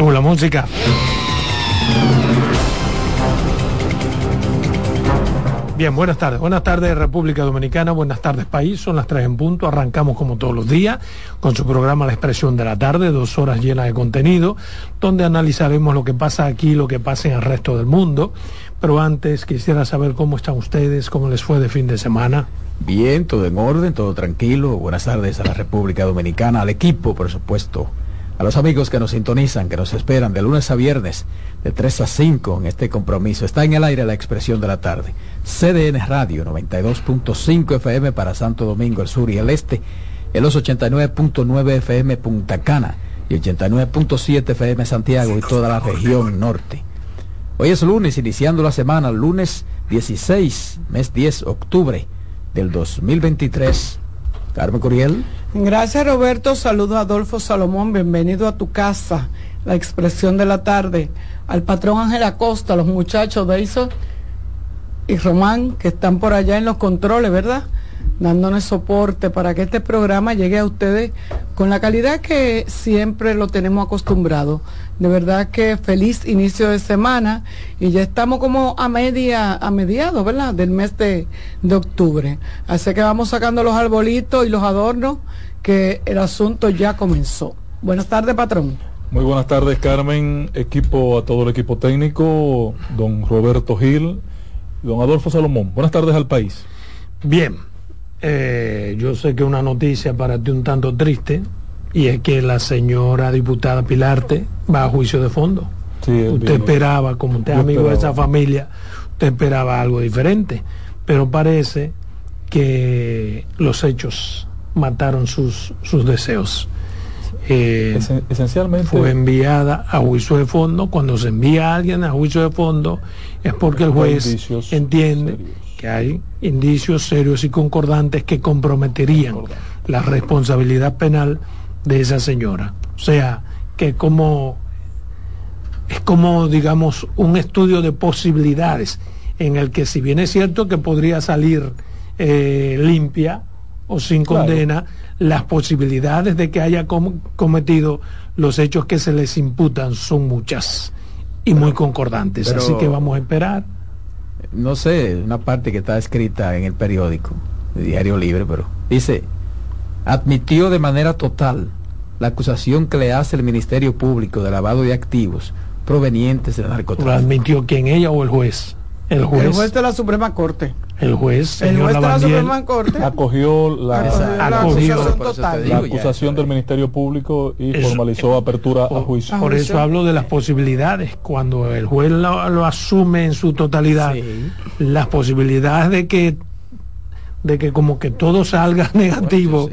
Con la música. Bien, buenas tardes. Buenas tardes República Dominicana, buenas tardes país. Son las tres en punto. Arrancamos como todos los días con su programa La Expresión de la Tarde, dos horas llenas de contenido, donde analizaremos lo que pasa aquí, lo que pasa en el resto del mundo. Pero antes quisiera saber cómo están ustedes, cómo les fue de fin de semana. Bien, todo en orden, todo tranquilo. Buenas tardes a la República Dominicana, al equipo, por supuesto, a los amigos que nos sintonizan, que nos esperan de lunes a viernes, de 3 a 5 en este compromiso. Está en el aire la expresión de la tarde. CDN Radio 92.5 FM para Santo Domingo, el sur y el este, en los 89.9 FM Punta Cana y 89.7 FM Santiago y toda la región norte. Hoy es lunes, iniciando la semana, lunes 16, mes 10, octubre del 2023. Carmen Curiel. Gracias Roberto, saludo a Adolfo Salomón, bienvenido a tu casa, la expresión de la tarde, al patrón Ángel Acosta, los muchachos de eso y Román que están por allá en los controles, ¿verdad? Dándonos soporte para que este programa llegue a ustedes con la calidad que siempre lo tenemos acostumbrado. De verdad que feliz inicio de semana y ya estamos como a media, a mediados, ¿verdad? Del mes de, de octubre. Así que vamos sacando los arbolitos y los adornos que el asunto ya comenzó. Buenas tardes, patrón. Muy buenas tardes, Carmen, equipo, a todo el equipo técnico, don Roberto Gil, don Adolfo Salomón. Buenas tardes al país. Bien, eh, yo sé que una noticia para ti un tanto triste y es que la señora diputada Pilarte va a juicio de fondo. usted esperaba, como usted es amigo de esa familia, usted esperaba algo diferente, pero parece que los hechos mataron sus, sus deseos. Eh, esencialmente fue enviada a juicio de fondo. Cuando se envía a alguien a juicio de fondo es porque el juez entiende que hay indicios serios y concordantes que comprometerían la responsabilidad penal de esa señora. O sea, que como es como digamos un estudio de posibilidades en el que si bien es cierto que podría salir eh, limpia o sin condena, las posibilidades de que haya cometido los hechos que se les imputan son muchas y muy concordantes. Así que vamos a esperar no sé, una parte que está escrita en el periódico, el Diario Libre, pero dice, admitió de manera total la acusación que le hace el Ministerio Público de lavado de activos provenientes del narcotráfico. ¿Lo admitió quién, ella o el juez? El juez. de la Suprema Corte. El juez, el juez de la Suprema Corte acogió la, acusación, del Ministerio Público y formalizó apertura a juicio. Por eso hablo de las posibilidades. Cuando el juez lo, asume en su totalidad, las posibilidades de que de que como que todo salga negativo.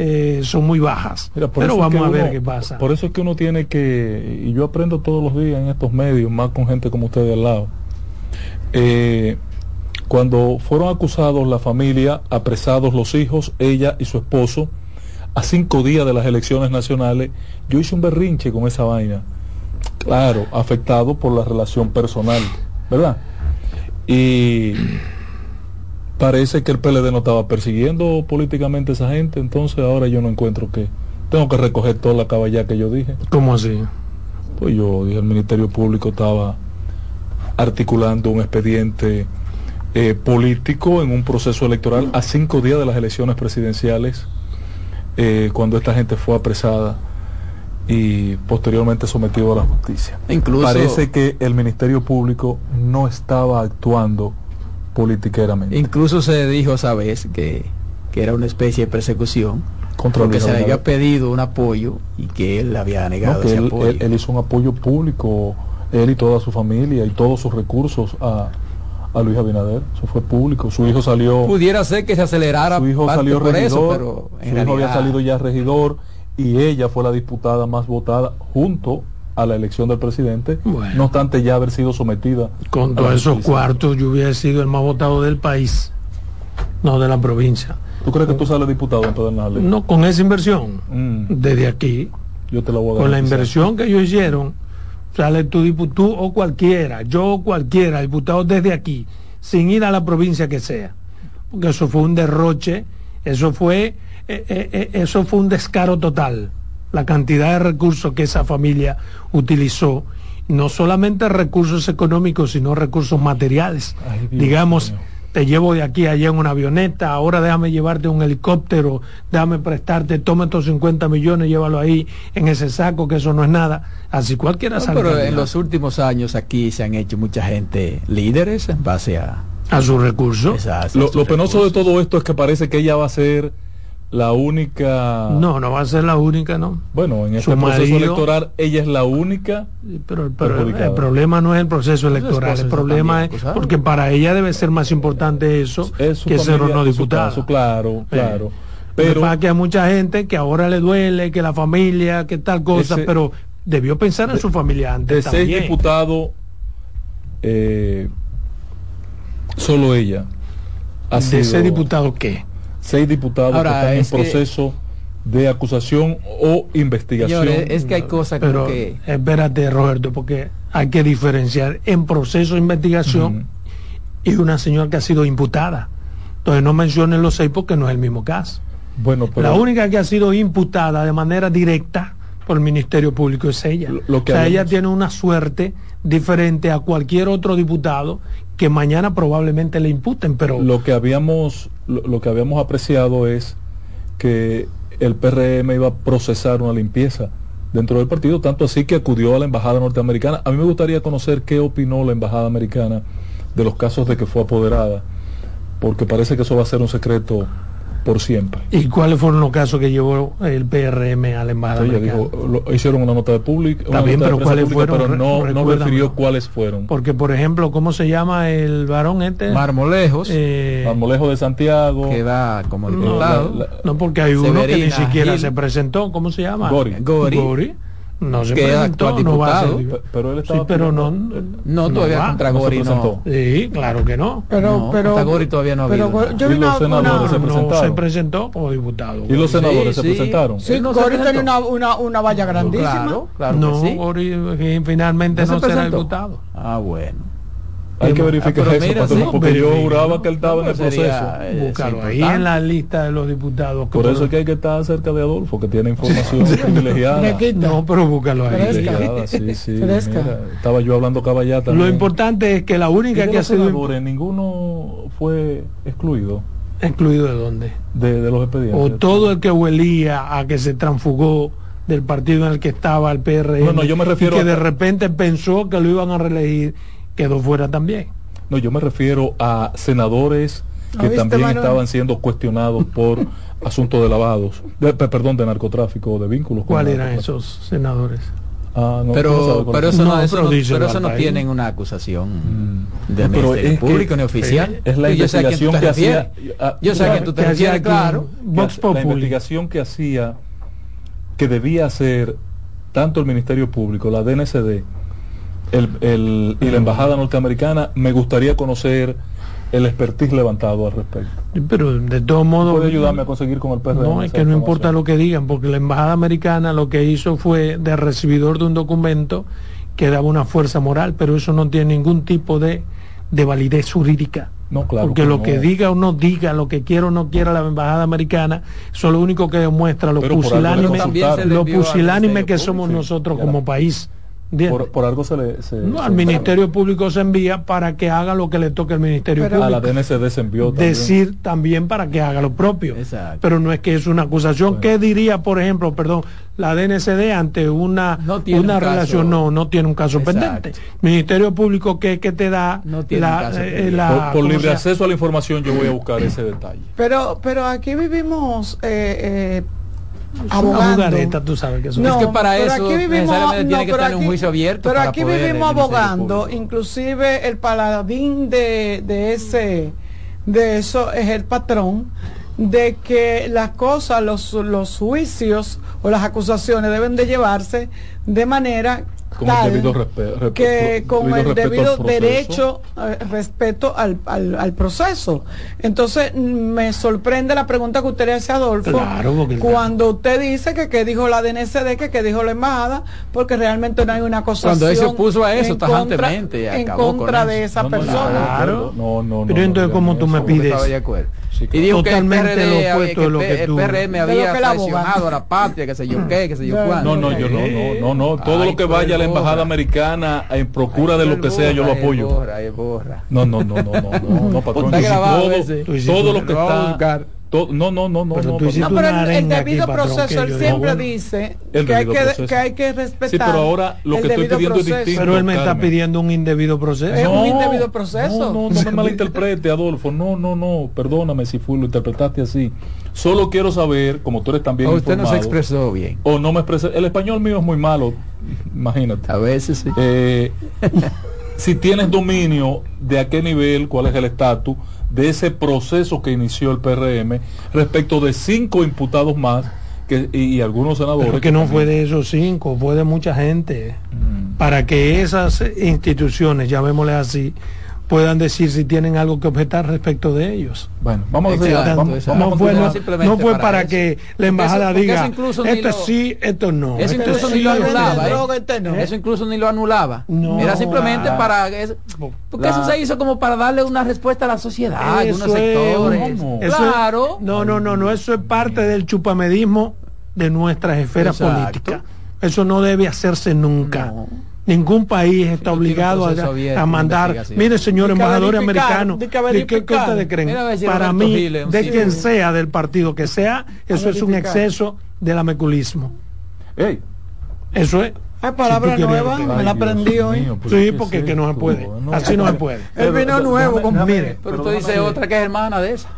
Eh, son muy bajas. pero vamos a ver qué pasa. Por eso es que uno tiene que, y yo aprendo todos los días en estos medios, más con gente como ustedes al lado, eh, cuando fueron acusados la familia, apresados los hijos, ella y su esposo, a cinco días de las elecciones nacionales, yo hice un berrinche con esa vaina. Claro, afectado por la relación personal, ¿verdad? Y parece que el PLD no estaba persiguiendo políticamente a esa gente, entonces ahora yo no encuentro que tengo que recoger toda la caballa que yo dije. ¿Cómo así? Pues yo dije, el Ministerio Público estaba articulando un expediente eh, político en un proceso electoral a cinco días de las elecciones presidenciales, eh, cuando esta gente fue apresada y posteriormente sometido a la justicia. Incluso, Parece que el Ministerio Público no estaba actuando politiqueramente. Incluso se dijo esa vez que, que era una especie de persecución contra porque se le había pedido un apoyo y que él había negado ese apoyo. él, hizo un apoyo público él y toda su familia y todos sus recursos a, a Luis Abinader. Eso fue público. Su hijo salió. Pudiera ser que se acelerara. Su hijo salió regidor. pero su hijo había salido ya regidor y ella fue la disputada más votada junto a la elección del presidente, no obstante ya haber sido sometida. Con todos esos cuartos yo hubiera sido el más votado del país, no de la provincia. ¿Tú crees que tú sales diputado en? No, con esa inversión, mm. desde aquí, yo te la voy a con la inversión que ellos hicieron, sale tu tú o cualquiera, yo o cualquiera, diputado desde aquí, sin ir a la provincia que sea. Porque eso fue un derroche, eso fue, eh, eh, eh, eso fue un descaro total. la cantidad de recursos que esa familia utilizó, no solamente recursos económicos, sino recursos materiales. Digamos, te llevo de aquí a allá en una avioneta, ahora déjame llevarte un helicóptero, déjame prestarte, toma estos 50 millones, llévalo ahí en ese saco, que eso no es nada. Así cualquiera sabe. Pero en los últimos años aquí se han hecho mucha gente líderes en base a... A sus recursos. lo, penoso de todo esto es que parece que ella va a ser la única. No, no va a ser la única, ¿no? Bueno, en este proceso electoral ella es la única. Pero, el problema no es el proceso electoral, el problema es porque para ella debe ser más importante eso que ser o no diputado. claro, claro. Pero para que hay mucha gente que ahora le duele, que la familia, que tal cosa, pero debió pensar en su familia antes. De seis diputados, eh, solo ella. ¿De ese diputado qué? Seis diputados que están en proceso de acusación o investigación. es que hay cosas Pero, que... Espérate, Roberto, porque hay que diferenciar en proceso de investigación y una señora que ha sido imputada. Entonces no mencionen los seis porque no es el mismo caso. Bueno, La única que ha sido imputada de manera directa por el Ministerio Público es ella. o sea, ella tiene una suerte diferente a cualquier otro diputado que mañana probablemente le imputen, pero... Lo que habíamos, lo, que habíamos apreciado es que el PRM iba a procesar una limpieza dentro del partido, tanto así que acudió a la embajada norteamericana. A mí me gustaría conocer qué opinó la embajada americana de los casos de que fue apoderada, porque parece que eso va a ser un secreto por siempre. ¿Y cuáles fueron los casos que llevó el PRM a la embajada? hicieron una nota de público, pero ¿cuáles fueron? Pero no, no refirió cuáles fueron. Porque, por ejemplo, ¿cómo se llama el varón este? Marmolejos. Eh, Marmolejos de Santiago. Que va como diputado. No, porque hay uno que ni siquiera se presentó. ¿Cómo se llama? Gori. Gori no se que actual no va a ser, pero él estaba sí, pero no no todavía contra Gori no, sí claro que no. Pero pero Gori todavía no pero yo vi los senadores se presentaron no se presentó como diputado. Y los senadores se presentaron. Sí Gori tenía una, una, una valla grandísima. Claro, claro no Gori finalmente no será diputado. Ah bueno hay que verificar ah, eso, porque yo juraba que él estaba en el proceso. Eh, ahí en la lista de los diputados. Por eso es que hay que estar cerca de Adolfo, que tiene información privilegiada. No, pero búscalo ahí. Sí, sí, estaba yo hablando caballata. Lo importante es que la única que ha sido... Ninguno fue excluido. ¿Excluido de dónde? De, de los expedientes. O todo el que huelía a que se transfugó del partido en el que estaba el PRM. No, no, yo me refiero y que de repente pensó que lo iban a reelegir quedó fuera también. No, yo me refiero a senadores que también estaban siendo cuestionados por asuntos de lavados, perdón, de narcotráfico, de vínculos. ¿Cuáles eran esos senadores? Ah, no, pero, pero, eso no, eso no, pero eso no tienen una acusación mm. de no, público ni oficial. Es, la investigación que hacía. Yo sé que tú te refieres, claro. Vox la investigación que hacía, que debía hacer tanto el Ministerio Público, la DNCD, el, y la embajada norteamericana, me gustaría conocer el expertise levantado al respecto. Pero de todos modos... ¿Puede ayudarme a conseguir con el PRM? No, es que no importa lo que digan, porque la embajada americana lo que hizo fue de recibidor de un documento que daba una fuerza moral, pero eso no tiene ningún tipo de, de validez jurídica. No, claro Porque lo que diga o no diga, lo que quiera o no quiera la embajada americana, eso es lo único que demuestra lo pusilánime, que somos nosotros como país. Por, algo se le... no, al Ministerio Público se envía para que haga lo que le toque al Ministerio Público. A la DNCD se envió también. Decir también para que haga lo propio. Pero no es que es una acusación. ¿Qué diría, por ejemplo, perdón, la DNCD ante una, una relación? No, no tiene un caso pendiente. Ministerio Público, ¿qué, que te da la, eh, por, libre acceso a la información yo voy a buscar ese detalle. Pero, pero aquí vivimos... Eh, eh, abogando. tú sabes que eso no, es que para eso aquí vivimos, tiene que estar un juicio abierto. Pero aquí vivimos abogando, inclusive el paladín de, de ese de eso es el patrón de que las cosas, los, los juicios o las acusaciones deben de llevarse de manera con el debido respeto, que con el debido derecho eh, respeto al, al, proceso entonces me sorprende la pregunta que usted le hace a Adolfo cuando usted dice que que dijo la DNCD que que dijo la embajada porque realmente no hay una cosa cuando él se opuso a eso tajantemente en contra de esa persona claro no, no, pero entonces como tú me pides y dijo totalmente que el lo opuesto de lo que tú. El PRM había traicionado a la patria, que se yo qué, que se yo cuándo. No, no, yo no, no, no, no. Todo lo que vaya a la embajada americana en procura de lo que sea, yo lo apoyo. No, no, no, no, no, no, no, patrón. Todo lo que está no, no, no, no. Pero, no, pero el, debido proceso, él siempre dice que hay que, que hay que respetar. Sí, pero ahora lo que estoy pidiendo es distinto. Pero él me está pidiendo un indebido proceso. Es un indebido proceso. No, no, no me malinterprete, Adolfo. No, no, no. Perdóname si fue, lo interpretaste así. Solo quiero saber, como tú eres también. usted no se expresó bien. O no me expresé. El español mío es muy malo. Imagínate. A veces sí. Eh, si tienes dominio de a qué nivel, cuál es el estatus de ese proceso que inició el PRM respecto de cinco imputados más que, y, algunos senadores. que no fue de esos cinco, fue de mucha gente. Mm. Para que esas instituciones, llamémosle así, puedan decir si tienen algo que objetar respecto de ellos. Bueno, vamos a ver. no, fue, no, fue para, que la embajada diga, esto sí, esto no. Eso incluso ni lo anulaba. Eso incluso ni lo anulaba. Era simplemente para... porque eso se hizo como para darle una respuesta a la sociedad, a algunos sectores. claro. no, no, no, no, eso es parte del chupamedismo de nuestras esferas políticas. Eso no debe hacerse nunca. Ningún país está obligado a, mandar. Mire, señor embajador americano, ¿de qué ustedes creen? Para mí, de quien sea, del partido que sea, eso es un exceso del ameculismo. Eso es. Hay palabra nueva, me la aprendí hoy. sí, porque que no se puede. Así no se puede. El vino nuevo, mire. Pero usted dice otra que es hermana de esa.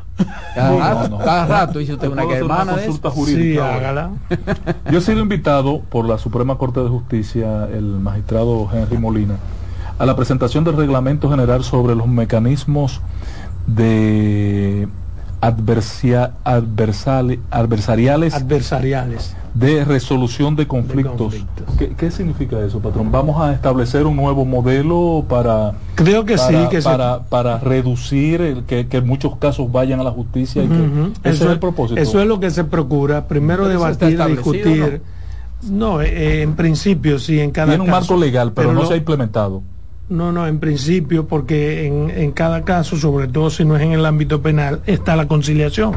Cada, rato dice usted una hermana de consulta jurídica. Yo he sido invitado por la Suprema Corte de Justicia, el magistrado Henry Molina, a la presentación del reglamento general sobre los mecanismos de adversia, adversariales, adversariales de resolución de conflictos. ¿Qué, significa eso, patrón? ¿Vamos a establecer un nuevo modelo para... Creo que sí, que para, para reducir el, que, que, muchos casos vayan a la justicia. Y que, eso, es el propósito. Eso es lo que se procura. Primero debatir, discutir. No, eh, en principio sí, en cada Tiene un marco legal, pero, no se ha implementado. No, no, en principio, porque en, en cada caso, sobre todo si no es en el ámbito penal, está la conciliación.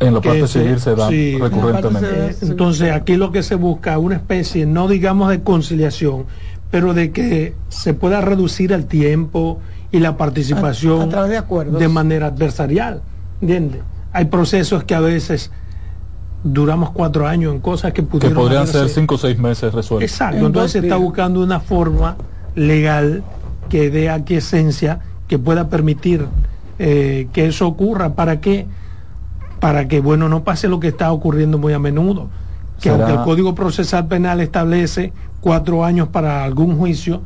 En la parte civil se da recurrentemente. Entonces, aquí lo que se busca es una especie, no digamos de conciliación, pero de que se pueda reducir el tiempo y la participación de, manera adversarial. ¿Entiendes? Hay procesos que a veces duramos cuatro años en cosas que pudieron que podrían ser cinco o seis meses resueltos. Exacto. Entonces se está buscando una forma legal que dé aquiescencia, que pueda permitir eh, que eso ocurra. ¿Para qué? Para que, bueno, no pase lo que está ocurriendo muy a menudo. Que aunque el Código Procesal Penal establece cuatro años para algún juicio,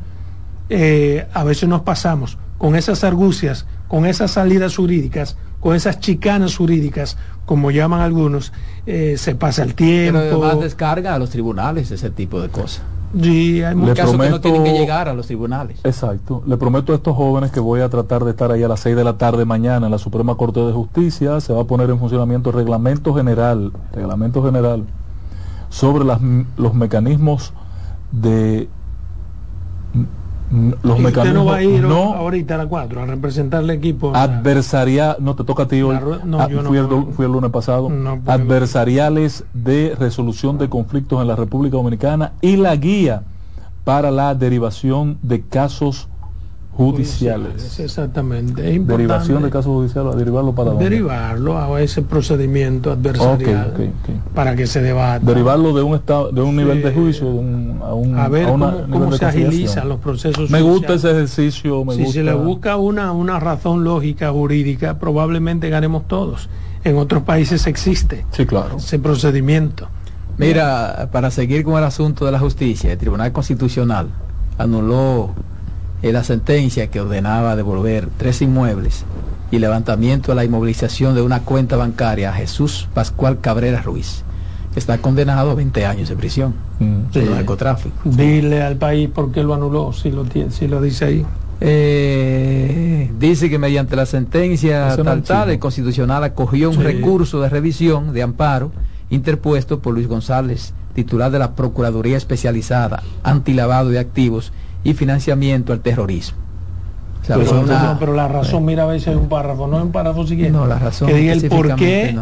eh, a veces nos pasamos con esas argucias, con esas salidas jurídicas, con esas chicanas jurídicas, como llaman algunos, eh, se pasa el tiempo. Pero además descarga a los tribunales ese tipo de cosas. Sí, hay muchos casos que no tienen que llegar a los tribunales. Exacto. Le prometo a estos jóvenes que voy a tratar de estar ahí a las 6 de la tarde mañana en la Suprema Corte de Justicia. Se va a poner en funcionamiento el reglamento general, reglamento general sobre las, los mecanismos de los mecanismos no va a ir ahorita a las 4 a representar el equipo adversaria no te toca a ti hoy. No, ah, fui, el, fui, el, lunes pasado. Adversariales de resolución de conflictos en la República Dominicana y la guía para la derivación de casos judiciales. Exactamente. Derivación de casos judiciales, a derivarlo para Derivarlo a ese procedimiento adversarial para que se debata. Derivarlo de un estado, de un nivel de juicio a, un, a ver cómo, se agilizan los procesos. Me gusta ese ejercicio. si se le busca una, una razón lógica jurídica, probablemente ganemos todos. En otros países existe sí, claro. ese procedimiento. Mira, para seguir con el asunto de la justicia, el Tribunal Constitucional anuló la sentencia que ordenaba devolver tres inmuebles y levantamiento de la inmovilización de una cuenta bancaria a Jesús Pascual Cabrera Ruiz, que está condenado a 20 años de prisión mm, narcotráfico. Dile al país por qué lo anuló, si lo, si lo dice ahí. Eh, dice que mediante la sentencia tal, tal, el constitucional acogió un recurso de revisión de amparo interpuesto por Luis González, titular de la Procuraduría Especializada Antilavado de Activos y financiamiento al terrorismo. pero, la razón, mira a veces hay un párrafo, no es un párrafo siguiente. No, la razón. Que diga el por qué,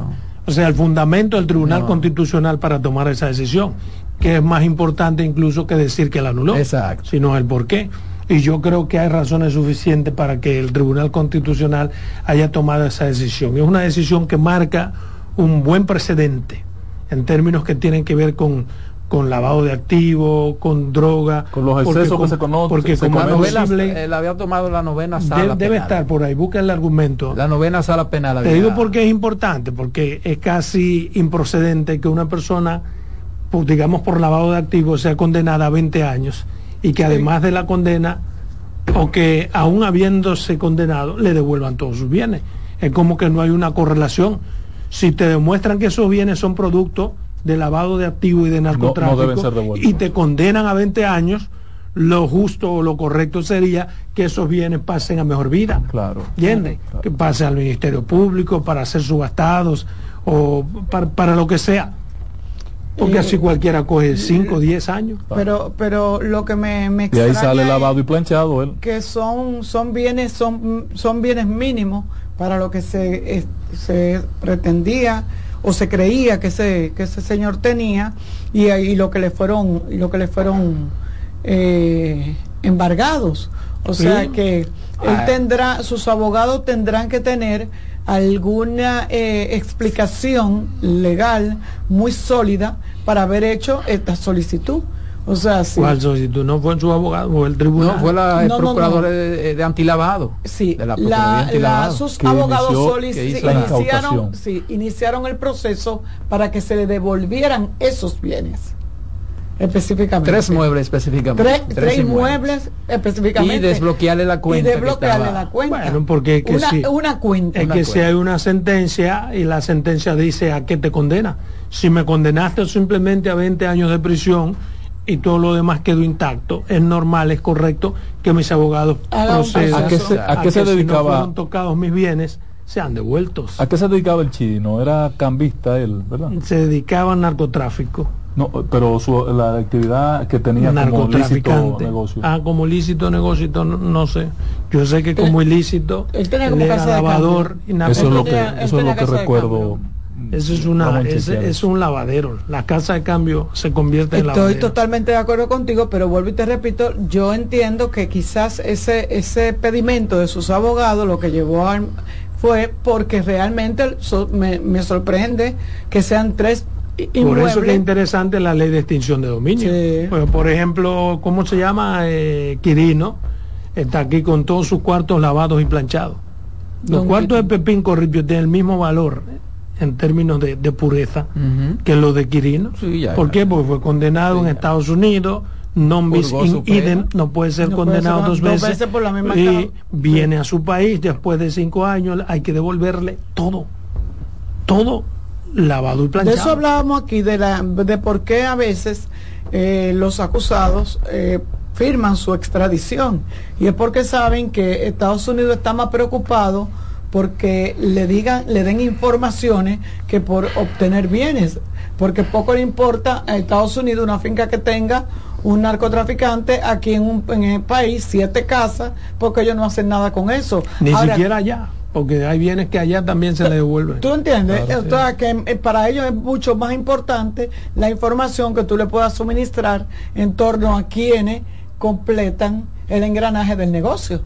o sea, el fundamento del Tribunal Constitucional para tomar esa decisión, que es más importante incluso que decir que la anuló, Exacto. sino el por qué. Y yo creo que hay razones suficientes para que el Tribunal Constitucional haya tomado esa decisión. Es una decisión que marca un buen precedente en términos que tienen que ver con con lavado de activos, con droga. Con los excesos que se conocen. Porque como la, novela, eh, la había tomado la novena sala Debe, estar por ahí, busca el argumento. La novena sala penal. Te digo porque es importante, porque es casi improcedente que una persona, pues, digamos por lavado de activos, sea condenada a 20 años y que además de la condena, o que aún habiéndose condenado, le devuelvan todos sus bienes. Es como que no hay una correlación. Si te demuestran que esos bienes son producto de lavado de activos y de narcotráfico y te condenan a 20 años, lo justo o lo correcto sería que esos bienes pasen a mejor vida. Claro. ¿Entiendes? Que pasen al Ministerio Público para ser subastados o para, lo que sea. Porque así cualquiera coge 5 o 10 años. Pero pero lo que me, me Y ahí sale lavado y planchado él. Que son son bienes son son bienes mínimos para lo que se se pretendía o se creía que ese, que ese señor tenía y, y lo que le fueron, y lo que le fueron eh, embargados. O sea que él ah. tendrá, sus abogados tendrán que tener alguna eh, explicación legal muy sólida para haber hecho esta solicitud. O sea, sí. ¿Cuál solicitud? ¿No fue su abogado o el tribunal? No, fue la, el procurador De, antilavado. Sí, de la, la, sus abogados iniciaron, sí, iniciaron el proceso para que se le devolvieran esos bienes. Específicamente. Tres muebles específicamente. Tres, inmuebles específicamente. Y desbloquearle la cuenta. Y desbloquearle la cuenta. Bueno, porque una, si, una cuenta. Es que si hay una sentencia y la sentencia dice a qué te condena. Si me condenaste simplemente a 20 años de prisión y todo lo demás quedó intacto, es normal, es correcto que mis abogados procedan a, qué se, a, qué se dedicaba? Si no fueron tocados mis bienes, sean devueltos. ¿A qué se dedicaba el chino? Era cambista él, ¿verdad? Se dedicaba al narcotráfico. No, pero su, la actividad que tenía como lícito negocio. Ah, como lícito negocio, no, sé. Yo sé que como ilícito, él, tenía como era lavador y Eso es lo que, eso es lo que recuerdo eso es, una, es, un lavadero. La casa de cambio se convierte en lavadero. Estoy totalmente de acuerdo contigo, pero vuelvo y te repito, yo entiendo que quizás ese, ese pedimento de sus abogados lo que llevó a, fue porque realmente me, sorprende que sean tres Inmuebles. Por eso que es interesante la ley de extinción de dominio. por ejemplo, ¿cómo se llama? Eh, Quirino está aquí con todos sus cuartos lavados y planchados. Los cuartos de Pepín Corripio tienen el mismo valor en términos de, pureza que lo de Quirino. ¿Por qué? Porque fue condenado en Estados Unidos, non bis in idem, no puede ser condenado dos, veces, y viene a su país después de cinco años, hay que devolverle todo, todo lavado y planchado. De eso hablábamos aquí, de, la, de por qué a veces eh, los acusados eh, firman su extradición, y es porque saben que Estados Unidos está más preocupado porque le digan, le den informaciones que por obtener bienes, porque poco le importa a Estados Unidos una finca que tenga un narcotraficante aquí en, un, en el país, siete casas, porque ellos no hacen nada con eso. Ni siquiera allá, porque hay bienes que allá también se le devuelven. ¿Tú entiendes? que eh, para ellos es mucho más importante la información que tú le puedas suministrar en torno a quienes completan el engranaje del negocio.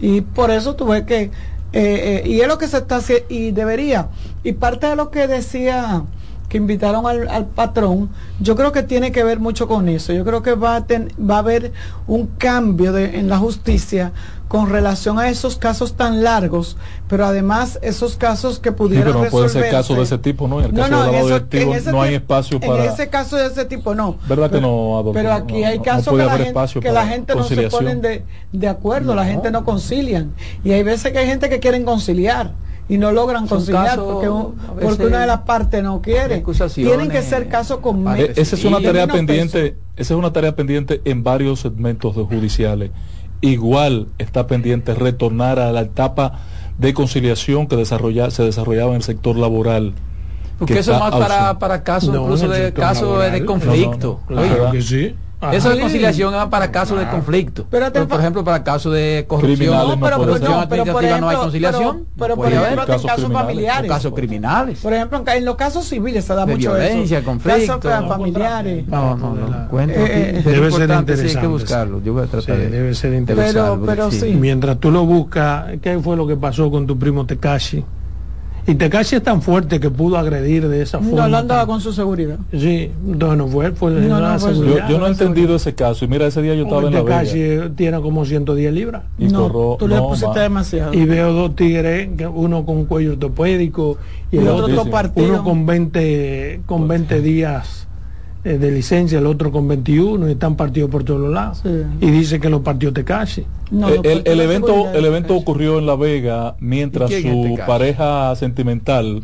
Y por eso tuve que eh, eh, y es lo que se está haciendo, y debería. Y parte de lo que decía que invitaron al, patrón, yo creo que tiene que ver mucho con eso. Yo creo que va a, va a haber un cambio en la justicia con relación a esos casos tan largos, pero además esos casos que pudieran sí, pero no puede ser caso de ese tipo, ¿no? En el caso no, de lavado de no hay espacio para... En ese caso de ese tipo, no. ¿Verdad que no, Adolfo? Pero aquí hay casos que, la gente, que la gente, no se ponen de, de acuerdo, la gente no concilian. Y hay veces que hay gente que quieren conciliar y no logran conciliar porque, porque una de las partes no quiere. Tienen que ser casos con Esa es una tarea pendiente, esa es una tarea pendiente en varios segmentos de judiciales igual está pendiente retornar a la etapa de conciliación que desarrolla, se desarrollaba en el sector laboral. Porque eso es más para, para casos incluso de casos de conflicto. claro que sí. Eso de conciliación es para casos de conflicto. Pero, por ejemplo, para casos de corrupción, no, pero, no, pero, no hay conciliación. Pero, por ejemplo, en casos familiares. casos criminales. Por ejemplo, en los casos civiles se da de mucho violencia, eso. conflicto. Casos familiares. No, no, no. Cuento eh, eh, debe ser interesante. hay que buscarlo. Yo voy a tratar de. Debe ser interesante. Pero, sí. Mientras tú lo buscas, ¿qué fue lo que pasó con tu primo Tekashi? Y Tekashi es tan fuerte que pudo agredir de esa forma. No, andaba con su seguridad. Sí, no, no fue, fue no, no, seguridad. Yo, yo, no he entendido ese caso. Y mira, ese día yo estaba en la Tekashi tiene como 110 libras. Y no, tú le pusiste demasiado. Y veo dos tigres, uno con cuello ortopédico y, el otro, uno con 20, con 20 días eh, de licencia, el otro con 21 y están partidos por todos lados. Y dice que lo partió Tecashi. Eh, el, evento, el evento ocurrió en La Vega mientras su pareja sentimental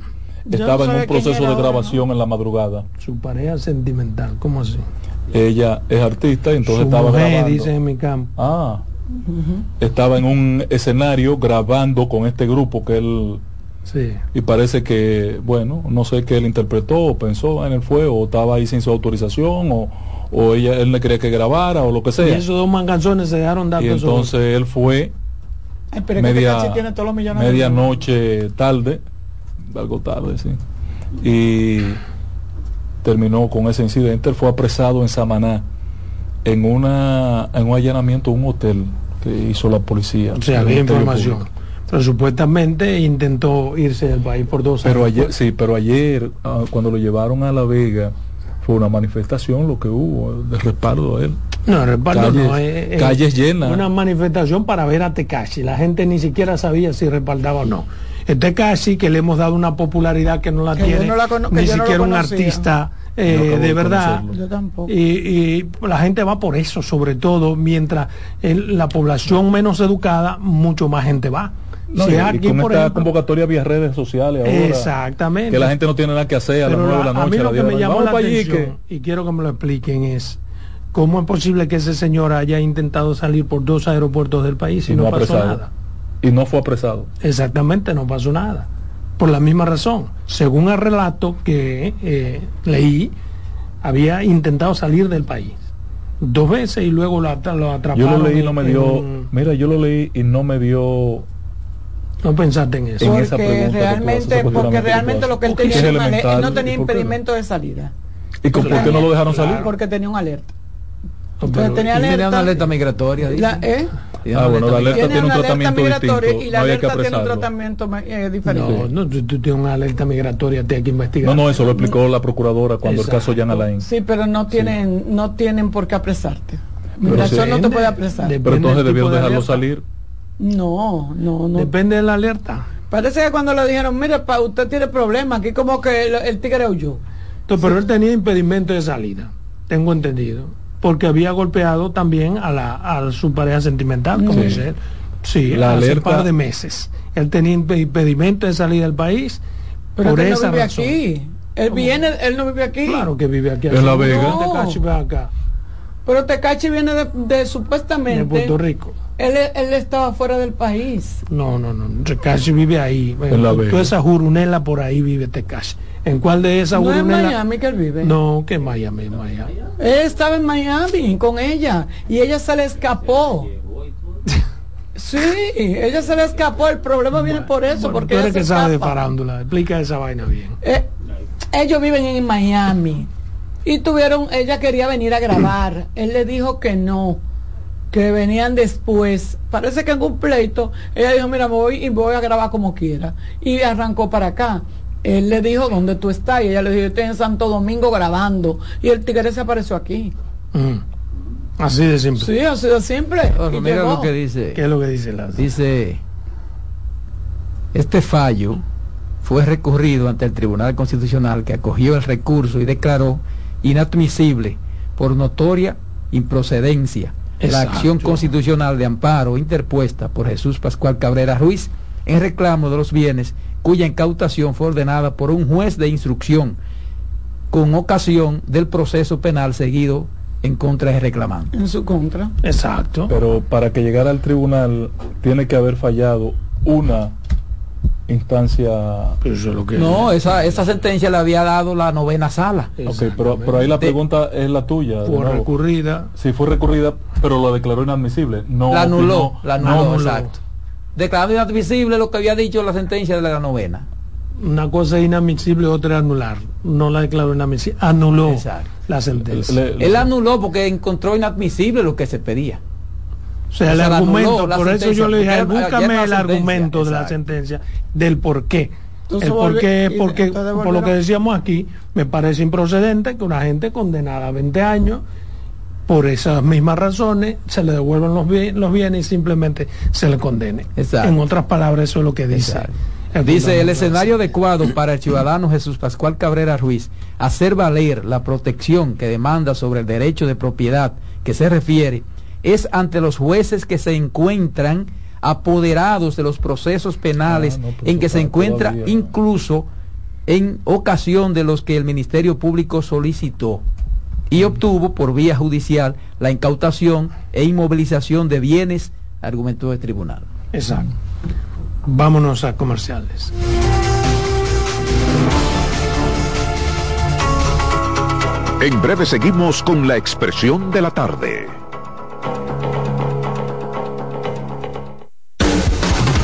estaba en un proceso de grabación en la madrugada. Su pareja sentimental, ¿cómo así? Ella es artista y entonces estaba grabando. dice en mi campo. Ah. Estaba en un escenario grabando con este grupo que él y parece que, bueno, no sé qué él interpretó o pensó en el fuego, o estaba ahí sin su autorización, o, o ella, él le quería que grabara, o lo que sea. Y esos dos manganzones se dejaron dar. Y entonces él fue media, medianoche tarde, algo tarde, sí. Y terminó con ese incidente. Él fue apresado en Samaná en, una, en un allanamiento de un hotel que hizo la policía. O sea, había información. Pero supuestamente intentó irse del país por dos pero años. Ayer, sí, pero ayer, ah, cuando lo llevaron a La Vega, fue una manifestación lo que hubo de respaldo a él. No, respaldo no. Es, calles llenas. Una manifestación para ver a Tekashi. La gente ni siquiera sabía si respaldaba o no. Tekashi, que le hemos dado una popularidad que no la tiene ni siquiera un artista eh, de verdad. Y, y, la gente va por eso, sobre todo, mientras la población menos educada, mucho más gente va. No, y, con esta convocatoria vía redes sociales ahora, exactamente. Que la gente no tiene nada que hacer a las 9 de la noche a mí lo que me llamó la atención y quiero que me lo expliquen es cómo es posible que ese señor haya intentado salir por dos aeropuertos del país y, no, pasó nada. Y no fue apresado. Exactamente no pasó nada. Por la misma razón. Según el relato que eh, leí había intentado salir del país dos veces y luego lo, atraparon yo lo leí y no me dio mira yo lo leí y no me dio no pensaste en eso. Porque realmente, porque realmente lo que él tenía, él no tenía impedimento de salida. ¿Y por qué no lo dejaron salir? Porque tenía un alerta. Entonces, tenía alerta, una alerta migratoria. La, ¿eh? Ah, bueno, la alerta tiene, un tratamiento distinto. Y la alerta tiene un tratamiento eh, diferente. No, no, tú, tienes una alerta migratoria, tienes que investigar. No, no, eso lo explicó la procuradora cuando el caso Jan Alain. Sí, pero no tienen, no tienen por qué apresarte. Migración no te puede apresar. Pero entonces debieron dejarlo salir. No, no, no. Depende de la alerta. Parece que cuando le dijeron, mire, pa, usted tiene problemas, aquí como que el, tigre huyó. Entonces, pero él tenía impedimento de salida, tengo entendido, porque había golpeado también a, la, a su pareja sentimental, como dice él. Sí, la hace un par de meses. Él tenía impedimento de salida del país pero por esa no vive aquí. Él viene, él no vive aquí. Claro que vive aquí. En La Vega. No. acá. Pero Tecachi viene de, de supuestamente... De Puerto Rico. Él, él, estaba fuera del país. No, no, no. Tecachi vive ahí. En la Toda esa jurunela por ahí vive. ¿En cuál de esas no jurunela? en Miami que él vive. No, que Miami, Miami. Él estaba en Miami con ella y ella se le escapó. Sí, ella se le escapó. El problema viene por eso. porque tú eres que sabe de farándula. Explica esa vaina bien. Eh, ellos viven en Miami y tuvieron. Ella quería venir a grabar. Él le dijo que no que venían después. Parece que en un pleito, ella dijo, mira, voy y voy a grabar como quiera. Y arrancó para acá. Él le dijo, ¿dónde tú estás? Y ella le dijo, estoy en Santo Domingo grabando. Y el tigre se apareció aquí. Mm. Así de simple. Sí, así de simple. mira lo que dice. ¿Qué es lo que dice la Dice, este fallo fue recurrido ante el Tribunal Constitucional que acogió el recurso y declaró inadmisible por notoria improcedencia la acción constitucional de amparo interpuesta por Jesús Pascual Cabrera Ruiz en reclamo de los bienes cuya incautación fue ordenada por un juez de instrucción con ocasión del proceso penal seguido en contra de reclamante. En su contra. Exacto. Pero para que llegara al tribunal tiene que haber fallado una instancia. No, esa, esa sentencia la había dado la novena sala. pero, pero, ahí la pregunta es la tuya. Fue recurrida. Sí, fue recurrida, pero lo declaró inadmisible. No la anuló, la anuló, exacto. Declarando inadmisible lo que había dicho la sentencia de la novena. Una cosa es inadmisible, otra es anular. No la declaró inadmisible, anuló la sentencia. Él anuló porque encontró inadmisible lo que se pedía. O sea, el argumento, por eso yo le dije, búscame el argumento de la sentencia, del por qué. el por qué, porque, por lo que decíamos aquí, me parece improcedente que una gente condenada a 20 años, por esas mismas razones, se le devuelvan los, los bienes y simplemente se le condene. En otras palabras, eso es lo que dice. Dice el escenario adecuado para el ciudadano Jesús Pascual Cabrera Ruiz hacer valer la protección que demanda sobre el derecho de propiedad que se refiere es ante los jueces que se encuentran apoderados de los procesos penales ah, pues en que se encuentra incluso en ocasión de los que el Ministerio Público solicitó y obtuvo por vía judicial la incautación e inmovilización de bienes, argumentó el tribunal. Exacto. Vámonos a comerciales. En breve seguimos con la expresión de la tarde.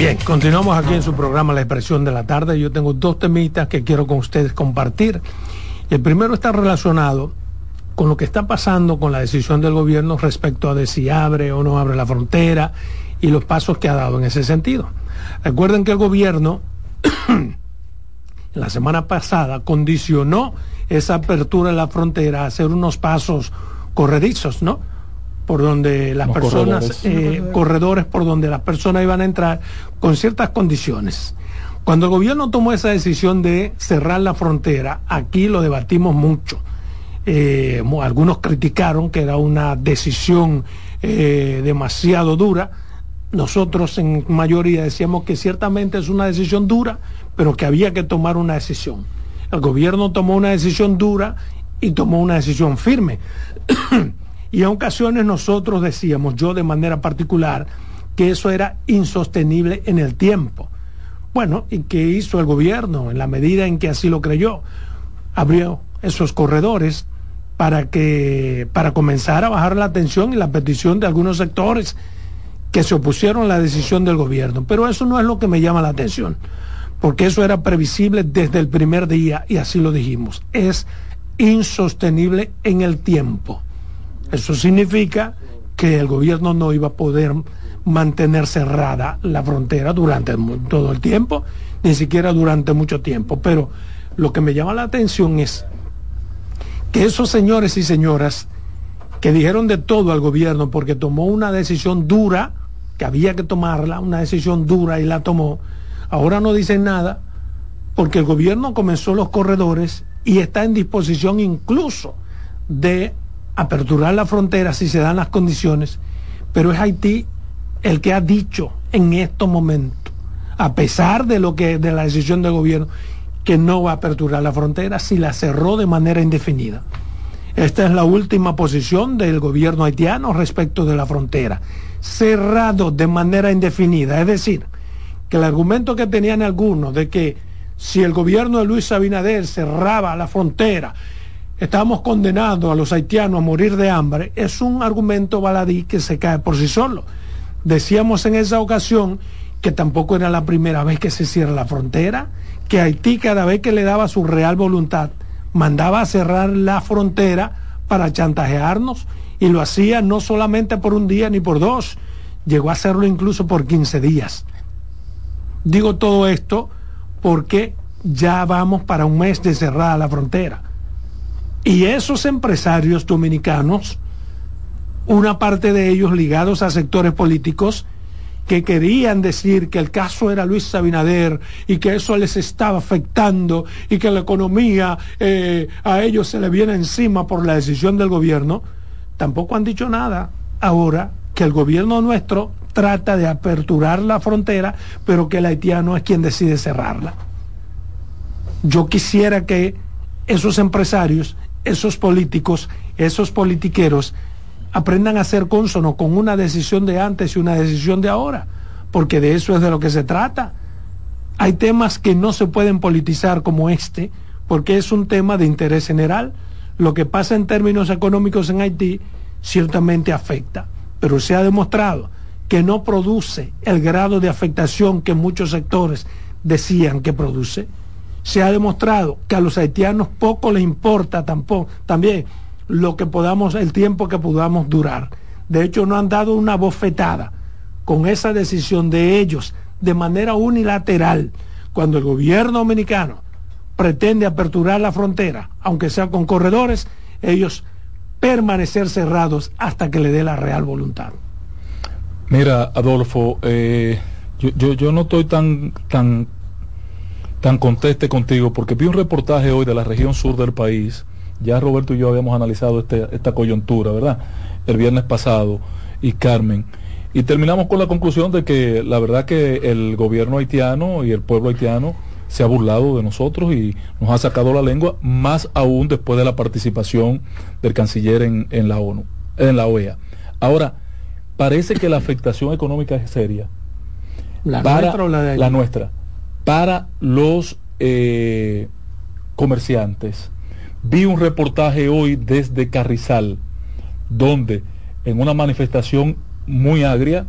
Bien, continuamos aquí en su programa La Expresión de la Tarde. Yo tengo dos temitas que quiero con ustedes compartir. El primero está relacionado con lo que está pasando con la decisión del gobierno respecto a de si abre o no abre la frontera y los pasos que ha dado en ese sentido. Recuerden que el gobierno la semana pasada condicionó esa apertura de la frontera a hacer unos pasos corredizos, ¿no? Por donde las personas, eh, corredores. por donde las personas iban a entrar con ciertas condiciones. Cuando el gobierno tomó esa decisión de cerrar la frontera, aquí lo debatimos mucho. Eh, algunos criticaron que era una decisión eh, demasiado dura. Nosotros en mayoría decíamos que ciertamente es una decisión dura, pero que había que tomar una decisión. El gobierno tomó una decisión dura y tomó una decisión firme. Y en ocasiones nosotros decíamos, yo de manera particular, que eso era insostenible en el tiempo. Bueno, ¿y qué hizo el gobierno en la medida en que así lo creyó? Abrió esos corredores para que para comenzar a bajar la atención y la petición de algunos sectores que se opusieron a la decisión del gobierno. Pero eso no es lo que me llama la atención, porque eso era previsible desde el primer día y así lo dijimos. Es insostenible en el tiempo. Eso significa que el gobierno no iba a poder mantener cerrada la frontera durante todo el tiempo, ni siquiera durante mucho tiempo. Pero lo que me llama la atención es que esos señores y señoras que dijeron de todo al gobierno porque tomó una decisión dura que había que tomarla, una decisión dura y la tomó. Ahora no dicen nada porque el gobierno comenzó los corredores y está en disposición incluso de aperturar la frontera si se dan las condiciones, pero es Haití el que ha dicho en estos momentos, a pesar de lo que de la decisión del gobierno, que no va a aperturar la frontera si la cerró de manera indefinida. Esta es la última posición del gobierno haitiano respecto de la frontera. Cerrado de manera indefinida. Es decir, que el argumento que tenían algunos de que si el gobierno de Luis Abinader cerraba la frontera, estábamos condenando a los haitianos a morir de hambre, es un argumento baladí que se cae por sí solo. Decíamos en esa ocasión que tampoco era la primera vez que se cierra la frontera, que Haití cada vez que le daba su real voluntad mandaba a cerrar la frontera para chantajearnos y lo hacía no solamente por un día ni por dos, llegó a hacerlo incluso por 15 días. Digo todo esto porque ya vamos para un mes de cerrada la frontera. Y esos empresarios dominicanos, una parte de ellos ligados a sectores políticos, que querían decir que el caso era Luis Sabinader y que eso les estaba afectando y que la economía eh, a ellos se le viene encima por la decisión del gobierno, tampoco han dicho nada ahora que el gobierno nuestro trata de aperturar la frontera, pero que el haitiano es quien decide cerrarla. Yo quisiera que esos empresarios, esos políticos, esos politiqueros, aprendan a ser cónsonos con una decisión de antes y una decisión de ahora, porque de eso es de lo que se trata. Hay temas que no se pueden politizar como este, porque es un tema de interés general. Lo que pasa en términos económicos en Haití ciertamente afecta, pero se ha demostrado que no produce el grado de afectación que muchos sectores decían que produce. Se ha demostrado que a los haitianos poco les importa tampoco, también lo que podamos, el tiempo que podamos durar. De hecho, no han dado una bofetada con esa decisión de ellos de manera unilateral cuando el gobierno dominicano pretende aperturar la frontera, aunque sea con corredores, ellos permanecer cerrados hasta que le dé la real voluntad. Mira, Adolfo, eh, yo, yo, no estoy tan, tan, tan conteste contigo porque vi un reportaje hoy de la región sur del país ya Roberto y yo habíamos analizado este, esta coyuntura, ¿verdad? El viernes pasado y Carmen. Y terminamos con la conclusión de que la verdad que el gobierno haitiano y el pueblo haitiano se ha burlado de nosotros y nos ha sacado la lengua, más aún después de la participación del canciller en, la ONU, en la OEA. Ahora, parece que la afectación económica es seria. ¿La nuestra o la de La nuestra. Para los eh, comerciantes, Vi un reportaje hoy desde Carrizal, donde en una manifestación muy agria,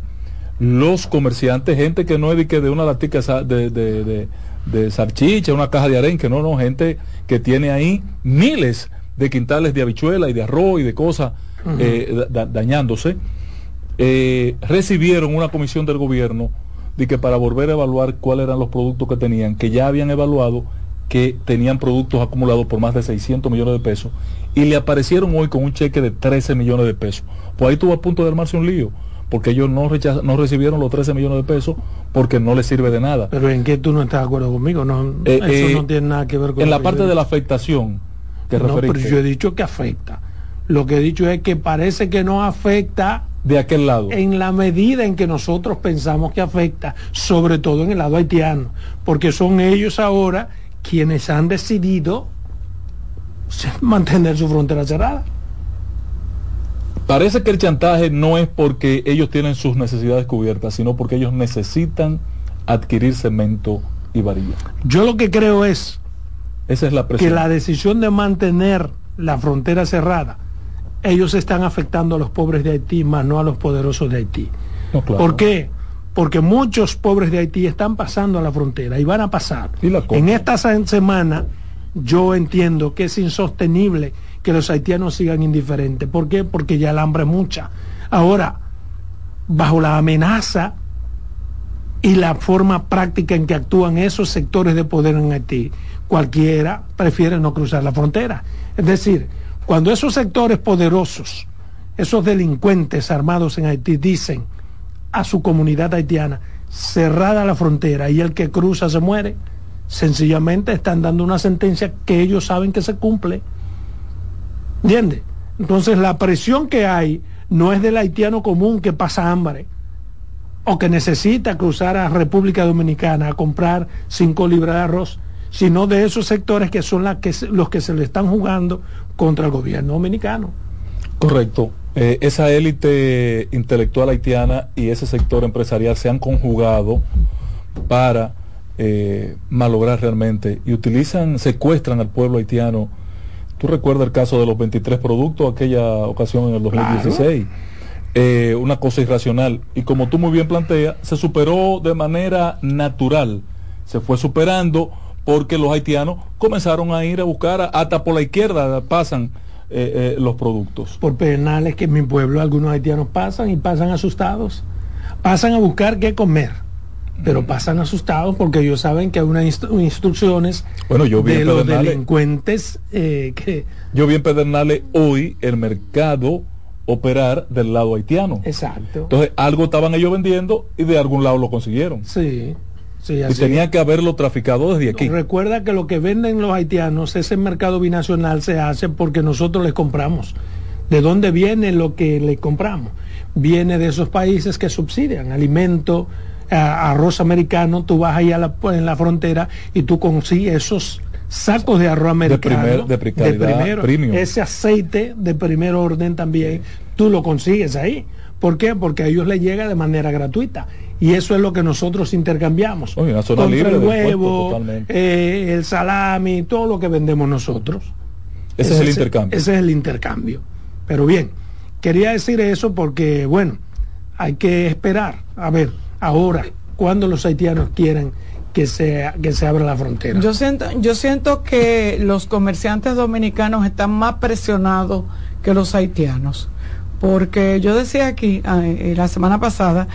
los comerciantes, gente que no es de, que de una latica de, de, de, sarchicha, una caja de arenque, no, no, gente que tiene ahí miles de quintales de habichuela y de arroz y de cosas eh, dañándose, eh, recibieron una comisión del gobierno de que para volver a evaluar cuáles eran los productos que tenían, que ya habían evaluado que tenían productos acumulados por más de 600 millones de pesos y le aparecieron hoy con un cheque de 13 millones de pesos. Pues ahí tuvo a punto de armarse un lío, porque ellos no, no recibieron los 13 millones de pesos porque no les sirve de nada. Pero en qué tú no estás de acuerdo conmigo, no, eh, eso eh, no tiene nada que ver con... En la parte de la afectación que no, pero yo he dicho que afecta. Lo que he dicho es que parece que no afecta de aquel lado. En la medida en que nosotros pensamos que afecta, sobre todo en el lado haitiano, porque son ellos ahora quienes han decidido mantener su frontera cerrada. Parece que el chantaje no es porque ellos tienen sus necesidades cubiertas, sino porque ellos necesitan adquirir cemento y varilla. Yo lo que creo es, Esa es la que la decisión de mantener la frontera cerrada, ellos están afectando a los pobres de Haití, más no a los poderosos de Haití. ¿Por qué? porque muchos pobres de Haití están pasando a la frontera y van a pasar. en esta semana yo entiendo que es insostenible que los haitianos sigan indiferentes. ¿Por qué? Porque ya el hambre es mucha. Ahora, bajo la amenaza y la forma práctica en que actúan esos sectores de poder en Haití, cualquiera prefiere no cruzar la frontera. Es decir, cuando esos sectores poderosos, esos delincuentes armados en Haití dicen, a su comunidad haitiana, cerrada la frontera y el que cruza se muere, sencillamente están dando una sentencia que ellos saben que se cumple. ¿Entiendes? Entonces la presión que hay no es del haitiano común que pasa hambre o que necesita cruzar a República Dominicana a comprar cinco libras de arroz, sino de esos sectores que son los que se le están jugando contra el gobierno dominicano. Correcto. Eh, esa élite intelectual haitiana y ese sector empresarial se han conjugado para eh, malograr realmente y utilizan, secuestran al pueblo haitiano. Tú recuerdas el caso de los 23 productos, aquella ocasión en el 2016. Eh, una cosa irracional. Y como tú muy bien planteas, se superó de manera natural. Se fue superando porque los haitianos comenzaron a ir a buscar, hasta por la izquierda pasan eh, eh, los productos. Por penales que en mi pueblo algunos haitianos pasan y pasan asustados. Pasan a buscar qué comer, pero pasan asustados porque ellos saben que hay unas instrucciones bueno, yo vi de los delincuentes eh, que... Yo vi en Pedernales hoy el mercado operar del lado haitiano. Exacto. Entonces algo estaban ellos vendiendo y de algún lado lo consiguieron. Sí y tenía que haberlo traficado desde aquí. Recuerda que lo que venden los haitianos, ese mercado binacional se hace porque nosotros les compramos. ¿De dónde viene lo que le compramos? Viene de esos países que subsidian alimento, arroz americano. Tú vas ahí a la, en la frontera y tú consigues esos sacos de arroz americano de, primero, ese aceite de primer orden también tú lo consigues ahí ¿por qué? porque a ellos les llega de manera gratuita y eso es lo que nosotros intercambiamos. Oye, el huevo, eh, el salami, todo lo que vendemos nosotros. Ese, es el intercambio. Ese es el intercambio. Pero bien, quería decir eso porque, bueno, hay que esperar. A ver, ahora, cuando los haitianos quieren que se, que se abra la frontera. Yo siento, yo siento que los comerciantes dominicanos están más presionados que los haitianos. Porque yo decía aquí eh, la semana pasada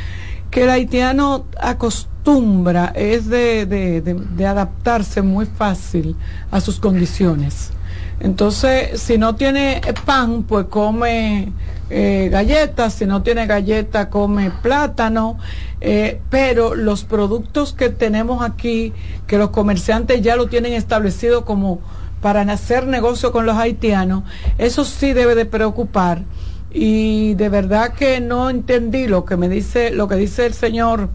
que el haitiano acostumbra es de, adaptarse muy fácil a sus condiciones. Entonces, si no tiene pan, pues come eh, galletas, si no tiene galleta, come plátano, eh, pero los productos que tenemos aquí, que los comerciantes ya lo tienen establecido como para hacer negocio con los haitianos, eso sí debe de preocupar y de verdad que no entendí lo que me dice lo que dice el señor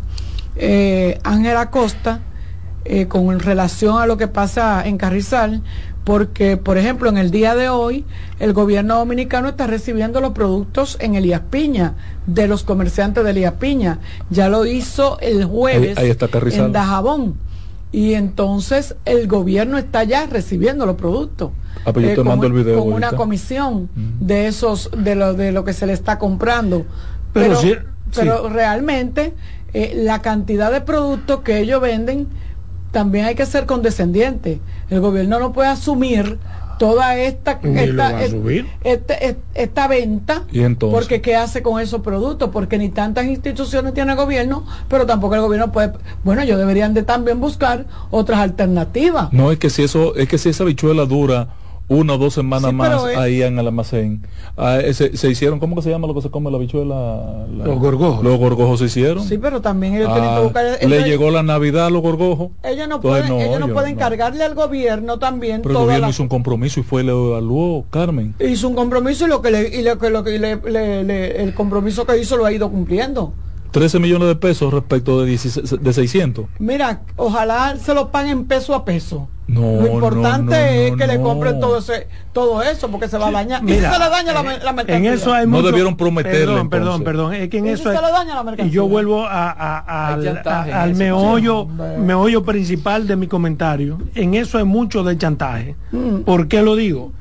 eh, Ángel Acosta eh, con relación a lo que pasa en Carrizal porque por ejemplo en el día de hoy el gobierno dominicano está recibiendo los productos en Elías Piña de los comerciantes de Elías Piña. Ya lo hizo el jueves en Dajabón. Y entonces el gobierno está ya recibiendo los productos Ah, pues eh, con, una comisión de esos, de lo, de lo que se le está comprando. Pero, pero, realmente eh, la cantidad de productos que ellos venden también hay que ser condescendiente. El gobierno no puede asumir toda esta esta, este, esta, venta porque qué hace con esos productos porque ni tantas instituciones tiene el gobierno pero tampoco el gobierno puede bueno ellos deberían de también buscar otras alternativas. No es que si eso es que si esa bichuela dura una o dos semanas más ahí en el almacén. Ah, se, hicieron, ¿cómo que se llama lo que se come la bichuela? los gorgojos. Los gorgojos se hicieron. Sí, pero también ellos tienen que ah, buscar... le llegó la Navidad a los gorgojos. Ellos no pueden, ellos no pueden cargarle al gobierno también. Pero el gobierno hizo un compromiso y fue, le evaluó, Carmen. Hizo un compromiso y lo que le, y lo que, lo que le, el compromiso que hizo lo ha ido cumpliendo. 13 millones de pesos respecto de, de 600. Mira, ojalá se lo paguen peso a peso. No, lo importante es que le compren todo ese, todo eso porque se va a dañar. Mira, y se le daña la, la mercancía. En eso hay no debieron prometerle. Perdón, perdón, perdón. Es que en eso, se le daña la mercancía. Y yo vuelvo a, a, al, meollo, meollo principal de mi comentario. En eso hay mucho de chantaje. Mm. ¿Por qué lo digo?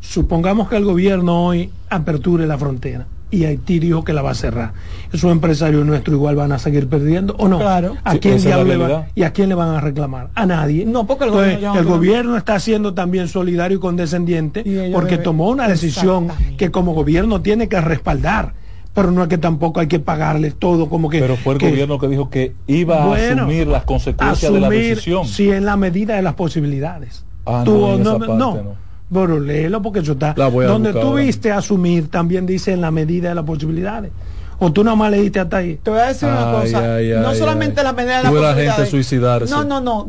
Supongamos que el gobierno hoy aperture la frontera y Haití dijo que la va a cerrar. Esos empresarios nuestros igual van a seguir perdiendo o no. Claro. ¿A quién le ¿Y a quién le van a reclamar? A nadie. No, porque el, gobierno, el gobierno está siendo también solidario y condescendiente porque tomó una decisión que como gobierno tiene que respaldar. Pero no es que tampoco hay que pagarles todo como que... Pero fue el gobierno que dijo que iba a asumir las consecuencias de la decisión. Sí, en la medida de las posibilidades. Ah, no, no bueno, léelo porque eso está. Donde tú viste asumir, también dice en la medida de las posibilidades. ¿O tú nomás le diste hasta ahí? Te voy a decir una cosa. no solamente la medida de la, gente suicidarse. No, no, no.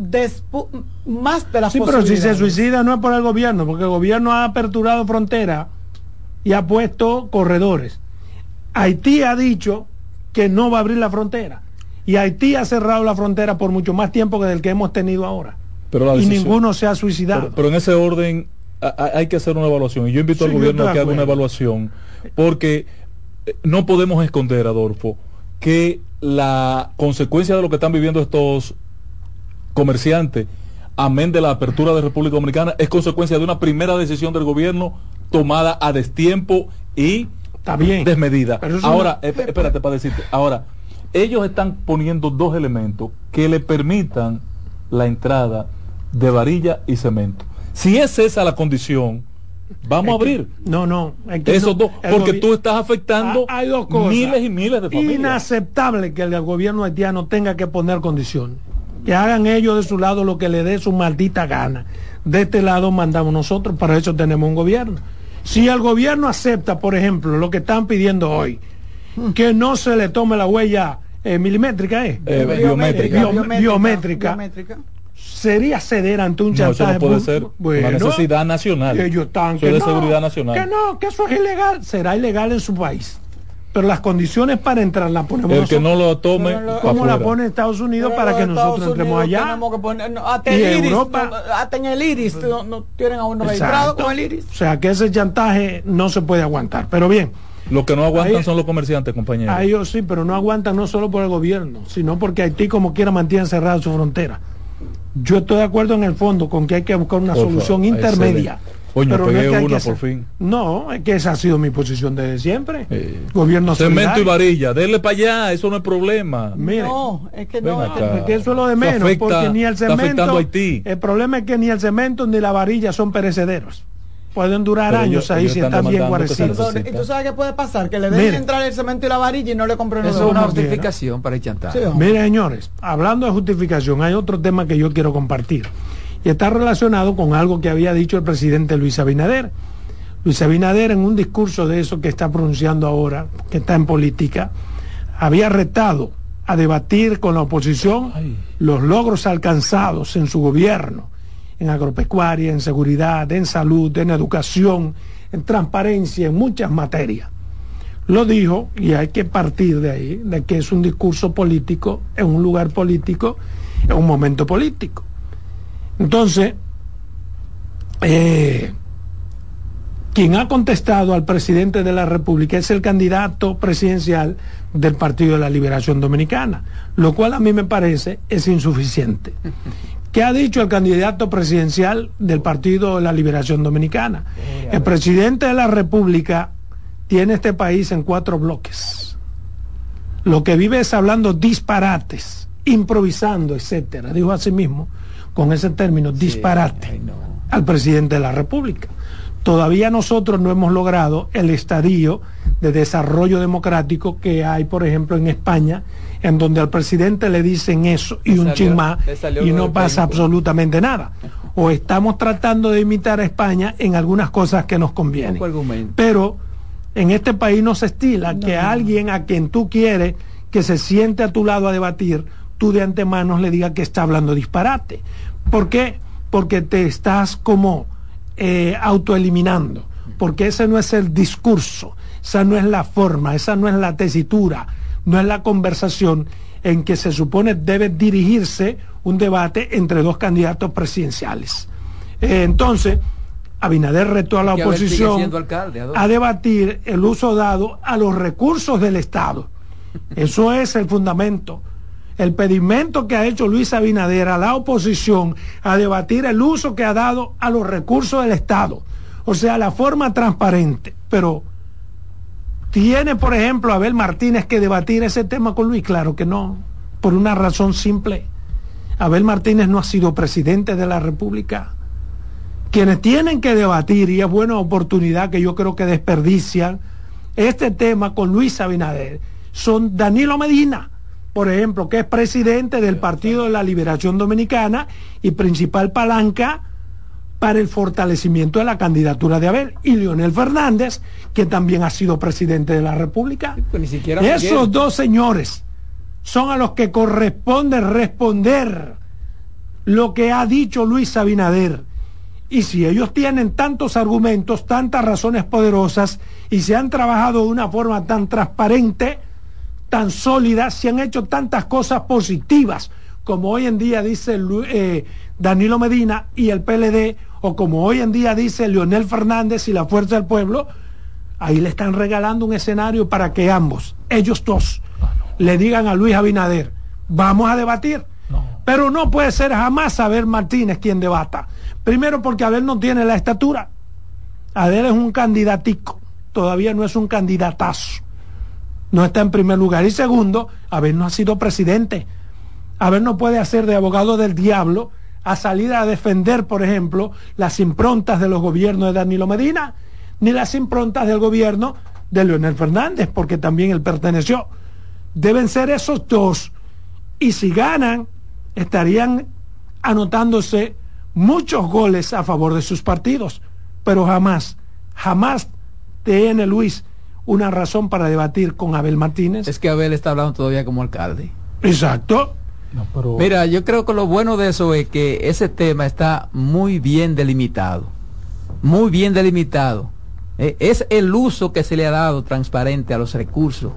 más de las Sí, pero si se suicida no es por el gobierno, porque el gobierno ha aperturado fronteras y ha puesto corredores. Haití ha dicho que no va a abrir la frontera. Y Haití ha cerrado la frontera por mucho más tiempo que del que hemos tenido ahora. y ninguno se ha suicidado. Pero, en ese orden hay que hacer una evaluación. Y yo invito al gobierno a que haga una evaluación, porque eh, no podemos esconder, Adolfo, que la consecuencia de lo que están viviendo estos comerciantes, amén de la apertura de República Dominicana, es consecuencia de una primera decisión del gobierno tomada a destiempo y Está bien. desmedida. Ahora, espérate para decirte, ahora, ellos están poniendo dos elementos que le permitan la entrada de varilla y cemento. Si es esa la condición, vamos a abrir. no, no. Esos dos, porque tú estás afectando hay dos cosas. miles y miles de familias. Inaceptable que el gobierno haitiano tenga que poner condiciones. Que hagan ellos de su lado lo que le dé su maldita gana. De este lado mandamos nosotros, para eso tenemos un gobierno. Si el gobierno acepta, por ejemplo, lo que están pidiendo hoy, que no se le tome la huella eh, milimétrica, ¿eh? eh biométrica. biométrica, Sería ceder ante un chantaje. No, puede ser una necesidad nacional. Que ellos están, que de no, seguridad nacional. Que no, que eso es ilegal. Será ilegal en su país. Pero las condiciones para entrar las ponemos El que no lo tome. ¿Cómo la pone Estados Unidos para que nosotros entremos allá? Tenemos que poner, hasta el iris, hasta en el iris no, tienen a uno registrado con el iris. O sea que ese chantaje no se puede aguantar. Pero bien. Los que no aguantan son los comerciantes, compañeros. A ellos sí, pero no aguantan no solo por el gobierno, sino porque Haití como quiera mantiene cerrada su frontera. Yo estoy de acuerdo en el fondo con que hay que buscar una solución intermedia. Coño, pero pegué no una por fin. No, es que esa ha sido mi posición desde siempre. Eh, Gobierno Cemento y varilla, denle para allá, eso no es problema. Mire, no, es que no, es que eso es lo de menos, porque ni el cemento, el problema es que ni el cemento ni la varilla son perecederos pueden durar años ahí si están bien guarecidos. ¿Y tú sabes qué puede pasar? Que le dejen entrar el cemento y la varilla y no le compren Eso es una justificación para el chantaje. Mire, señores, hablando de justificación, hay otro tema que yo quiero compartir. Y está relacionado con algo que había dicho el presidente Luis Abinader. Luis Abinader, en un discurso de eso que está pronunciando ahora, que está en política, había retado a debatir con la oposición los logros alcanzados en su gobierno en agropecuaria, en seguridad, en salud, en educación, en transparencia, en muchas materias. Lo dijo y hay que partir de ahí, de que es un discurso político en un lugar político, en un momento político. Entonces, eh, quien ha contestado al presidente de la República es el candidato presidencial del Partido de la Liberación Dominicana, lo cual a mí me parece es insuficiente. ¿Qué ha dicho el candidato presidencial del Partido de la Liberación Dominicana? El presidente de la República tiene este país en cuatro bloques. Lo que vive es hablando disparates, improvisando, etcétera. Dijo así mismo, con ese término, disparate, al presidente de la República. Todavía nosotros no hemos logrado el estadio de desarrollo democrático que hay, por ejemplo, en España, en donde al presidente le dicen eso y un chismá y no pasa absolutamente nada. O estamos tratando de imitar a España en algunas cosas que nos convienen. Pero en este país no se estila que alguien a quien tú quieres que se siente a tu lado a debatir, tú de antemano le digas que está hablando disparate. ¿Por qué? Porque te estás como eh, autoeliminando, porque ese no es el discurso, esa no es la forma, esa no es la tesitura, no es la conversación en que se supone debe dirigirse un debate entre dos candidatos presidenciales. Eh, entonces, Abinader retó a la oposición a debatir el uso dado a los recursos del Estado. Eso es el fundamento. El pedimento que ha hecho Luis Abinader a la oposición a debatir el uso que ha dado a los recursos del Estado. O sea, la forma transparente. Pero ¿Tiene, por ejemplo, Abel Martínez que debatir ese tema con Luis? Claro que no, por una razón simple. Abel Martínez no ha sido presidente de la República. Quienes tienen que debatir, y es buena oportunidad que yo creo que desperdician este tema con Luis Abinader, son Danilo Medina, por ejemplo, que es presidente del Partido de la Liberación Dominicana y principal palanca para el fortalecimiento de la candidatura de Abel y Leonel Fernández, que también ha sido presidente de la República. Pues Esos dos señores son a los que corresponde responder lo que ha dicho Luis Abinader. Y si ellos tienen tantos argumentos, tantas razones poderosas y se han trabajado de una forma tan transparente, tan sólida, se han hecho tantas cosas positivas, como hoy en día dice eh, Danilo Medina y el PLD, o como hoy en día dice Leonel Fernández y la Fuerza del Pueblo, ahí le están regalando un escenario para que ambos, ellos dos, le digan a Luis Abinader, vamos a debatir. Pero no puede ser jamás Abel Martínez quien debata. Primero porque Abel no tiene la estatura. Abel es un candidatico, todavía no es un candidatazo. No está en primer lugar. Y segundo, Abel no ha sido presidente. Abel no puede hacer de abogado del diablo a salir a defender, por ejemplo, las improntas de los gobiernos de Danilo Medina, ni las improntas del gobierno de Leonel Fernández, porque también él perteneció. Deben ser esos dos. Y si ganan, estarían anotándose muchos goles a favor de sus partidos. Pero jamás, jamás tiene Luis una razón para debatir con Abel Martínez. Es que Abel está hablando todavía como alcalde. Exacto. Mira, yo creo que lo bueno de eso es que ese tema está muy bien delimitado. Muy bien delimitado. Eh, es el uso que se le ha dado transparente a los recursos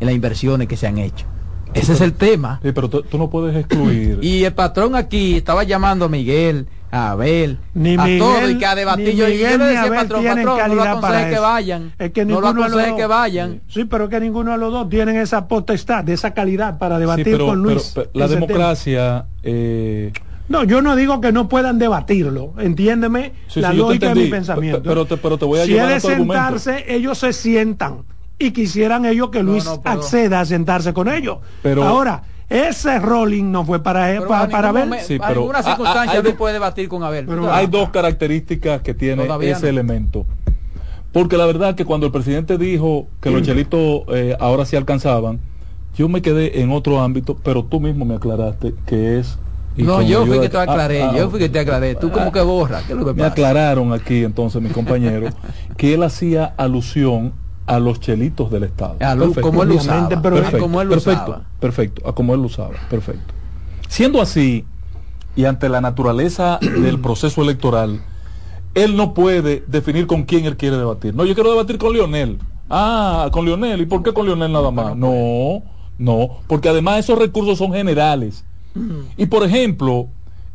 en las inversiones que se han hecho. Ese es el tema. Sí, pero tú, no puedes excluir. y el patrón aquí estaba llamando a Miguel, a Abel, ni a todo y que a debatir. Yo, yo, le decía, patrón, patrón, no lo aconseje que vayan. Es que no lo aconseje que vayan. Sí, pero que ninguno de los dos tienen esa potestad, de esa calidad para debatir con Luis. la democracia... Eh... No, yo no digo que no puedan debatirlo, entiéndeme la lógica de mi pensamiento. Pero, te, pero te voy a si llevar a sentarse, ellos se sientan y quisieran ellos que Luis acceda a sentarse con ellos. Pero, Ahora, ese rolling no fue para él, para, para Abel. Sí, pero alguna circunstancia no puede debatir con Abel. Pero hay dos características que tiene ese elemento. Porque la verdad que cuando el presidente dijo que los chelitos eh, ahora sí alcanzaban, yo me quedé en otro ámbito, pero tú mismo me aclaraste que es no, yo fui que te aclaré, ah, yo fui que te aclaré. Tú como que borra. ¿qué es lo que me aclararon aquí entonces mis compañeros que él hacía alusión a los chelitos del Estado. como él lo usaba. Perfecto, perfecto, a como él lo usaba. Perfecto. Siendo así, y ante la naturaleza del proceso electoral, él no puede definir con quién él quiere debatir. No, yo quiero debatir con Lionel. Ah, con Lionel. ¿Y por qué con Lionel nada más? No, no, porque además esos recursos son generales. Y por ejemplo,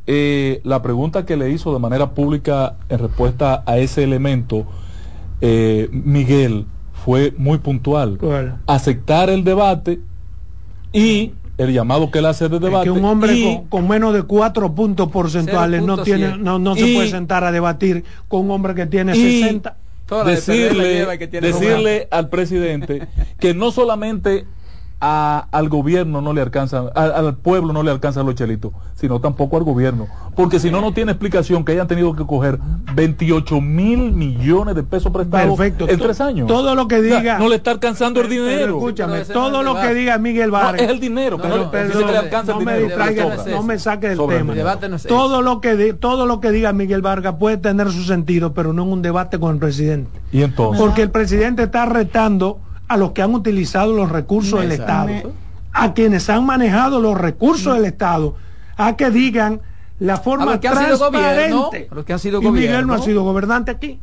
eh, la pregunta que le hizo de manera pública en respuesta a ese elemento, eh, Miguel, fue muy puntual. Aceptar el debate y el llamado que él hace de debate. que un hombre con, menos de cuatro puntos porcentuales no tiene no, no se puede sentar a debatir con un hombre que tiene 60. Decirle, decirle al presidente que no solamente al gobierno no le alcanza, al pueblo no le alcanzan los chelitos, sino tampoco al gobierno. Porque si no, no tiene explicación que hayan tenido que coger 28 mil millones de pesos prestados en tres años. Todo lo que diga. no le está alcanzando el dinero. escúchame, todo lo que diga Miguel Vargas. es el dinero, que no, le alcanza el dinero. Me no me saque del tema. todo, lo que todo lo que diga Miguel Vargas puede tener su sentido, pero no en un debate con el presidente. ¿Y entonces? Porque el presidente está retando a los que han utilizado los recursos del Estado, a quienes han manejado los recursos del Estado, a que digan la forma transparente. que han sido y Miguel no ha sido gobernante aquí.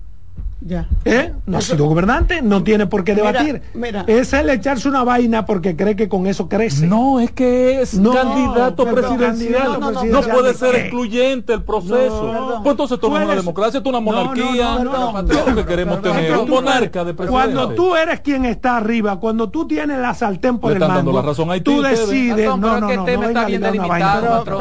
Ya. ¿Eh? No ha sido gobernante, no tiene por qué debatir. Es el echarse una vaina porque cree que con eso crece. No, es que es candidato presidencial. no, puede ser excluyente el proceso. pues entonces esto no es una democracia, esto es una monarquía. No, que queremos tener un monarca de presidente. Cuando tú eres quien está arriba, cuando tú tienes la sartén por el razón tú decides. No, no, no,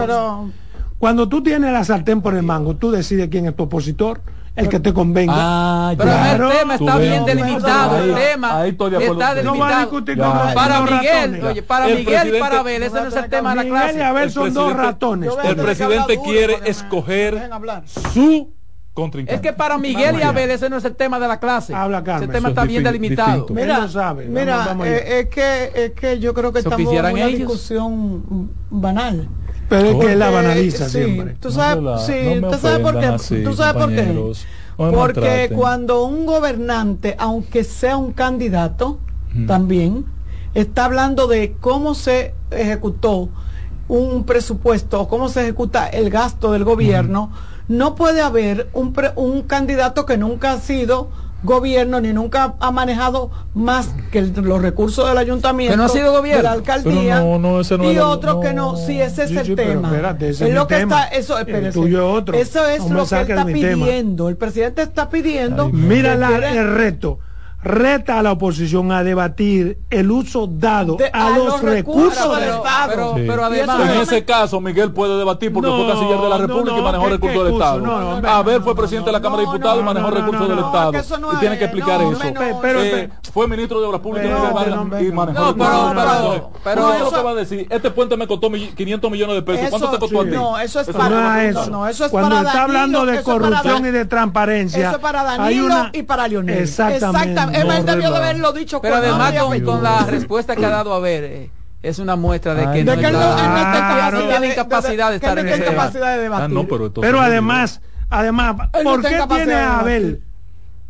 no, Cuando tú tienes la sartén por el mango, tú decides quién es tu opositor el que te convenga. Ah, pero el tema está bien delimitado, el tema está delimitado. para Miguel, oye, para Miguel y para Abel, ese no es el tema de la clase. Miguel y Abel son dos ratones. El presidente quiere escoger su contrincante. Es que para Miguel y Abel ese no es el tema de la clase. Habla, Carmen. Ese tema está bien delimitado. Mira, mira, eh, es que es que yo creo que estamos en una discusión banal Pero es que la banaliza siempre. Tú sabes, sí, ¿tú sabes por qué? ¿Tú sabes por qué? Porque cuando un gobernante, aunque sea un candidato, también está hablando de cómo se ejecutó un presupuesto o cómo se ejecuta el gasto del gobierno, no puede haber un, un candidato que nunca ha sido gobierno ni nunca ha manejado más que los recursos del ayuntamiento, no ha sido gobierno. de la alcaldía y otro que no, sí ese es el tema. es lo que está, eso, otro. eso es lo que está pidiendo. El presidente está pidiendo. mira el reto reta a la oposición a debatir el uso dado a, los, recursos, del Estado. Pero, además, en ese caso, Miguel puede debatir porque fue canciller de la República y manejó recursos del Estado. a ver, fue presidente de la Cámara de Diputados y manejó recursos del Estado. y tiene que explicar eso. Eh, fue ministro de Obras Públicas y manejó recursos Pero es lo que va a decir. Este puente me costó 500 millones de pesos. ¿Cuánto te costó a ti? No, eso es para eso. Cuando está hablando de corrupción y de transparencia. Eso para Danilo y para Lionel. Exactamente. Él debió de haberlo dicho Pero además con, la respuesta que ha dado a ver, eh, es una muestra de que, no, de que no, tiene capacidad de, estar de, en capacidad de debatir. Ah, pero, pero además, además, ¿por qué tiene Abel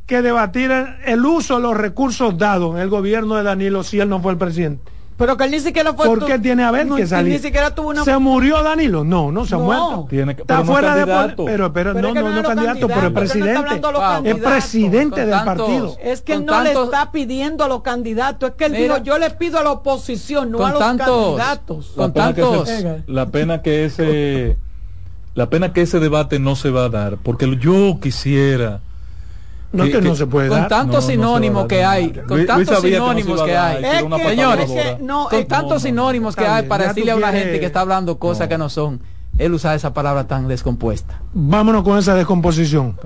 que debatir el uso de los recursos dados en el gobierno de Danilo si él no fue el presidente? Pero que él ni siquiera fue. ¿Por qué tiene a ver que salir? Ni siquiera tuvo una. ¿Se murió Danilo? No, no se ha muerto. Tiene Está fuera de. Pero, pero, no, no, no, candidato, pero es presidente. es presidente del partido. Es que no le está pidiendo a los candidatos. Es que él dijo: Yo le pido a la oposición, no a los candidatos. Con tantos. La pena que ese. La pena que ese debate no se va a dar. Porque yo quisiera no que, no se puede con tantos sinónimos que hay con tantos sinónimos que, hay. Señores con tantos sinónimos que hay para decirle a una gente que está hablando cosas que no son él usa esa palabra tan descompuesta. Vámonos con esa descomposición.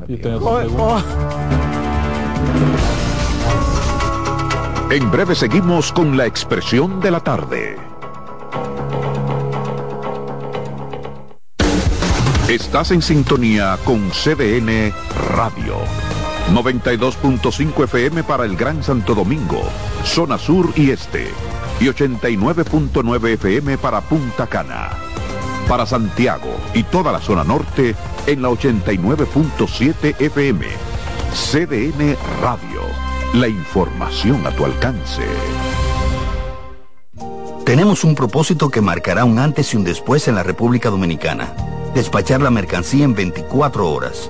En breve seguimos con la expresión de la tarde. Estás en sintonía con CDN Radio. 92.5 FM para el Gran Santo Domingo, zona sur y este, y 89.9 FM para Punta Cana. Para Santiago y toda la zona norte en la 89.7 FM. CDN Radio, la información a tu alcance. Tenemos un propósito que marcará un antes y un después en la República Dominicana. Despachar la mercancía en 24 horas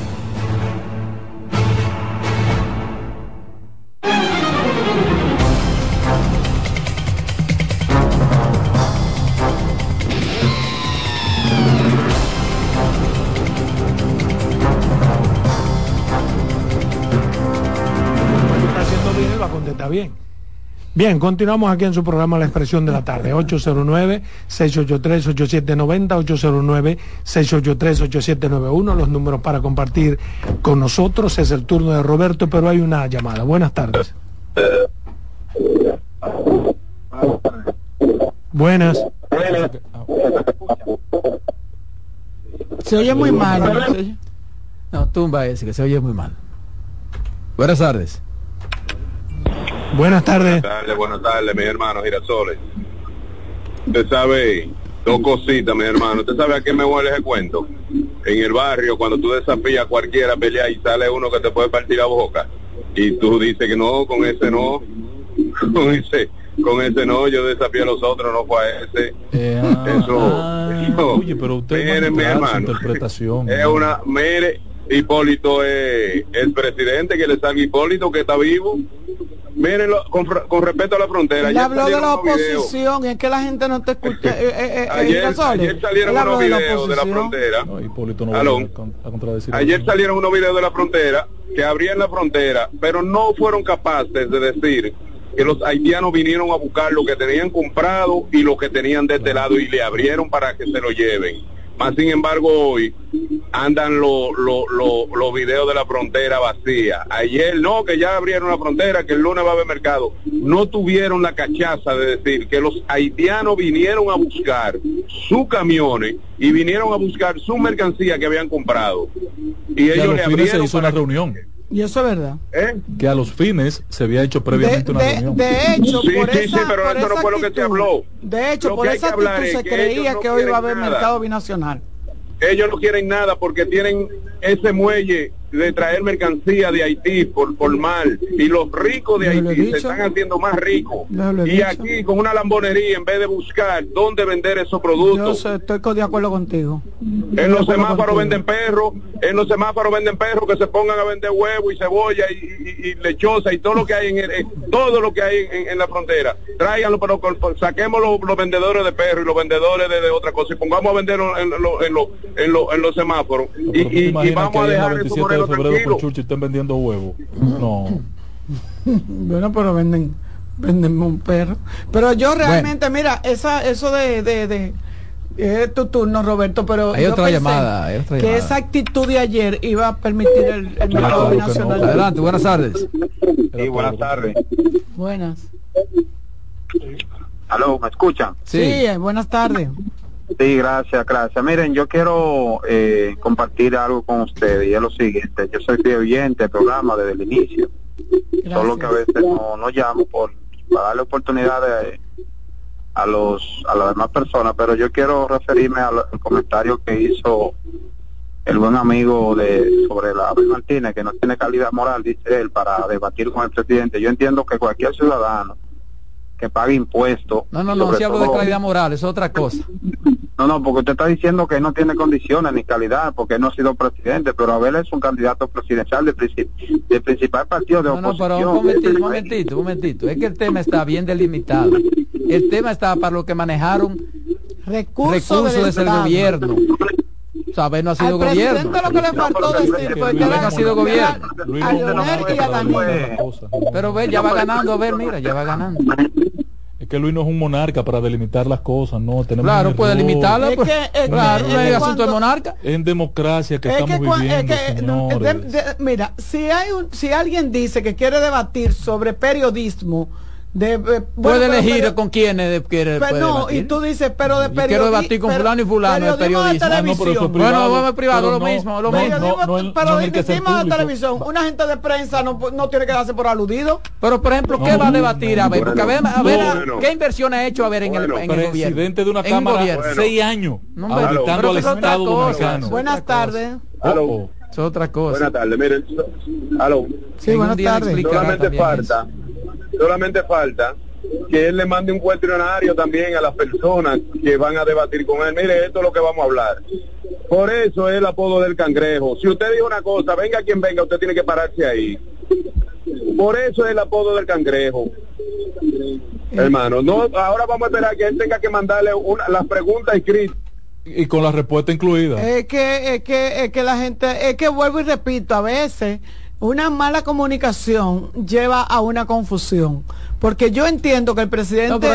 Bien, continuamos aquí en su programa La Expresión de la Tarde, 809-683-8790, 809-683-8791, los números para compartir con nosotros. Es el turno de Roberto, pero hay una llamada. Buenas tardes. Buenas. Se oye muy mal. No, tumba ese, que se oye muy mal. Buenas tardes. Buenas tardes. Buenas tardes, buenas tardes, mis hermanos Girasoles. Usted sabe, dos cositas, mi hermano. ¿Usted sabe a qué me huele ese cuento? en el barrio, cuando tú desafías a cualquiera a pelear y sale uno que te puede partir la boca, y tú dices que no, con ese no, con ese, con ese no, yo desafío a los otros, no fue a ese. Eh, eso, ah, oye, pero usted mi hermano, interpretación. Es una, mire, Hipólito es el presidente, que le salga Hipólito, que está vivo. Mírenlo, con, con respecto a la frontera. Él habló de la oposición, y es que la gente no te escucha. Eh, eh, eh, ayer, ayer, salieron unos videos de la, frontera. No, Hipólito no a, a contradecir. Ayer salieron unos videos de la frontera que abrían la frontera, pero no fueron capaces de decir que los haitianos vinieron a buscar lo que tenían comprado y lo que tenían de este lado y le abrieron para que se lo lleven más sin embargo, hoy andan los lo, videos de la frontera vacía. Ayer no, que ya abrieron la frontera, que el lunes va a haber mercado. No tuvieron la cachaza de decir que los haitianos vinieron a buscar sus camiones y vinieron a buscar su mercancía que habían comprado. Y ellos le abrieron se una reunión. Y eso es verdad. ¿Eh? Que a los fines se había hecho previamente una reunión. De hecho, sí, por sí, esa, sí, pero eso no fue lo que se habló. De hecho, por esa actitud se creía que hoy iba a haber mercado binacional. Ellos no quieren nada porque tienen ese muelle de traer mercancía de Haití por, por mal y los ricos de Haití se están haciendo más ricos. Y aquí con una lambonería en vez de buscar dónde vender esos productos yo estoy de acuerdo contigo. en los semáforos venden perros en los semáforos venden perros que se pongan a vender huevo y cebolla y, lechosa y todo lo que hay en, todo lo que hay en, la frontera. Tráiganlo pero saquemos los, vendedores de perros y los vendedores de, otra cosa y pongamos a venderlo en, en, en, los semáforos. Y, vamos a dejar eso de febrero por estén vendiendo huevos. No. bueno, pero venden venden un perro. Pero yo realmente, mira, esa eso de, de, de es tu turno, Roberto, pero hay otra, llamada, que esa actitud de ayer iba a permitir el, el mercado nacional. Adelante, buenas tardes. Sí, buenas tardes. Buenas. Aló, ¿me escuchan? Sí, buenas tardes. Sí, gracias, gracias. Miren, yo quiero eh, compartir algo con ustedes y es lo siguiente. Yo soy fiel oyente del programa desde el inicio. Solo que a veces no, no llamo por, para darle oportunidad a los a las demás personas, pero yo quiero referirme al, comentario que hizo el buen amigo de sobre la Martínez, que no tiene calidad moral, dice él, para debatir con el presidente. Yo entiendo que cualquier ciudadano que pague impuestos. No, no, no, si hablo de calidad moral, es otra cosa. No, no, porque usted está diciendo que no tiene condiciones ni calidad, porque no ha sido presidente, pero Abel es un candidato presidencial del, principal partido de oposición. No, pero un momentito, un momentito, un momentito. Es que el tema está bien delimitado. El tema está para lo que manejaron recursos, desde el gobierno. Saber no ha sido gobierno. lo que le faltó decir fue que no ha sido gobierno. Pero ve, ya va ganando, a ver, mira, ya va ganando. Es que Luis no es un monarca para delimitar las cosas, no. Tenemos claro, puede delimitarlas. Pues, claro, no es asunto de monarca. En democracia que estamos viviendo, mira, si hay un, si alguien dice que quiere debatir sobre periodismo, de, eh, puede elegir con quiénes quiere pero no y tú dices pero de periodismo quiero debatir con fulano y fulano de periodismo ah, no, pero bueno vamos privado lo mismo lo mismo. pero de televisión. Una gente de prensa no, no tiene que darse por aludido. Pero por ejemplo qué va a debatir a ver porque a ver, a ver qué inversión ha hecho a ver en el, en el presidente de una cámara seis años al Estado Dominicano. buenas tardes. Es otra cosa. Buenas tardes miren. Aló sí buenas tardes. solamente falta Solamente falta que él le mande un cuestionario también a las personas que van a debatir con él. Mire, esto es lo que vamos a hablar. Por eso es el apodo del cangrejo. Si usted dice una cosa, venga quien venga, usted tiene que pararse ahí. Por eso es el apodo del cangrejo. Hermano, no, ahora vamos a esperar que él tenga que mandarle una, las preguntas escritas. Y con la respuesta incluida. Es que, es que, es que la gente, es que vuelvo y repito, a veces una mala comunicación lleva a una confusión. Porque yo entiendo que el presidente... No, pero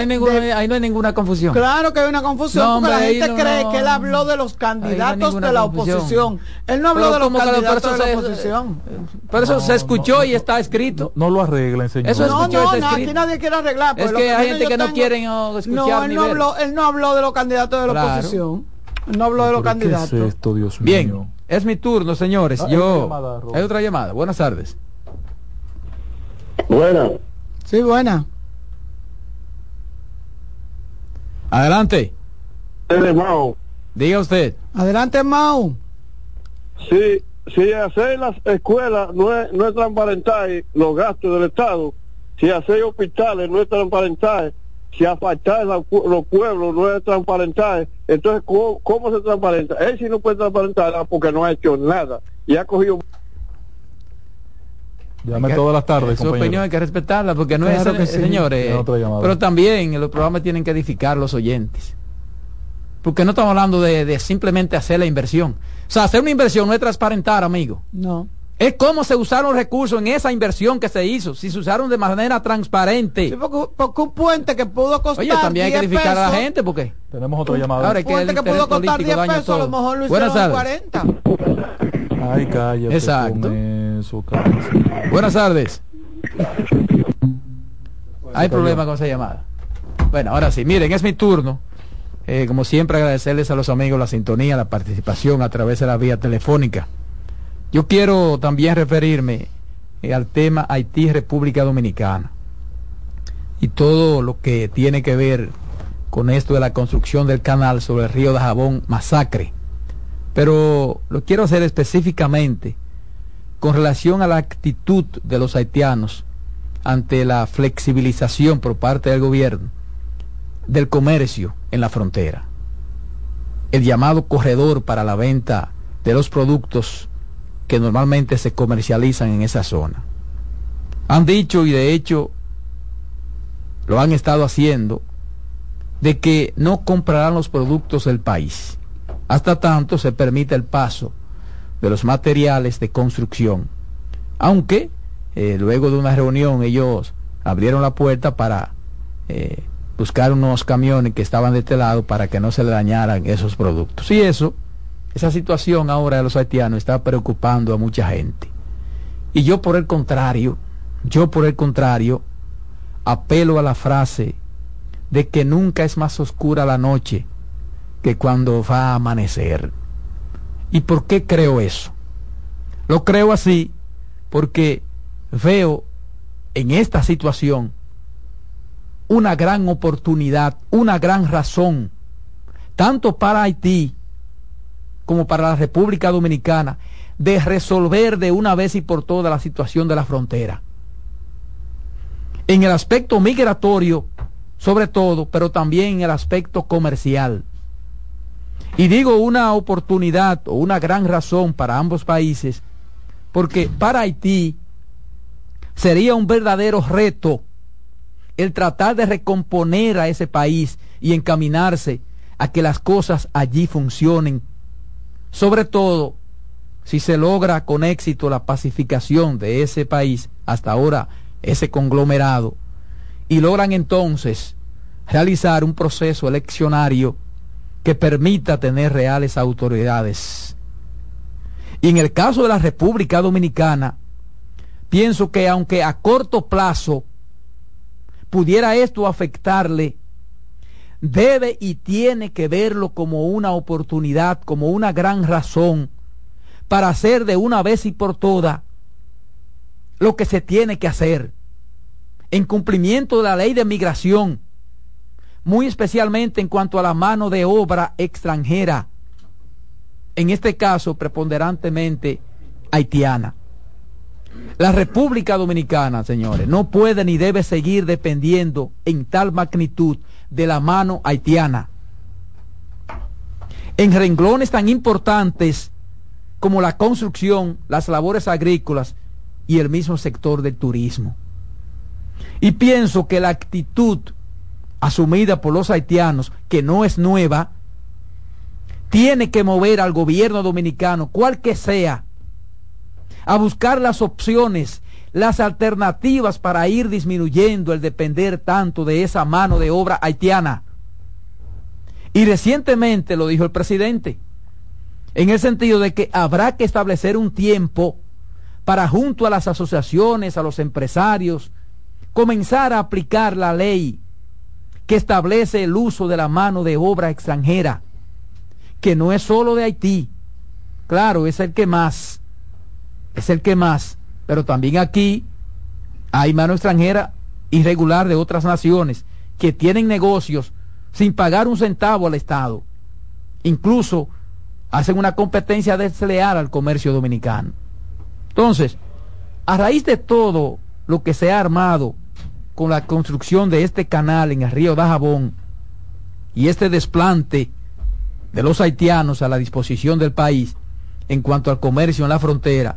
ahí, no hay ninguna confusión. Claro que hay una confusión, porque la gente cree que él habló de los candidatos de la oposición. Él no habló de los candidatos de la oposición. Pero eso se escuchó y está escrito. No, lo arreglen, señor. Eso no, no, no, aquí nadie quiere arreglar. Es que hay gente que no quieren escuchar No, él no, habló, él no habló de los candidatos de la oposición. no habló de los candidatos. ¿Qué es esto, Dios mío? Bien. Es mi turno, señores. Ah, Yo. Hay otra llamada. Buenas tardes. Buena. Sí, buena. Adelante. Mau. Diga usted. Adelante, Mau. si, si hacer las escuelas no es, no es transparentar los gastos del Estado, si hacer hospitales no es transparentar, si afectar los pueblos no es transparentar, entonces ¿cómo, se transparenta? Él sí no puede transparentar porque no ha hecho nada y ha cogido... Llame todas las tardes. Su opinión hay que respetarla porque no es, señores. Pero también los programas tienen que edificar los oyentes. Porque no estamos hablando de, de, simplemente hacer la inversión. O sea, hacer una inversión no es transparentar, amigo. No. Es cómo se usaron recursos en esa inversión que se hizo, si se usaron de manera transparente. Sí, porque, un puente que pudo costar. Oye, también hay que edificar a la gente, porque. Tenemos otra llamada. Ahora, un puente que, pudo costar 10 pesos, a lo mejor lo hicieron Buenas 40. Ay, cállate. Exacto. Buenas tardes. Hay problema con esa llamada. Bueno, ahora sí, miren, es mi turno. Eh, como siempre, agradecerles a los amigos la sintonía, la participación a través de la vía telefónica. Yo quiero también referirme eh, al tema Haití-República Dominicana y todo lo que tiene que ver con esto de la construcción del canal sobre el río de Jabón Masacre. Pero lo quiero hacer específicamente con relación a la actitud de los haitianos ante la flexibilización por parte del gobierno del comercio en la frontera. El llamado corredor para la venta de los productos que normalmente se comercializan en esa zona. Han dicho y de hecho lo han estado haciendo de que no comprarán los productos del país hasta tanto se permite el paso de los materiales de construcción. Aunque eh, luego de una reunión ellos abrieron la puerta para eh, buscar unos camiones que estaban de este lado para que no se le dañaran esos productos. Y eso esa situación ahora de los haitianos está preocupando a mucha gente. Y yo por el contrario, yo por el contrario, apelo a la frase de que nunca es más oscura la noche que cuando va a amanecer. ¿Y por qué creo eso? Lo creo así porque veo en esta situación una gran oportunidad, una gran razón, tanto para Haití como para la República Dominicana de resolver de una vez y por todas la situación de la frontera. En el aspecto migratorio, sobre todo, pero también en el aspecto comercial. Y digo una oportunidad o una gran razón para ambos países, porque para Haití sería un verdadero reto el tratar de recomponer a ese país y encaminarse a que las cosas allí funcionen sobre todo si se logra con éxito la pacificación de ese país, hasta ahora ese conglomerado, y logran entonces realizar un proceso eleccionario que permita tener reales autoridades. Y en el caso de la República Dominicana, pienso que aunque a corto plazo pudiera esto afectarle debe y tiene que verlo como una oportunidad, como una gran razón para hacer de una vez y por todas lo que se tiene que hacer en cumplimiento de la ley de migración, muy especialmente en cuanto a la mano de obra extranjera, en este caso preponderantemente haitiana. La República Dominicana, señores, no puede ni debe seguir dependiendo en tal magnitud de la mano haitiana. En renglones tan importantes como la construcción, las labores agrícolas y el mismo sector del turismo. Y pienso que la actitud asumida por los haitianos, que no es nueva, tiene que mover al gobierno dominicano, cual que sea, a buscar las opciones las alternativas para ir disminuyendo el depender tanto de esa mano de obra haitiana. Y recientemente lo dijo el presidente, en el sentido de que habrá que establecer un tiempo para junto a las asociaciones, a los empresarios, comenzar a aplicar la ley que establece el uso de la mano de obra extranjera, que no es solo de Haití, claro, es el que más, es el que más, pero también aquí hay mano extranjera irregular de otras naciones que tienen negocios sin pagar un centavo al Estado. Incluso hacen una competencia desleal al comercio dominicano. Entonces, a raíz de todo lo que se ha armado con la construcción de este canal en el río Dajabón y este desplante de los haitianos a la disposición del país en cuanto al comercio en la frontera,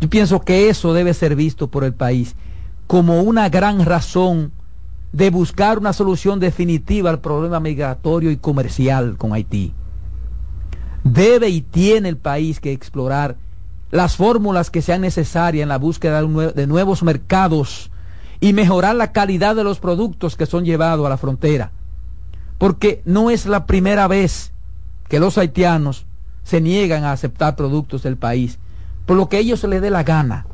yo pienso que eso debe ser visto por el país como una gran razón de buscar una solución definitiva al problema migratorio y comercial con Haití. Debe y tiene el país que explorar las fórmulas que sean necesarias en la búsqueda de nuevos mercados y mejorar la calidad de los productos que son llevados a la frontera. Porque no es la primera vez que los haitianos se niegan a aceptar productos del país, por lo que a ellos se les dé la gana.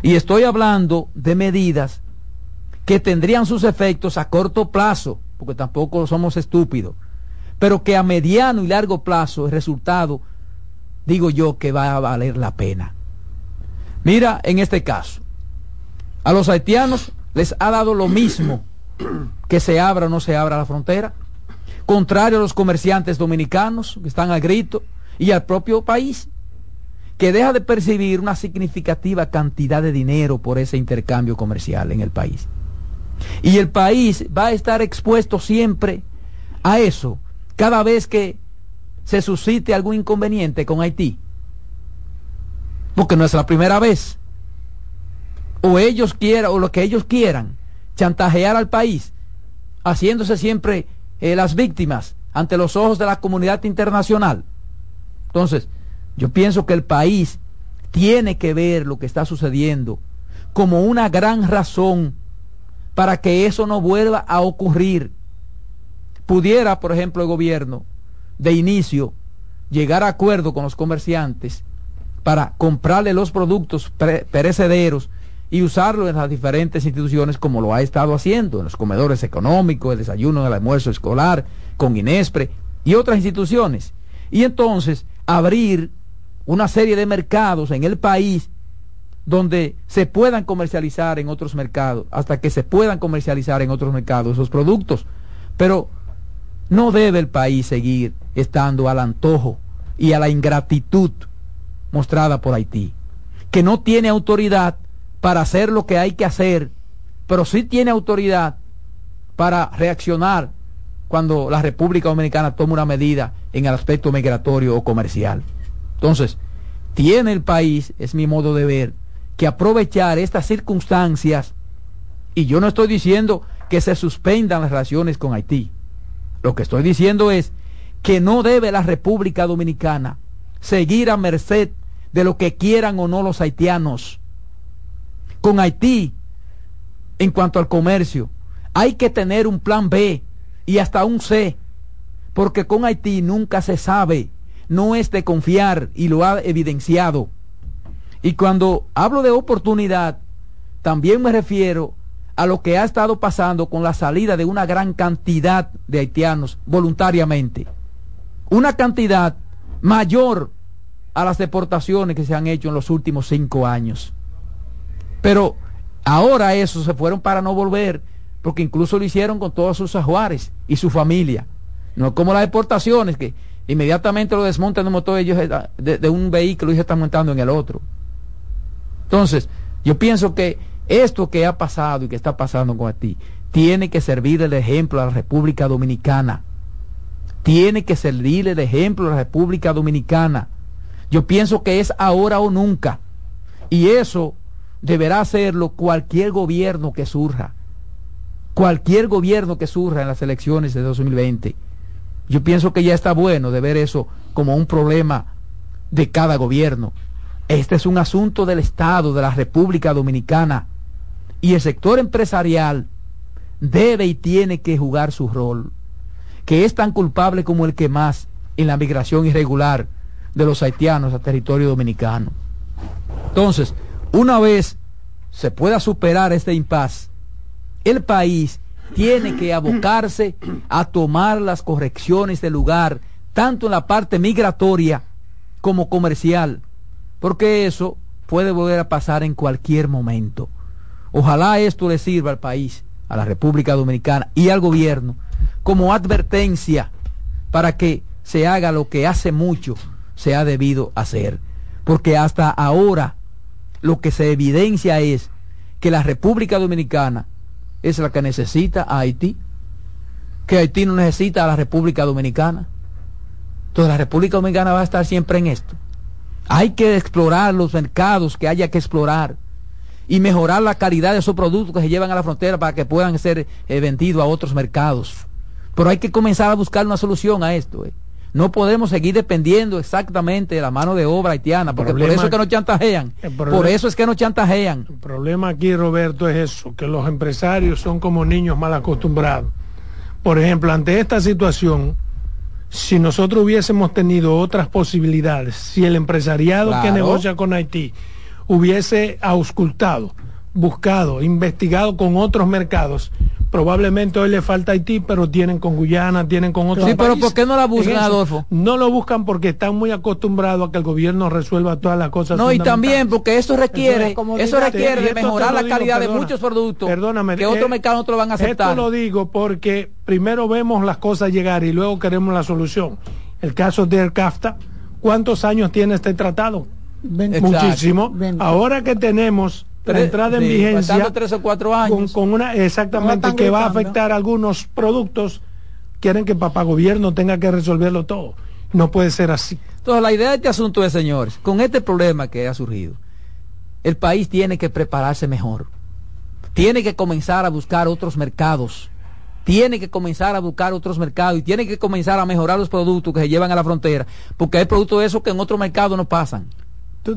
Y estoy hablando de medidas que tendrían sus efectos a corto plazo, porque tampoco somos estúpidos, pero que a mediano y largo plazo el resultado, digo yo, que va a valer la pena. Mira, en este caso, a los haitianos les ha dado lo mismo que se abra o no se abra la frontera, contrario a los comerciantes dominicanos que están al grito y al propio país, que deja de percibir una significativa cantidad de dinero por ese intercambio comercial en el país. Y el país va a estar expuesto siempre a eso, cada vez que se suscite algún inconveniente con Haití. Porque no es la primera vez. O ellos quieran, o lo que ellos quieran, chantajear al país, haciéndose siempre eh, las víctimas ante los ojos de la comunidad internacional. Entonces, yo pienso que el país tiene que ver lo que está sucediendo como una gran razón para que eso no vuelva a ocurrir pudiera, por ejemplo, el gobierno de inicio llegar a acuerdo con los comerciantes para comprarle los productos perecederos y usarlo en las diferentes instituciones como lo ha estado haciendo, en los comedores económicos, el desayuno, el almuerzo escolar, con Inespre y otras instituciones. Y entonces abrir una serie de mercados en el país donde se puedan comercializar en otros mercados, hasta que se puedan comercializar en otros mercados esos productos. Pero no debe el país seguir estando al antojo y a la ingratitud mostrada por Haití, que no tiene autoridad para hacer lo que hay que hacer, pero sí tiene autoridad para reaccionar cuando la República Dominicana toma una medida en el aspecto migratorio o comercial. Entonces, tiene el país, es mi modo de ver, que aprovechar estas circunstancias, y yo no estoy diciendo que se suspendan las relaciones con Haití, lo que estoy diciendo es que no debe la República Dominicana seguir a merced de lo que quieran o no los haitianos. Con Haití, en cuanto al comercio, hay que tener un plan B y hasta un C, porque con Haití nunca se sabe, no es de confiar y lo ha evidenciado. Y cuando hablo de oportunidad, también me refiero a lo que ha estado pasando con la salida de una gran cantidad de haitianos voluntariamente. Una cantidad mayor a las deportaciones que se han hecho en los últimos cinco años. Pero ahora esos se fueron para no volver, porque incluso lo hicieron con todos sus ajuares y su familia. No como las deportaciones, que inmediatamente lo desmontan de motor ellos de, un vehículo y se están montando en el otro. Entonces, yo pienso que esto que ha pasado y que está pasando con ti tiene que servir de ejemplo a la República Dominicana. Tiene que servir de ejemplo a la República Dominicana. Yo pienso que es ahora o nunca. Y eso deberá hacerlo cualquier gobierno que surja. Cualquier gobierno que surja en las elecciones de 2020. Yo pienso que ya está bueno de ver eso como un problema de cada gobierno. Este es un asunto del Estado, de la República Dominicana y el sector empresarial debe y tiene que jugar su rol, que es tan culpable como el que más en la migración irregular de los haitianos a territorio dominicano. Entonces, una vez se pueda superar este impas, el país tiene que abocarse a tomar las correcciones del lugar, tanto en la parte migratoria como comercial, porque eso puede volver a pasar en cualquier momento. Ojalá esto le sirva al país, a la República Dominicana y al gobierno como advertencia para que se haga lo que hace mucho se ha debido hacer. Porque hasta ahora lo que se evidencia es que la República Dominicana es la que necesita a Haití, que Haití no necesita a la República Dominicana. Entonces la República Dominicana va a estar siempre en esto. Hay que explorar los mercados que haya que explorar y mejorar la calidad de esos productos que se llevan a la frontera para que puedan ser eh, vendidos a otros mercados. Pero hay que comenzar a buscar una solución a esto. Eh. No podemos seguir dependiendo exactamente de la mano de obra haitiana, porque por eso es que nos chantajean. Por eso es que nos chantajean. El problema aquí, Roberto, es eso, que los empresarios son como niños mal acostumbrados. Por ejemplo, ante esta situación, si nosotros hubiésemos tenido otras posibilidades, si el empresariado que negocia con Haití hubiese auscultado, buscado, investigado con otros mercados, probablemente hoy le falta Haití, pero tienen con Guyana, tienen con otros Sí, pero ¿por qué no la buscan, Adolfo? No lo buscan porque están muy acostumbrados a que el gobierno resuelva todas las cosas. No, y también porque eso requiere, eso requiere mejorar la calidad de muchos productos perdóname, que otros eh, mercados no te lo van a aceptar. Esto lo digo porque primero vemos las cosas llegar y luego queremos la solución. El caso de CAFTA, ¿cuántos años tiene este tratado? Muchísimo. Ahora que tenemos la entrada en vigencia tres o cuatro años con, una exactamente que va a afectar algunos productos quieren que papá gobierno tenga que resolverlo todo. No puede ser así. Entonces la idea de este asunto es señores con este problema que ha surgido el país tiene que prepararse mejor. Tiene que comenzar a buscar otros mercados. Tiene que comenzar a buscar otros mercados y tiene que comenzar a mejorar los productos que se llevan a la frontera porque hay productos de esos que en otros mercados no pasan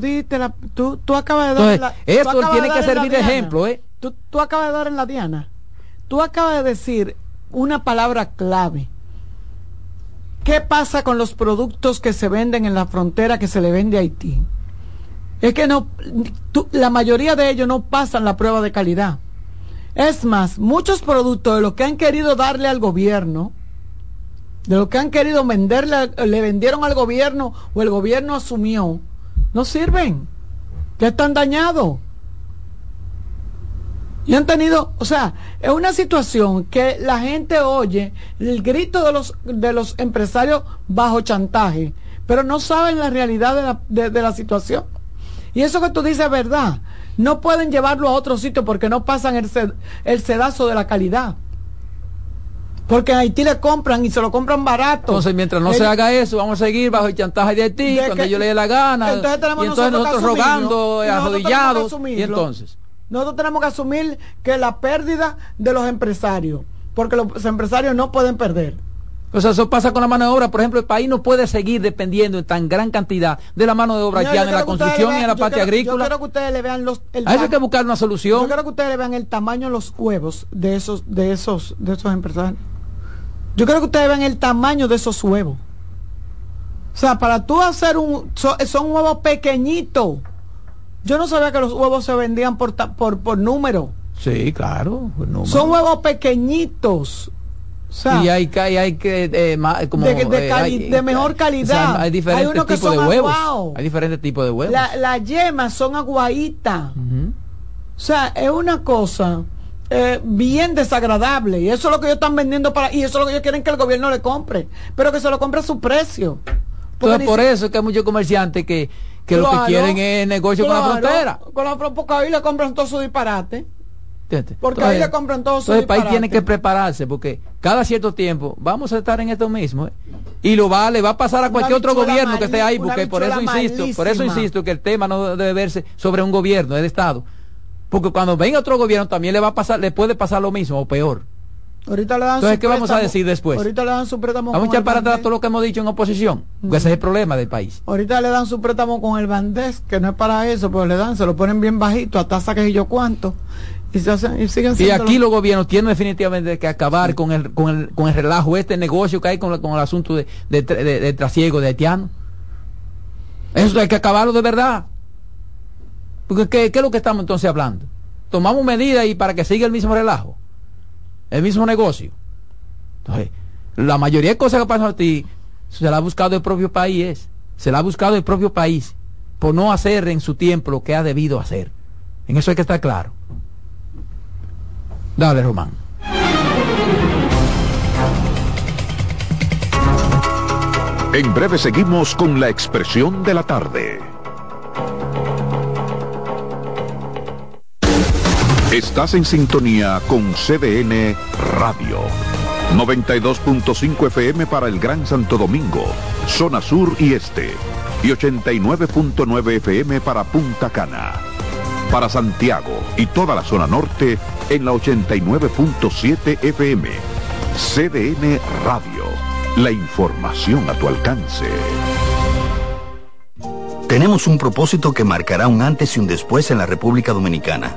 Tú, la, tú, tú acabas de dar la, Esto tiene que servir de ejemplo, ¿eh? Tú, tú acabas de dar en la diana. Tú acabas de decir una palabra clave. ¿Qué pasa con los productos que se venden en la frontera que se le vende a Haití? Es que no, la mayoría de ellos no pasan la prueba de calidad. Es más, muchos productos de los que han querido darle al gobierno, de lo que han querido venderle, le vendieron al gobierno o el gobierno asumió, no sirven, ya están dañados. Y han tenido, o sea, es una situación que la gente oye el grito de los, de los empresarios bajo chantaje, pero no saben la realidad de la, la situación. Y eso que tú dices es verdad. No pueden llevarlo a otro sitio porque no pasan el, el sedazo de la calidad. Porque en Haití le compran y se lo compran barato. Entonces, mientras no se haga eso, vamos a seguir bajo el chantaje de Haití, cuando yo le dé la gana. Entonces tenemos y entonces nosotros, rogando, arrodillados. Y entonces. Nosotros tenemos que asumir que la pérdida de los empresarios, porque los empresarios no pueden perder. O sea, eso pasa con la mano de obra. Por ejemplo, el país no puede seguir dependiendo en tan gran cantidad de la mano de obra haitiana en la construcción y en la parte agrícola. Yo quiero que ustedes le vean los. El hay que buscar una solución. Yo quiero que ustedes le vean el tamaño de los huevos de esos, de esos, de esos empresarios. Yo creo que ustedes ven el tamaño de esos huevos. O sea, para tú hacer un... Son, huevos pequeñitos. Yo no sabía que los huevos se vendían por, por, por número. Sí, claro. Son huevos pequeñitos. O sea, y hay, hay, hay que eh, como, de, eh, mejor calidad. hay diferentes tipos de huevos. Hay diferentes tipos de huevos. Las la yemas son aguaditas. O sea, es una cosa eh, bien desagradable. Y eso es lo que ellos están vendiendo para. Y eso es lo que ellos quieren que el gobierno le compre. Pero que se lo compre a su precio. Entonces, por eso es que hay muchos comerciantes que, que lo que quieren es negocio con la frontera. Con la, porque ahí le compran todo su disparate. Porque ahí le compran todo su Entonces el país tiene que prepararse porque cada cierto tiempo vamos a estar en esto mismo. ¿eh? Y lo va, le va a pasar a cualquier otro gobierno que esté ahí, porque por eso insisto, por eso insisto que el tema no debe verse sobre un gobierno, es de Estado. Porque cuando venga otro gobierno también le va a pasar, le puede pasar lo mismo o peor. Ahorita le dan Entonces, ¿qué vamos a decir después? Ahorita le dan su préstamo. Vamos a echar para atrás todo lo que hemos dicho en oposición. ese es el problema del país. Ahorita le dan su préstamo con el bandés, que no es para eso, pero le dan, se lo ponen bien bajito, a tasa que yo cuánto. Y, se hacen, y siguen Y aquí los gobiernos tienen definitivamente que acabar con, el, con, el, con el relajo, este negocio que hay con, con el asunto de, de, de, trasiego de haitianos. Eso hay que acabarlo de verdad. Porque ¿qué, ¿qué es lo que estamos entonces hablando? tomamos medidas y para que siga el mismo relajo, el mismo negocio. Entonces, la mayoría de cosas que pasan a ti se la ha buscado el propio país, se la ha buscado el propio país por no hacer en su tiempo lo que ha debido hacer. En eso hay que estar claro. Dale, Román. En breve seguimos con la expresión de la tarde. Estás en sintonía con CDN Radio. 92.5 FM para el Gran Santo Domingo, zona sur y este. Y 89.9 FM para Punta Cana. Para Santiago y toda la zona norte en la 89.7 FM. CDN Radio. La información a tu alcance. Tenemos un propósito que marcará un antes y un después en la República Dominicana.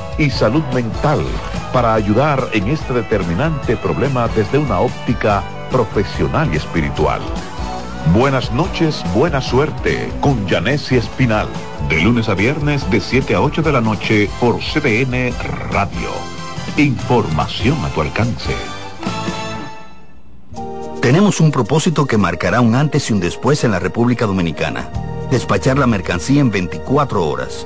y salud mental, para ayudar en este determinante problema desde una óptica profesional y espiritual. Buenas noches, buena suerte con Janessi Espinal, de lunes a viernes de 7 a 8 de la noche por CBN Radio. Información a tu alcance. Tenemos un propósito que marcará un antes y un después en la República Dominicana. Despachar la mercancía en 24 horas.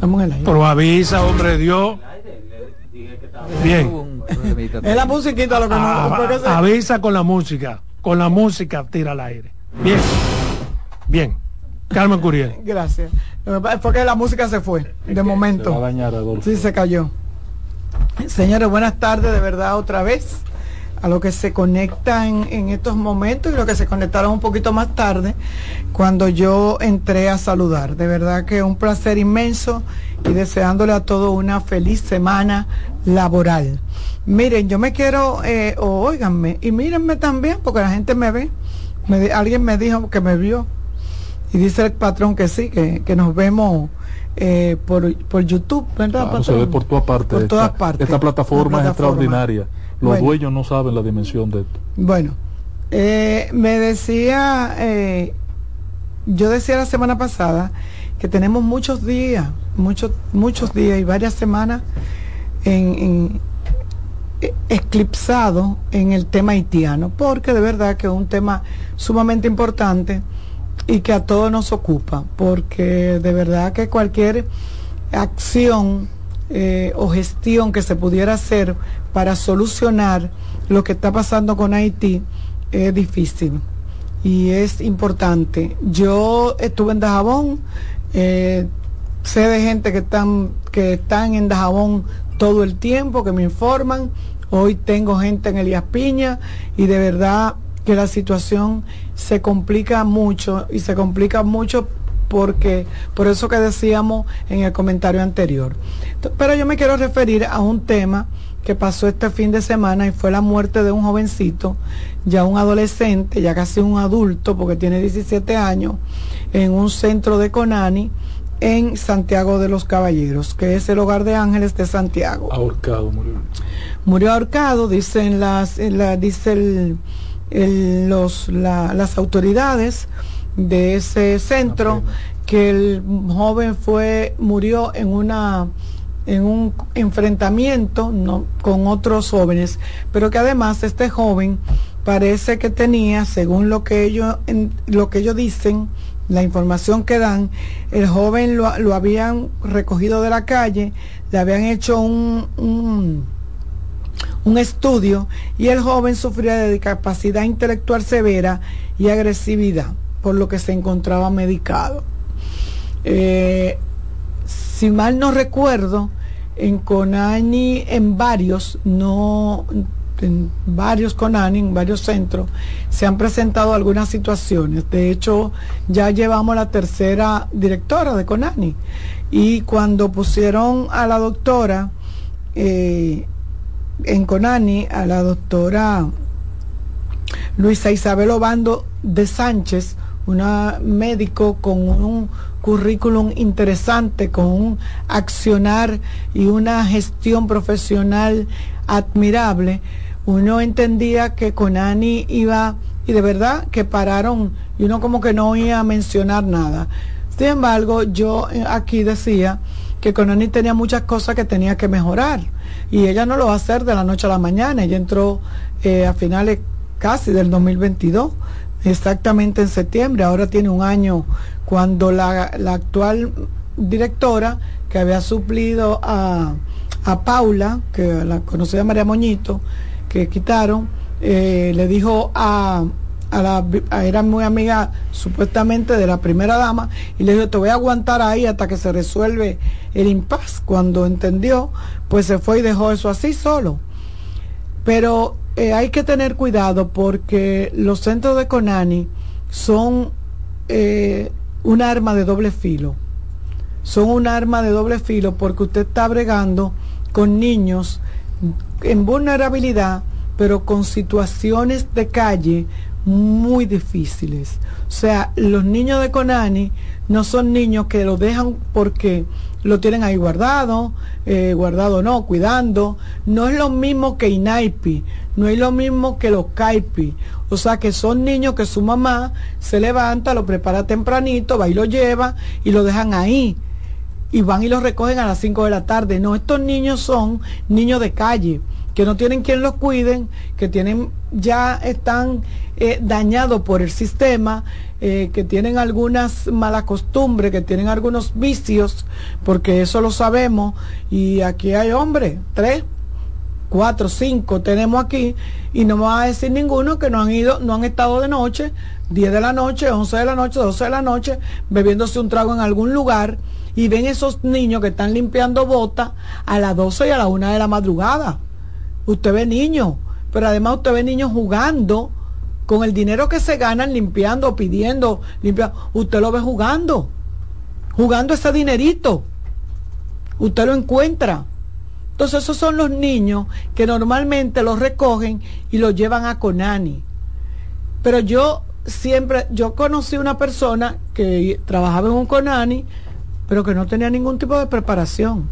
Pero avisa, hombre, Dios. Bien. Es la musiquita lo que ah, Avisa con la música. Con la música tira al aire. Bien. Bien. Carmen Curiel. Gracias. Fue que la música se fue. De momento. Se sí, se cayó. Señores, buenas tardes de verdad otra vez a lo que se conectan en estos momentos y lo que se conectaron un poquito más tarde cuando yo entré a saludar. De verdad que un placer inmenso y deseándole a todos una feliz semana laboral. Miren, yo me quiero, eh, oiganme, y mírenme también, porque la gente me ve. alguien me dijo que me vio. Y dice el patrón que sí, que, nos vemos eh, por, por YouTube, ¿verdad? se ve por todas partes. Por todas partes. Esta plataforma, es extraordinaria. Los dueños no saben la dimensión de esto. Bueno, eh, me decía, eh, yo decía la semana pasada que tenemos muchos días, muchos, muchos días y varias semanas en, eclipsado en el tema haitiano, porque de verdad que es un tema sumamente importante y que a todos nos ocupa, porque de verdad que cualquier acción eh, o gestión que se pudiera hacer para solucionar lo que está pasando con Haití es difícil y es importante. Yo estuve en Dajabón, eh, sé de gente que están, que están en Dajabón todo el tiempo, que me informan. Hoy tengo gente en Elías Piña y de verdad que la situación se complica mucho y se complica mucho porque por eso que decíamos en el comentario anterior. Pero yo me quiero referir a un tema que pasó este fin de semana y fue la muerte de un jovencito, ya un adolescente, ya casi un adulto, porque tiene 17 años, en un centro de Conani en Santiago de los Caballeros, que es el hogar de ángeles de Santiago. Ahorcado murió. Murió ahorcado, dicen las, la, dice los, las autoridades de ese centro que el joven fue murió en una en un enfrentamiento con otros jóvenes, pero que además este joven parece que tenía, según lo que ellos, lo que ellos dicen, la información que dan, el joven lo, lo, habían recogido de la calle, le habían hecho un, un, un, estudio y el joven sufría de discapacidad intelectual severa y agresividad, por lo que se encontraba medicado. Eh, si mal no recuerdo, en Conani, en varios, no en varios Conani, en varios centros, se han presentado algunas situaciones. De hecho, ya llevamos la tercera directora de Conani. Y cuando pusieron a la doctora eh, en Conani, a la doctora Luisa Isabel Obando de Sánchez, una médico con un currículum interesante, con un accionar y una gestión profesional admirable, uno entendía que Conani iba, y de verdad que pararon, y uno como que no iba a mencionar nada. Sin embargo, yo eh, aquí decía que Conani tenía muchas cosas que tenía que mejorar, y ella no lo va a hacer de la noche a la mañana, ella entró eh, a finales casi del 2022 exactamente en septiembre, ahora tiene un año cuando la, actual directora que había suplido a, Paula, que la conocida María Moñito, que quitaron, eh, le dijo a, a la, era muy amiga supuestamente de la primera dama, y le dijo, te voy a aguantar ahí hasta que se resuelve el impas. Cuando entendió, pues se fue y dejó eso así solo. Pero eh, hay que tener cuidado porque los centros de Conani son eh, un arma de doble filo. Son un arma de doble filo porque usted está bregando con niños en vulnerabilidad, pero con situaciones de calle muy difíciles. O sea, los niños de Conani no son niños que lo dejan porque lo tienen ahí guardado, eh, guardado no, cuidando. No es lo mismo que Inaipi, no es lo mismo que los Caipi. O sea que son niños que su mamá se levanta, lo prepara tempranito, va y lo lleva y lo dejan ahí. Y van y lo recogen a las 5 de la tarde. No, estos niños son niños de calle, que no tienen quien los cuiden, que tienen, ya están eh, dañados por el sistema, eh, que tienen algunas malas costumbres, que tienen algunos vicios, porque eso lo sabemos. Y aquí hay hombres, tres, cuatro, cinco tenemos aquí y no me va a decir ninguno que no han ido, no han estado de noche, 10 de la noche, 11 de la noche, 12 de la noche, bebiéndose un trago en algún lugar y ven esos niños que están limpiando botas a las 12 y a la 1 de la madrugada. Usted ve niños, pero además usted ve niños jugando con el dinero que se ganan limpiando, pidiendo, limpiando. Usted lo ve jugando, jugando ese dinerito. Usted lo encuentra. Entonces esos son los niños que normalmente los recogen y los llevan a Conani. Pero yo siempre, yo conocí una persona que trabajaba en un Conani, pero que no tenía ningún tipo de preparación.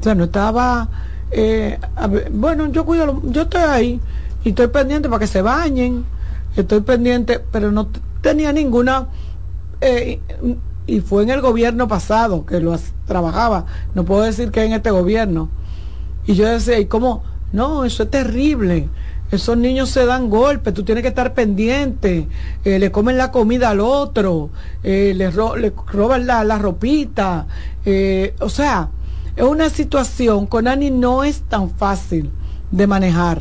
O sea, no estaba, eh, bueno, yo cuido, yo estoy ahí y estoy pendiente para que se bañen, estoy pendiente, pero no tenía ninguna, eh, y fue en el gobierno pasado que lo trabajaba, no puedo decir que en este gobierno y yo decía, ¿y cómo? No, eso es terrible. Esos niños se dan golpes, tú tienes que estar pendiente, eh, le comen la comida al otro, eh, le, roban la, ropita. Eh, o sea, es una situación con Ani no es tan fácil de manejar.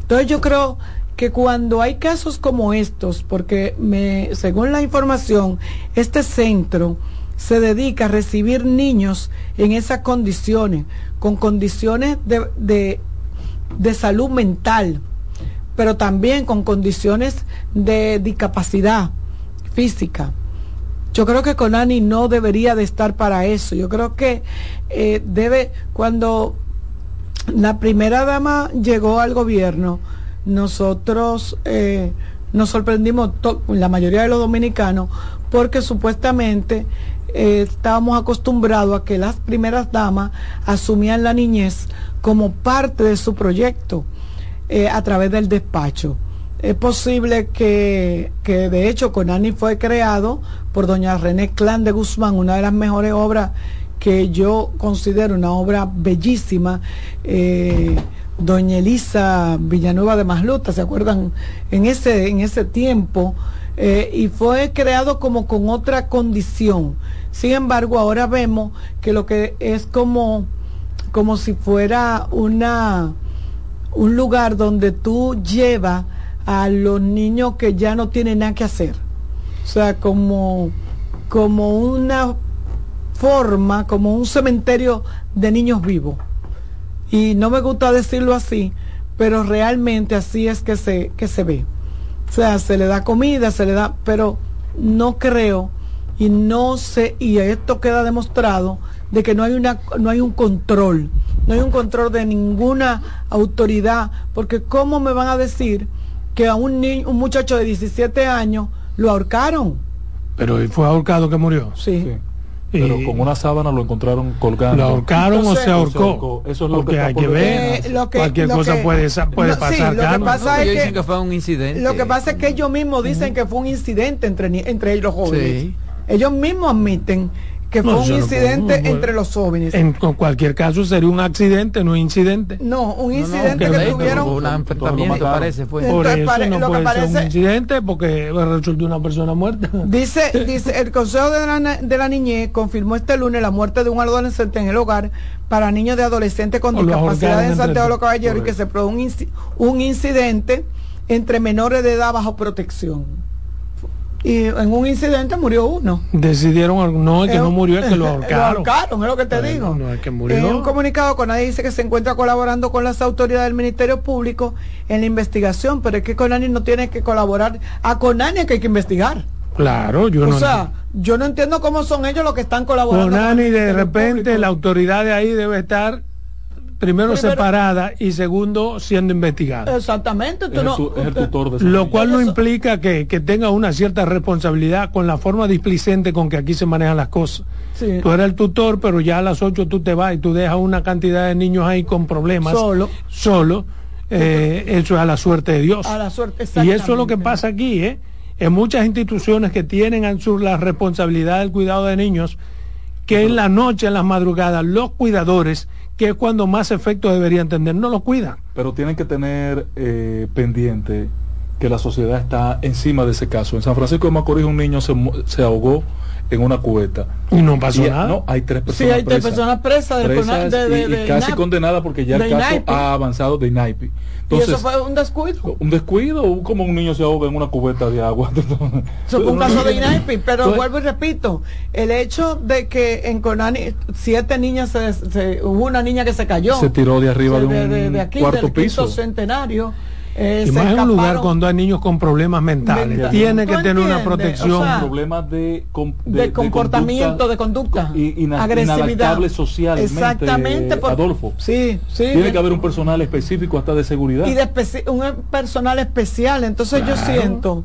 Entonces yo creo que cuando hay casos como estos, porque según la información, este centro se dedica a recibir niños en esas condiciones, con condiciones de, salud mental, pero también con condiciones de discapacidad física. Yo creo que Conani no debería de estar para eso. Yo creo que eh, debe, cuando la primera dama llegó al gobierno, nosotros eh, nos sorprendimos, la mayoría de los dominicanos, porque supuestamente eh, estábamos acostumbrados a que las primeras damas asumían la niñez como parte de su proyecto a través del despacho. Es posible que, que de hecho Conani fue creado por doña René Clan de Guzmán, una de las mejores obras que yo considero una obra bellísima. Eh, doña Elisa Villanueva de Masluta, ¿se acuerdan? En ese, en ese tiempo, eh, y fue creado como con otra condición. Sin embargo, ahora vemos que lo que es como, como si fuera una, un lugar donde tú llevas a los niños que ya no tienen nada que hacer. O sea, como, como una forma, como un cementerio de niños vivos. Y no me gusta decirlo así, pero realmente así es que se, que se ve. O sea, se le da comida, se le da, pero no creo y no sé, y esto queda demostrado de que no hay una, no hay un control, no hay un control de ninguna autoridad, porque cómo me van a decir que a un, niño, un muchacho de 17 años lo ahorcaron. Pero fue ahorcado que murió. Sí. Pero con una sábana lo encontraron colgando. ¿Lo ahorcaron o se ahorcó? Eso es lo que hay que ver. Eh, Cualquier cosa puede, puede pasar. lo que pasa es que, dicen que fue un incidente. Lo que pasa es que ellos mismos dicen que fue un incidente entre, entre ellos jóvenes. Ellos mismos admiten que fue un incidente entre los jóvenes. En cualquier caso sería un accidente, no un incidente. No, un incidente que tuvieron. Un enfrentamiento parece fue. Por eso no puede parece, ser un incidente porque resultó una persona muerta. Dice, dice el Consejo de la, de la Niñez confirmó este lunes la muerte de un adolescente en el hogar para niños de adolescentes con discapacidad en Santiago de los Caballeros y que se produjo un, un incidente entre menores de edad bajo protección y en un incidente murió uno. Decidieron, no, el que no murió, es que lo ahorcaron. lo ahorcaron, es lo que te digo. No, es que murió. En un comunicado con nadie dice que se encuentra colaborando con las autoridades del Ministerio Público en la investigación, pero es que Conani no tiene que colaborar. A Conani es que hay que investigar. Claro, yo o no. O sea, yo no entiendo cómo son ellos los que están colaborando. Conani, de repente, la autoridad de ahí debe estar primero, separada y segundo siendo investigada. Exactamente. Tú no, es el tutor de lo cual no implica que, tenga una cierta responsabilidad con la forma displicente con que aquí se manejan las cosas. Tú eres el tutor, pero ya a las 8 tú te vas y tú dejas una cantidad de niños ahí con problemas. Solo. Solo. Eh, eso es a la suerte de Dios. A la suerte, y eso es lo que pasa aquí, ¿eh? En muchas instituciones que tienen en su la responsabilidad del cuidado de niños, que en la noche, en las madrugadas, los cuidadores que es cuando más efecto deberían tener, no lo cuidan. Pero tienen que tener eh, pendiente que la sociedad está encima de ese caso. En San Francisco de Macorís un niño se, se ahogó en una cubeta. Y no pasó nada. No, hay tres personas sí, hay tres personas presas, de, y, casi condenadas porque ya el caso ha avanzado de INAIPI. Entonces, ¿Y eso fue un descuido? Un descuido, como un niño se ahoga en una cubeta de agua. Eso fue un caso de INAIPI, pero vuelvo y repito, el hecho de que en Conani siete niñas, se, hubo una niña que se cayó. Se tiró de arriba de, un de, aquí, cuarto del piso. centenario eh, y más en un lugar cuando hay niños con problemas mentales. Tiene que tener una protección. problemas de, de, comportamiento, de conducta, y, agresividad social. Exactamente. Adolfo. Sí, sí. Tiene que haber un personal específico hasta de seguridad. Y de un personal especial. Entonces yo siento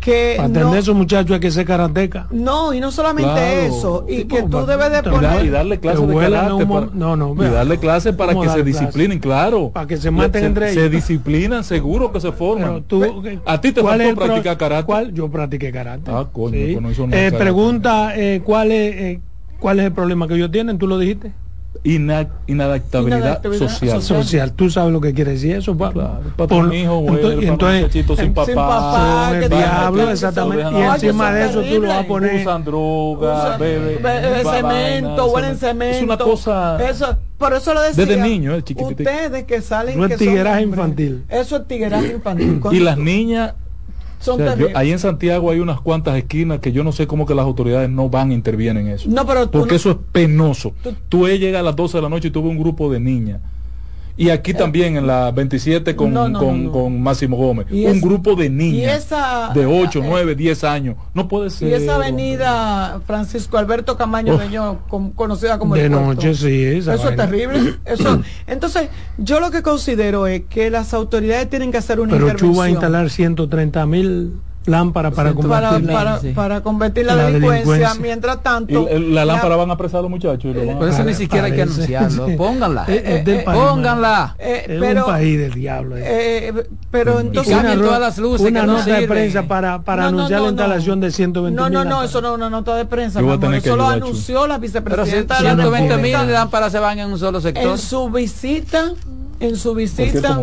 que para atender a esos muchachos hay que ser karateca no y no solamente eso y que tú debes de poner y darle clases de karate para, no, no, y darle clases para que se disciplinen claro. Para que se maten entre ellos. se disciplinan seguro que se forman. Tú, a ti te faltó practicar karate ¿cuál? yo practiqué karate. Ah coño sí. no eh, pregunta eh, cuál es eh, cuál es el problema que ellos tienen tú lo dijiste inadaptabilidad, social. social. Tú sabes lo que quiere decir eso, papá. Por, mi hijo, güey, entonces, sin papá, sin papá el diablo, exactamente. Y encima de eso tú lo vas a poner. Usan droga, bebe, cemento, huelen cemento. Es una cosa. Eso, por eso lo decía. Desde niño, chiquitito. Ustedes que salen. No es tigueraje infantil. Eso es tigueraje infantil. Y las niñas ahí en Santiago hay unas cuantas esquinas que yo no sé cómo que las autoridades no van a intervienen en eso. No, pero Porque eso es penoso. Tú, tú llegas a las 12 de la noche y tuve un grupo de niñas y aquí también en la 27 con, con, Máximo Gómez. Un grupo de niñas de 8, 9, 10 años. No puede ser. Y esa avenida Francisco Alberto Camaño conocida como de noche, sí. Eso es terrible. Eso. Entonces, yo lo que considero es que las autoridades tienen que hacer una Pero tú vas a instalar 130 mil lámpara para combatir, para, para, combatir la, delincuencia. Mientras tanto, la lámpara van a apresar a los muchachos. Por eso ni siquiera hay que anunciarlo. Pónganla. Eh, eh, pónganla. Eh, es un país del diablo. pero entonces todas las luces una nota de prensa para, para anunciar la instalación de 120 No, no, no, eso no es una nota de prensa. Eso lo anunció la vicepresidenta. Pero 120 mil lámparas se van en un solo sector. En su visita, en su visita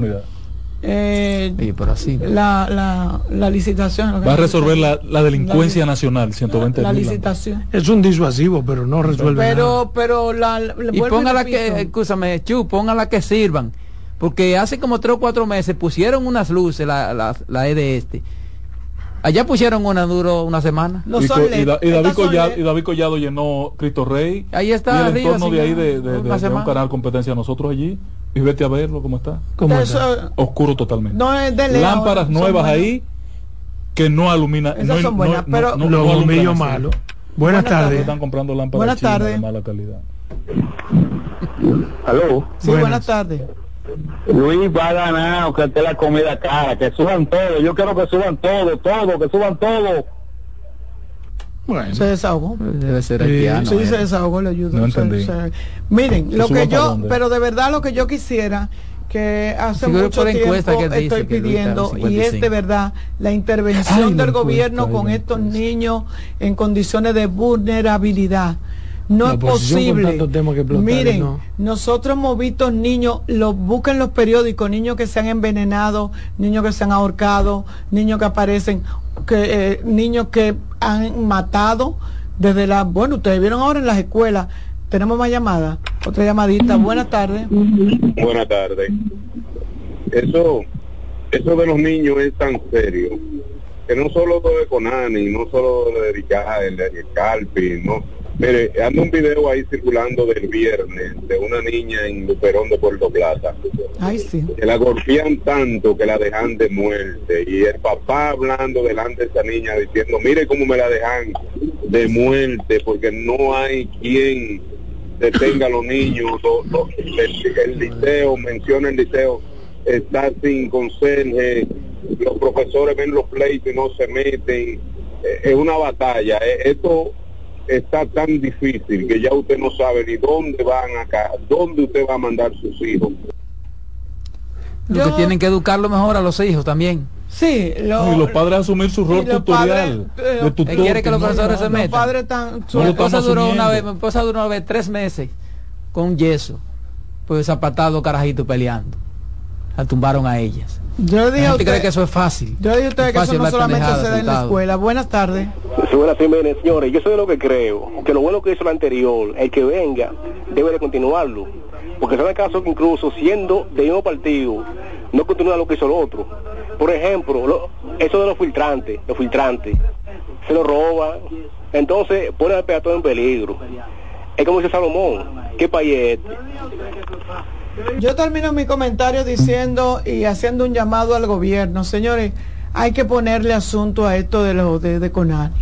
eh, así. La, la, la, licitación. Va a resolver la, la delincuencia nacional, 120 La, licitación. Es un disuasivo, pero no resuelve pero, nada. Pero la, y póngala que, escúchame, Chu, póngala que sirvan. Porque hace como tres o cuatro meses pusieron unas luces, la, la, la E de este. Allá pusieron una duro una semana. No y, y, David Collado, y, David Collado, llenó Cristo Rey. Ahí está. Y el entorno de ahí de, de, de, de un canal competencia nosotros allí y vete a verlo cómo está. Oscuro totalmente. No es de Lámparas nuevas ahí que no ilumina. no, son buenas, pero no, los malos. Buenas, tardes. Están comprando lámparas buenas tardes. de mala calidad. Aló. Sí, buenas, tardes. Luis va a ganar, que esté la comida cara, que suban todo. Yo quiero que suban todo, todo, que suban todo bueno. Se desahogó. Debe ser haitiano. Sí, se desahogó, le ayuda. No entendí. miren, lo que yo, pero de verdad lo que yo quisiera que hace mucho tiempo estoy pidiendo y es de verdad la intervención del gobierno con estos niños en condiciones de vulnerabilidad. No es posible. Miren, nosotros hemos visto niños, los buscan los periódicos, niños que se han envenenado, niños que se han ahorcado, niños que aparecen, que eh, niños que han matado desde la, bueno, ustedes vieron ahora en las escuelas. Tenemos más llamadas, otra llamadita. Buenas tardes. Buenas tardes. Eso, eso de los niños es tan serio que no solo lo de Conani, no solo lo de el, el Calpi, no Mire, anda un video ahí circulando del viernes de una niña en Luperón de Puerto Plata. Ay, sí. Que la golpean tanto que la dejan de muerte. Y el papá hablando delante de esa niña diciendo, mire cómo me la dejan de muerte porque no hay quien detenga a los niños. el, liceo, menciona el liceo, está sin conserje. Los profesores ven los pleitos y no se meten. Eh, es una batalla. Eh, esto está tan difícil que ya usted no sabe ni dónde van acá, dónde usted va a mandar sus hijos. Lo que tienen que educarlo mejor a los hijos también. Sí, y los padres asumir su rol tutorial. Eh, quiere que los profesores se metan. mi, esposa duró una vez, mi esposa duró una vez tres meses con yeso, pues zapatado carajito peleando. La tumbaron a ellas. Yo dije a usted, cree que eso es fácil. Yo dije a usted que eso no solamente se da en la escuela. Buenas tardes. Buenas tardes, señores. Yo soy de lo que creo, que lo bueno que hizo el anterior, el que venga, debe de continuarlo. Porque son casos que incluso siendo de mismo partido, no continúa lo que hizo el otro. Por ejemplo, eso de los filtrantes, los filtrantes, se lo roban, entonces pone al peatón en peligro. Es como dice Salomón, ¿qué país es este? Yo termino mi comentario diciendo y haciendo un llamado al gobierno. Señores, hay que ponerle asunto a esto de los de, de Conani.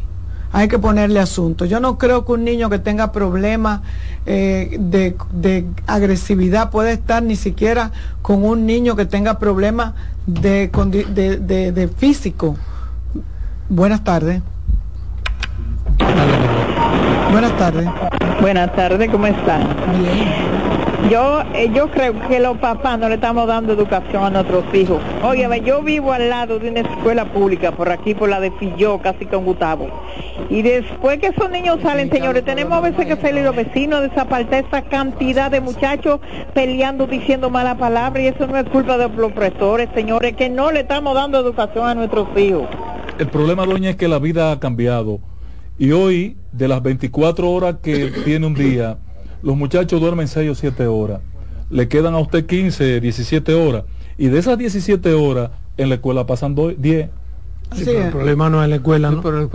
Hay que ponerle asunto. Yo no creo que un niño que tenga problemas eh, de, agresividad pueda estar ni siquiera con un niño que tenga problemas de, de, de físico. Buenas tardes. Buenas tardes. Buenas tardes, ¿cómo están? Bien. Yo, eh, yo creo que los papás no le estamos dando educación a nuestros hijos. Oye, yo vivo al lado de una escuela pública, por aquí, por la de Filló, casi con Gustavo. Y después que esos niños salen, señores, tenemos a veces que salir los vecinos de esa parte, esa cantidad de muchachos peleando, diciendo mala palabra, y eso no es culpa de los profesores, señores, que no le estamos dando educación a nuestros hijos. El problema, doña, es que la vida ha cambiado. Y hoy, de las 24 horas que tiene un día, los muchachos duermen 6 o 7 horas, le quedan a usted 15, 17 horas, y de esas 17 horas en la escuela pasan 10. el problema no es la escuela, ¿no? Pero el,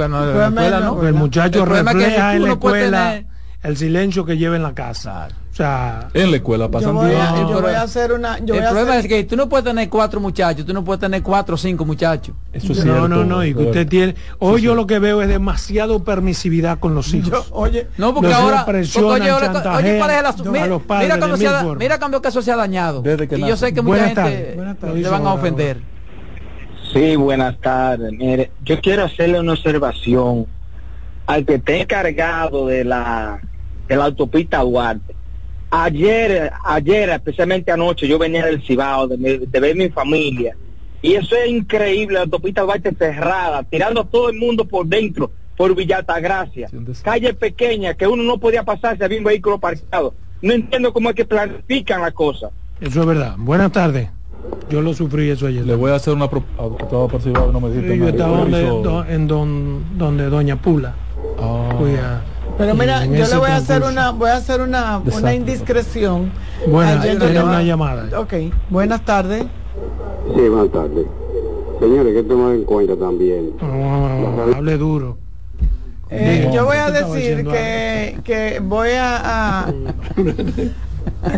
no, el muchacho refleja en la escuela el silencio que lleva en la casa. O sea, en la escuela pasan yo voy, yo voy a hacer una. el problema es que tú no puedes tener cuatro muchachos, tú no puedes tener cuatro o cinco muchachos. Eso es no, no, no, y que usted tiene. Hoy yo lo que veo es demasiado permisividad con los hijos. oye, no, porque ahora. Porque, oye, oye, mira, se mira cambio que eso se ha dañado. y yo sé que mucha gente le van a ofender. Sí, buenas tardes. Mire, yo quiero hacerle una observación al que esté encargado de la, de la autopista Duarte. Ayer, ayer, especialmente anoche, yo venía del Cibao, de, de ver mi familia, y eso es increíble, la autopista Duarte cerrada, tirando a todo el mundo por dentro, por Villa Gracia. Calle pequeña que uno no podía pasar si había un vehículo parqueado. No entiendo cómo es que planifican la cosa. Eso es verdad. Buenas tardes. Yo lo sufrí eso ayer. Le voy a hacer una propuesta. No me yo estaba donde, en donde Doña Pula. Ah. Pero mira, yo le voy a hacer una, voy a hacer una, una indiscreción. Buenas, una llamada. Ok, buenas tardes. Sí, buenas tardes. Señores, que tomar en cuenta también. hable duro. Eh, yo voy a decir que, que voy a, a,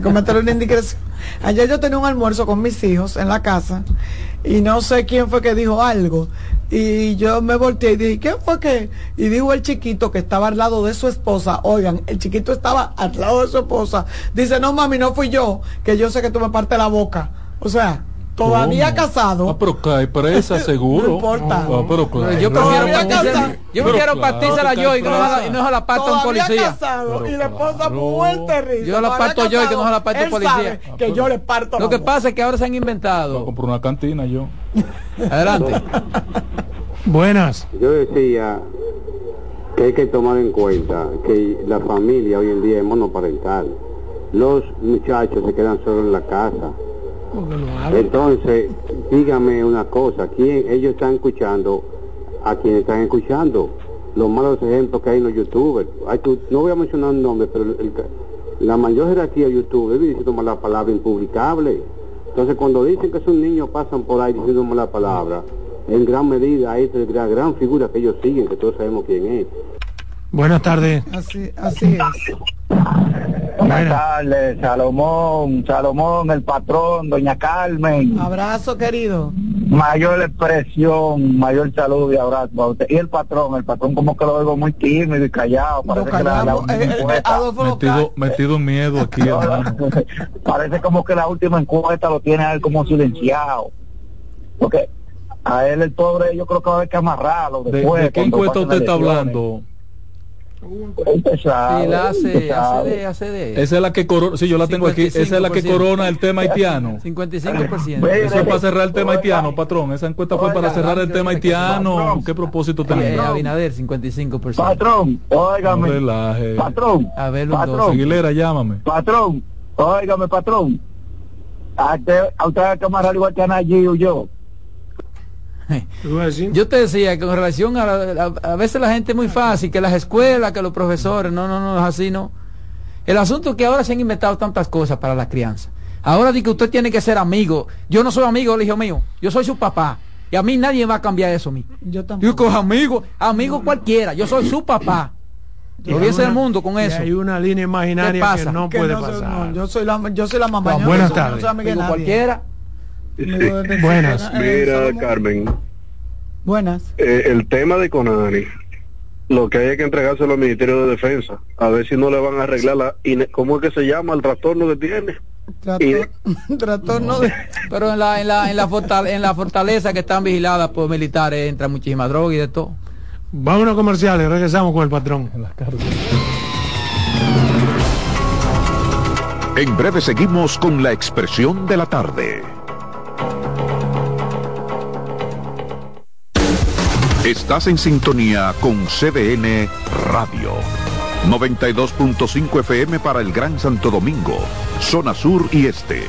comentar una indiscreción. Ayer yo tenía un almuerzo con mis hijos en la casa y no sé quién fue que dijo algo. Y yo me volteé y dije, ¿quién fue que? Y dijo el chiquito que estaba al lado de su esposa. Oigan, el chiquito estaba al lado de su esposa. Dice, no mami, no fui yo, que yo sé que tú me parte la boca. O sea, todavía casado. Ah, pero cae presa, seguro. no importa. Ah, pero claro. Yo prefiero partírsela, yo prefiero partírsela yo y que no, no se la parta un policía. casado y la esposa muerte risa. Yo la parto yo y que no se la parte un policía. que yo le parto Lo que pasa es que ahora se han inventado. Voy a comprar una cantina yo. Adelante. Buenas. Yo decía que hay que tomar en cuenta que la familia hoy en día es monoparental. Los muchachos se quedan solos en la casa entonces, dígame una cosa, ¿quién ellos están escuchando? ¿A quién están escuchando? Los malos ejemplos que hay en los youtubers. no voy a mencionar un nombre, pero la mayor jerarquía de youtubers diciendo mala palabra impublicable. Entonces, cuando dicen que esos niños pasan por ahí diciendo mala palabra, en gran medida hay la gran figura que ellos siguen, que todos sabemos quién es. Buenas tardes. Así, así es. Buenas tardes, Salomón, Salomón, el patrón, doña Carmen. Abrazo, querido. Mayor expresión, mayor salud y abrazo para usted. Y el patrón, el patrón como que lo oigo muy tímido y callado. Parece que la, eh, eh, metido, metido en miedo aquí. parece como que la última encuesta lo tiene a él como silenciado. Porque a él el pobre yo creo que va a haber que amarrarlo. Después, ¿De, qué encuesta usted está hablando? Sí, la hace, ACD, Esa es la que corona, sí, yo la tengo aquí, esa es la que corona el tema haitiano. 55%. Eso es para cerrar el tema haitiano, patrón. Esa encuesta fue para cerrar el tema haitiano. ¿Qué propósito tenía? Abinader, 55%. Patrón, óigame. No relaje. Patrón. A ver, patrón. Aguilera, llámame. Patrón, óigame, patrón. A usted, a usted hay que amarrar igual que a Nayib o yo. Yo te decía que con relación a, a, veces la gente es muy fácil, que las escuelas, que los profesores, no, no, no, es así, no. El asunto es que ahora se han inventado tantas cosas para la crianza. Ahora di que usted tiene que ser amigo. Yo no soy amigo del hijo mío, yo soy su papá. Y a mí nadie va a cambiar eso a mí. Yo también. Yo amigo, amigo cualquiera, yo soy su papá. Yo el mundo con eso. Hay una línea imaginaria que no puede pasar. yo soy la, yo soy la mamá. buenas tardes. cualquiera. Buenas. Mira, Carmen. Buenas. Eh, el tema de Conani, lo que hay que entregárselo al Ministerio de Defensa, a ver si no le van a arreglar la... ¿Cómo es que se llama el trastorno que tiene? trastorno de... Pero en la, en, la, en, la fortaleza, en la fortaleza que están vigiladas por militares entra muchísima droga y de todo. Vamos a comerciales, regresamos con el patrón. En breve seguimos con la expresión de la tarde. Estás en sintonía con CDN Radio. 92.5 FM para el Gran Santo Domingo, zona sur y este.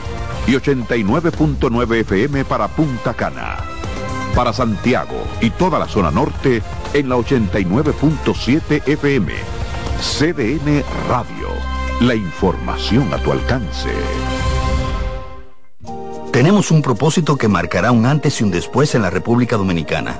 Y 89.9 FM para Punta Cana. Para Santiago y toda la zona norte en la 89.7 FM. CDN Radio. La información a tu alcance. Tenemos un propósito que marcará un antes y un después en la República Dominicana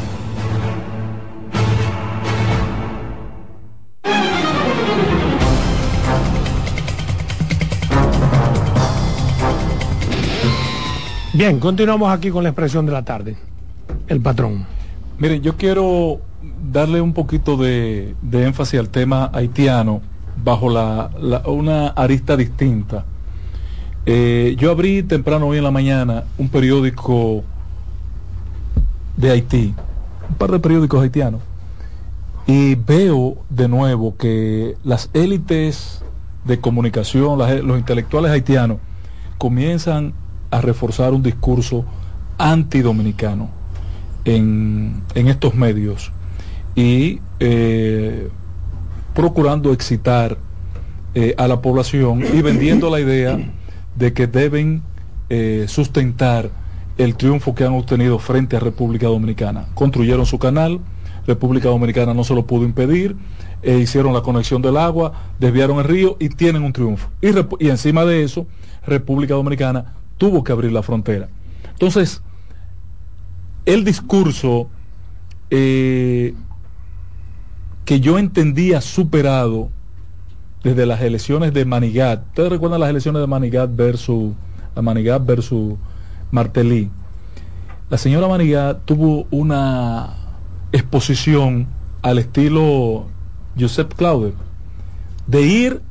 Bien, continuamos aquí con la expresión de la tarde. El patrón. Miren, yo quiero darle un poquito de, énfasis al tema haitiano bajo una arista distinta. Eh, yo abrí temprano hoy en la mañana un periódico de Haití, un par de periódicos haitianos, y veo de nuevo que las élites de comunicación, los intelectuales haitianos, comienzan a reforzar un discurso antidominicano en, en estos medios y eh, procurando excitar eh, a la población y vendiendo la idea de que deben eh, sustentar el triunfo que han obtenido frente a República Dominicana. Construyeron su canal, República Dominicana no se lo pudo impedir, hicieron la conexión del agua, desviaron el río y tienen un triunfo. Y, y encima de eso, República Dominicana tuvo que abrir la frontera. Entonces, el discurso eh, que yo entendía superado desde las elecciones de Manigat, ustedes recuerdan las elecciones de Manigat versus, Manigat versus Martelly. La señora Manigat tuvo una exposición al estilo Joseph Claude, de ir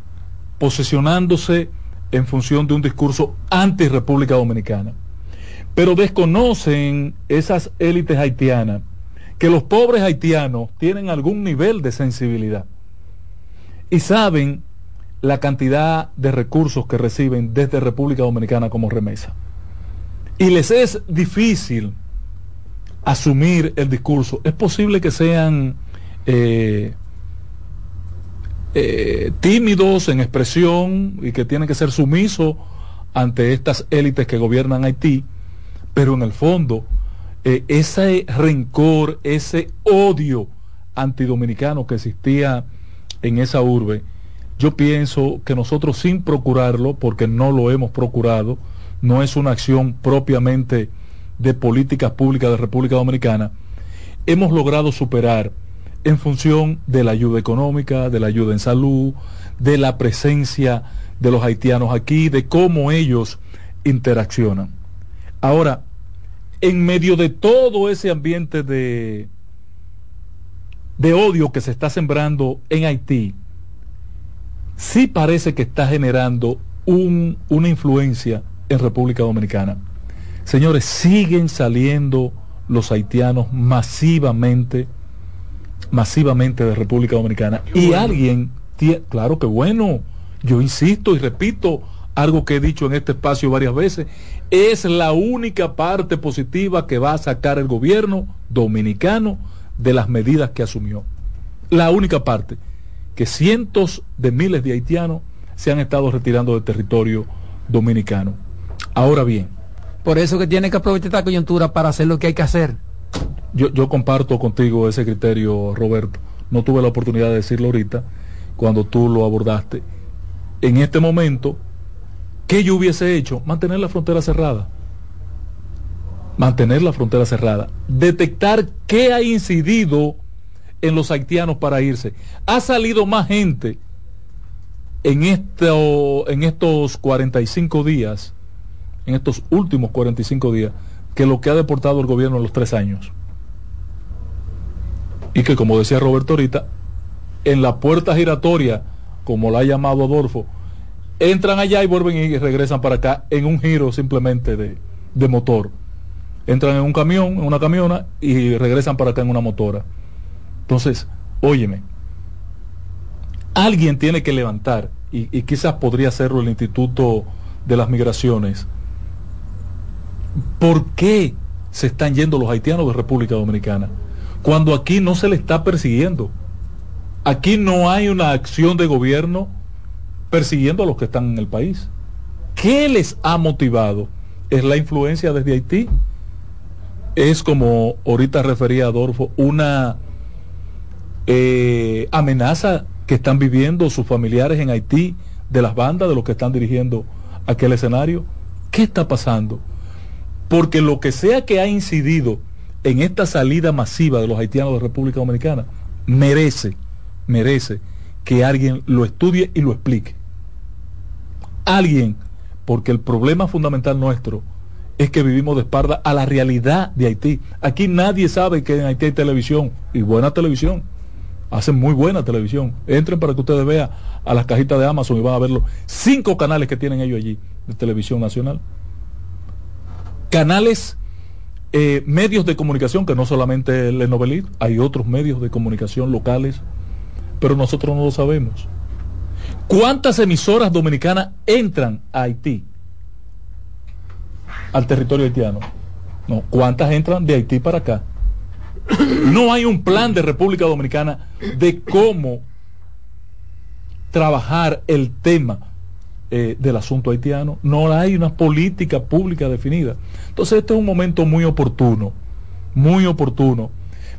posicionándose en función de un discurso anti-República Dominicana. Pero desconocen esas élites haitianas que los pobres haitianos tienen algún nivel de sensibilidad y saben la cantidad de recursos que reciben desde República Dominicana como remesa. Y les es difícil asumir el discurso. Es posible que sean eh, eh, tímidos en expresión y que tienen que ser sumisos ante estas élites que gobiernan Haití, pero en el fondo eh, ese rencor, ese odio antidominicano que existía en esa urbe, yo pienso que nosotros sin procurarlo, porque no lo hemos procurado, no es una acción propiamente de políticas públicas de República Dominicana, hemos logrado superar en función de la ayuda económica, de la ayuda en salud, de la presencia de los haitianos aquí, de cómo ellos interaccionan. Ahora, en medio de todo ese ambiente de, de odio que se está sembrando en Haití, sí parece que está generando un, una influencia en República Dominicana. Señores, siguen saliendo los haitianos masivamente masivamente de República Dominicana. y alguien, claro que bueno, yo insisto y repito algo que he dicho en este espacio varias veces, es la única parte positiva que va a sacar el gobierno dominicano de las medidas que asumió. La única parte, que cientos de miles de haitianos se han estado retirando del territorio dominicano. Ahora bien. Por eso que tiene que aprovechar esta coyuntura para hacer lo que hay que hacer yo, comparto contigo ese criterio, Roberto. No tuve la oportunidad de decirlo ahorita, cuando tú lo abordaste. En este momento, ¿qué yo hubiese hecho? Mantener la frontera cerrada. Mantener la frontera cerrada. Detectar qué ha incidido en los haitianos para irse. Ha salido más gente en, esto, en estos 45 días, en estos últimos 45 días, que lo que ha deportado el gobierno en los tres años. Y que, como decía Roberto ahorita, en la puerta giratoria, como la ha llamado Adolfo, entran allá y vuelven y regresan para acá en un giro simplemente de, de motor. Entran en un camión, en una camiona y regresan para acá en una motora. Entonces, óyeme, alguien tiene que levantar, y, y quizás podría hacerlo el Instituto de las Migraciones, ¿por qué se están yendo los haitianos de República Dominicana? Cuando aquí no se le está persiguiendo. Aquí no hay una acción de gobierno persiguiendo a los que están en el país. ¿Qué les ha motivado? ¿Es la influencia desde Haití? Es como ahorita refería Adolfo, una eh, amenaza que están viviendo sus familiares en Haití, de las bandas, de los que están dirigiendo aquel escenario. ¿Qué está pasando? Porque lo que sea que ha incidido en esta salida masiva de los haitianos de República Dominicana merece, merece que alguien lo estudie y lo explique. Alguien, porque el problema fundamental nuestro es que vivimos de espalda a la realidad de Haití. Aquí nadie sabe que en Haití hay televisión y buena televisión hacen muy buena televisión. Entren para que ustedes vean a las cajitas de Amazon y van a ver los cinco canales que tienen ellos allí de televisión nacional. Canales, eh, medios de comunicación, que no solamente el Novelit, hay otros medios de comunicación locales, pero nosotros no lo sabemos. ¿Cuántas emisoras dominicanas entran a Haití? Al territorio haitiano. No, ¿cuántas entran de Haití para acá? No hay un plan de República Dominicana de cómo trabajar el tema eh, del asunto haitiano. No hay una política pública definida. Entonces este es un momento muy oportuno, muy oportuno,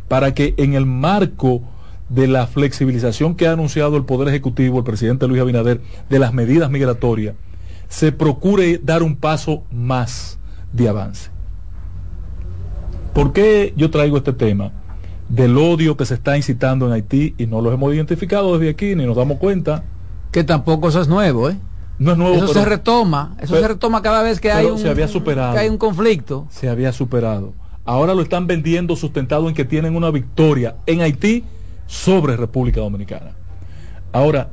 para que en el marco de la flexibilización que ha anunciado el Poder Ejecutivo, el presidente Luis Abinader, de las medidas migratorias, se procure dar un paso más de avance. ¿Por qué yo traigo este tema? Del odio que se está incitando en Haití y no lo hemos identificado desde aquí ni nos damos cuenta. Que tampoco eso es nuevo, ¿eh? No es nuevo. Eso se retoma, eso se retoma cada vez que hay, un, se había superado, que hay un conflicto. Se había superado. Ahora lo están vendiendo sustentado en que tienen una victoria en Haití sobre República Dominicana. Ahora,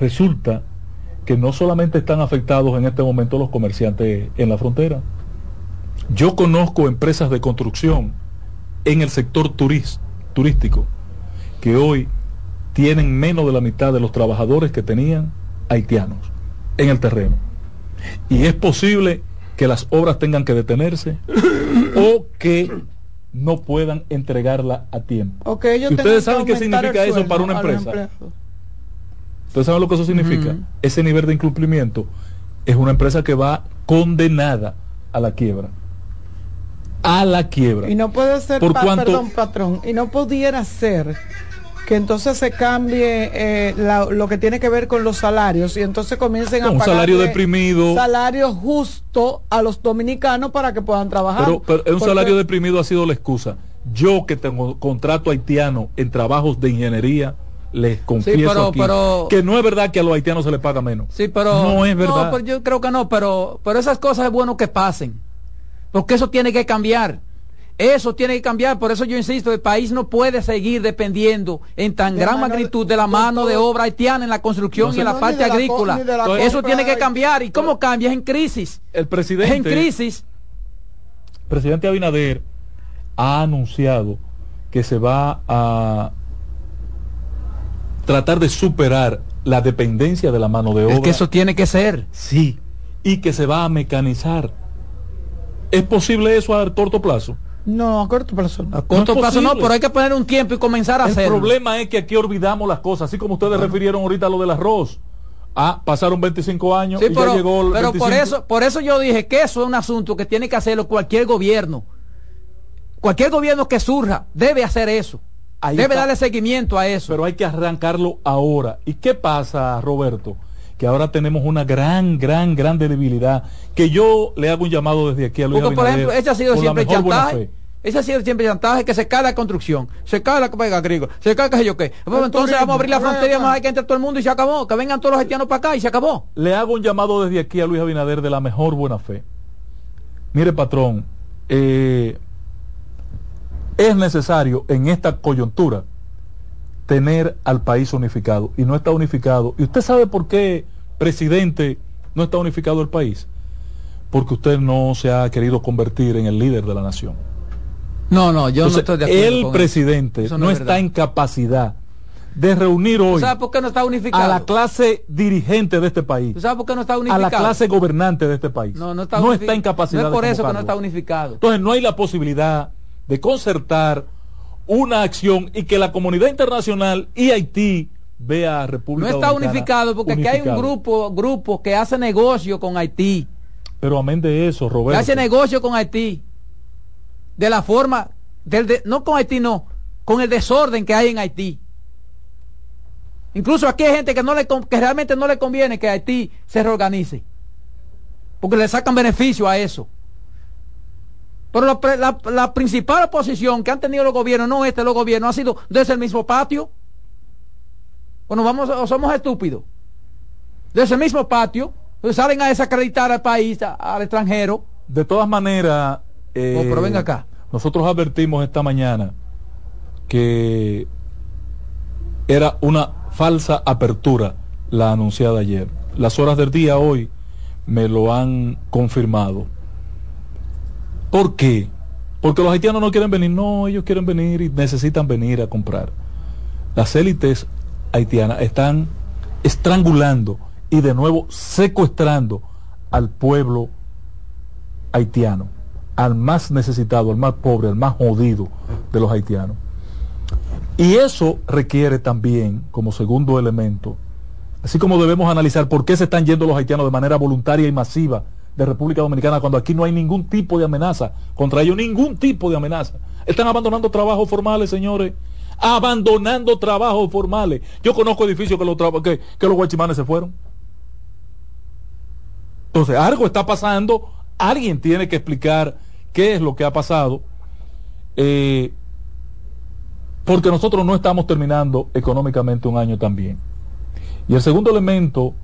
resulta que no solamente están afectados en este momento los comerciantes en la frontera, yo conozco empresas de construcción en el sector turístico que hoy tienen menos de la mitad de los trabajadores que tenían haitianos en el terreno. Y es posible que las obras tengan que detenerse o que no puedan entregarla a tiempo. ustedes saben qué significa eso para una empresa. Ustedes saben lo que eso significa. Ese nivel de incumplimiento es una empresa que va condenada a la quiebra a la quiebra. Y no puede ser, Por perdón, patrón, y no pudiera ser que entonces se cambie eh, lo que tiene que ver con los salarios y entonces comiencen a pagar un salario deprimido. salario justo a los dominicanos para que puedan trabajar. Pero, un salario deprimido ha sido la excusa. Yo que tengo contrato haitiano en trabajos de ingeniería les confieso aquí que no es verdad que a los haitianos se les paga menos. Sí pero no es verdad. yo creo que no pero pero esas cosas es bueno que pasen porque eso tiene que cambiar. Eso tiene que cambiar, por eso yo insisto, el país no puede seguir dependiendo en tan gran magnitud de la mano de obra haitiana en la construcción y en la parte agrícola. eso tiene que cambiar. ¿Y cómo cambia? Es en crisis. El presidente. en crisis. El presidente Abinader ha anunciado que se va a tratar de superar la dependencia de la mano de obra. Es que eso tiene que ser. Sí. Y que se va a mecanizar ¿Es posible eso a corto plazo? No, a corto plazo. A corto plazo no, pero hay que poner un tiempo y comenzar a hacerlo. El problema es que aquí olvidamos las cosas, así como ustedes refirieron ahorita a lo del arroz. Ah, pasaron 25 años y pero, ya llegó el Pero por eso, por eso yo dije que eso es un asunto que tiene que hacerlo cualquier gobierno. Cualquier gobierno que surja debe hacer eso. debe darle seguimiento a eso. Pero hay que arrancarlo ahora. ¿Y qué pasa, Roberto? Que ahora tenemos una gran, gran, gran debilidad, que yo le hago un llamado desde aquí a Luis Porque, por ejemplo, ese ha sido siempre chantaje. Ese ha sido siempre chantaje que se cae la construcción, se cae la pega agrícola, se cae qué sé yo qué. entonces vamos a abrir la frontera y hay que entre todo el mundo y se acabó. Que vengan todos los haitianos para acá y se acabó. Le hago un llamado desde aquí a Luis Abinader de la mejor buena fe. Mire, patrón, eh, es necesario en esta coyuntura tener al país unificado y no está unificado. ¿Y usted sabe por qué, presidente, no está unificado el país? Porque usted no se ha querido convertir en el líder de la nación. No, no, yo no estoy de acuerdo. El presidente no, está en capacidad de reunir hoy por qué no está unificado? a la clase dirigente de este país. ¿Tú sabes por qué no está unificado? A la clase gobernante de este país. No, no está, no está en capacidad. No es por eso que no está unificado. Entonces no hay la posibilidad de concertar una acción y que la comunidad internacional y Haití vea a República No está unificado porque aquí hay un grupo, que hace negocio con Haití. Pero amén de eso, Roberto. Que hace negocio con Haití. De la forma, del no con Haití, no, con el desorden que hay en Haití. Incluso aquí hay gente que, no le, que realmente no le conviene que Haití se reorganice. Porque le sacan beneficio a eso. Pero la, principal oposición que han tenido los gobiernos, no este, los gobiernos, ha sido desde el mismo patio. Bueno, vamos, o somos estúpidos. Desde el mismo patio, pues salen a desacreditar al país, al extranjero. De todas maneras, eh, pero venga acá. Nosotros advertimos esta mañana que era una falsa apertura la anunciada ayer. Las horas del día hoy me lo han confirmado ¿Por qué? Porque los haitianos no quieren venir, no, ellos quieren venir y necesitan venir a comprar. Las élites haitianas están estrangulando y de nuevo secuestrando al pueblo haitiano, al más necesitado, al más pobre, al más jodido de los haitianos. Y eso requiere también, como segundo elemento, así como debemos analizar por qué se están yendo los haitianos de manera voluntaria y masiva de República Dominicana cuando aquí no hay ningún tipo de amenaza contra ellos, ningún tipo de amenaza. Están abandonando trabajos formales, señores. Abandonando trabajos formales. Yo conozco edificios que los, que, los guachimanes se fueron. Entonces, algo está pasando. Alguien tiene que explicar qué es lo que ha pasado. Eh, porque nosotros no estamos terminando económicamente un año también. Y el segundo elemento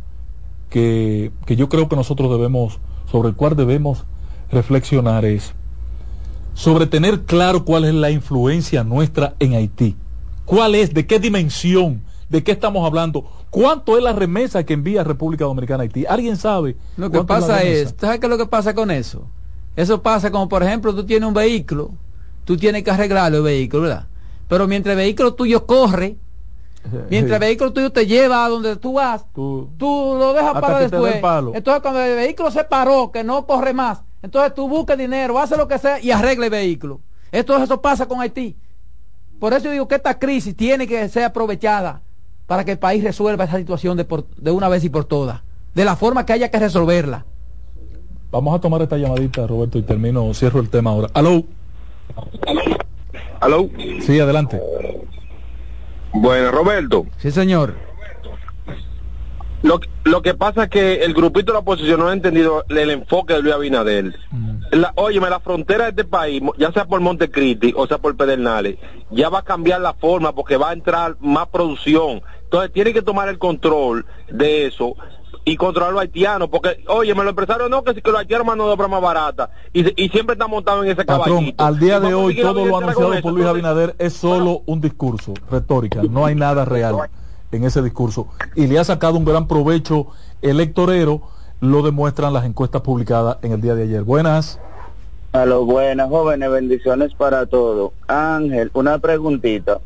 que, que yo creo que nosotros debemos sobre el cual debemos reflexionar es sobre tener claro cuál es la influencia nuestra en Haití. ¿Cuál es? ¿De qué dimensión? ¿De qué estamos hablando? ¿Cuánto es la remesa que envía República Dominicana a Haití? ¿Alguien sabe? Lo que pasa es, ¿sabes qué es lo que pasa con eso? Eso pasa como, por ejemplo, tú tienes un vehículo, tú tienes que arreglarlo el vehículo, ¿verdad? Pero mientras el vehículo tuyo corre, Mientras el vehículo tuyo te lleva a donde tú vas, tú, lo dejas para después. Entonces cuando el vehículo se paró, que no corre más, entonces tú buscas dinero, haces lo que sea y arregle el vehículo. Esto eso pasa con Haití. Por eso digo que esta crisis tiene que ser aprovechada para que el país resuelva esa situación de, de una vez y por todas, de la forma que haya que resolverla. Vamos a tomar esta llamadita, Roberto, y termino, cierro el tema ahora. ¿Aló? ¿Aló? Sí, adelante. Bueno, Roberto. Sí, señor. Lo, lo que pasa es que el grupito de la oposición no ha entendido el enfoque de Luis Abinader. Mm. La, óyeme, la frontera de este país, ya sea por Montecristi o sea por Pedernales, ya va a cambiar la forma porque va a entrar más producción. Entonces tiene que tomar el control de eso y controlar los haitianos, porque, oye, los empresarios no, que, que los haitianos mano de obra más barata, y, y siempre están montados en ese Patrón, al día de hoy todo lo anunciado por Luis Abinader es solo un discurso, retórica, no hay nada real en ese discurso, y le ha sacado un gran provecho electorero, lo demuestran las encuestas publicadas en el día de ayer. Buenas. A los buenas jóvenes, bendiciones para todos. Ángel, una preguntita.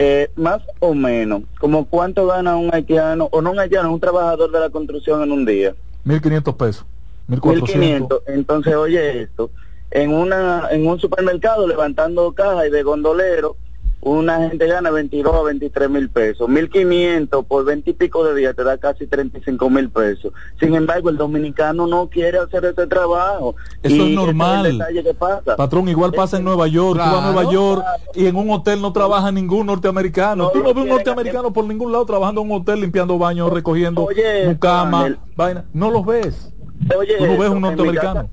Eh, más o menos, como cuánto gana un haitiano, o no un haitiano, un trabajador de la construcción en un día. 1.500 pesos. 1.500. Entonces, oye esto, en, una, en un supermercado levantando cajas y de gondolero, una gente gana 22 a 23 mil pesos. 1.500 por 20 y pico de días te da casi 35 mil pesos. Sin embargo, el dominicano no quiere hacer ese trabajo. Eso es normal. Patrón, igual pasa en Nueva York. tú vas a Nueva York y en un hotel no trabaja ningún norteamericano. tú no ves un norteamericano por ningún lado trabajando en un hotel, limpiando baños, recogiendo un cama, vaina. No los ves. Oye, tú no ves un norteamericano.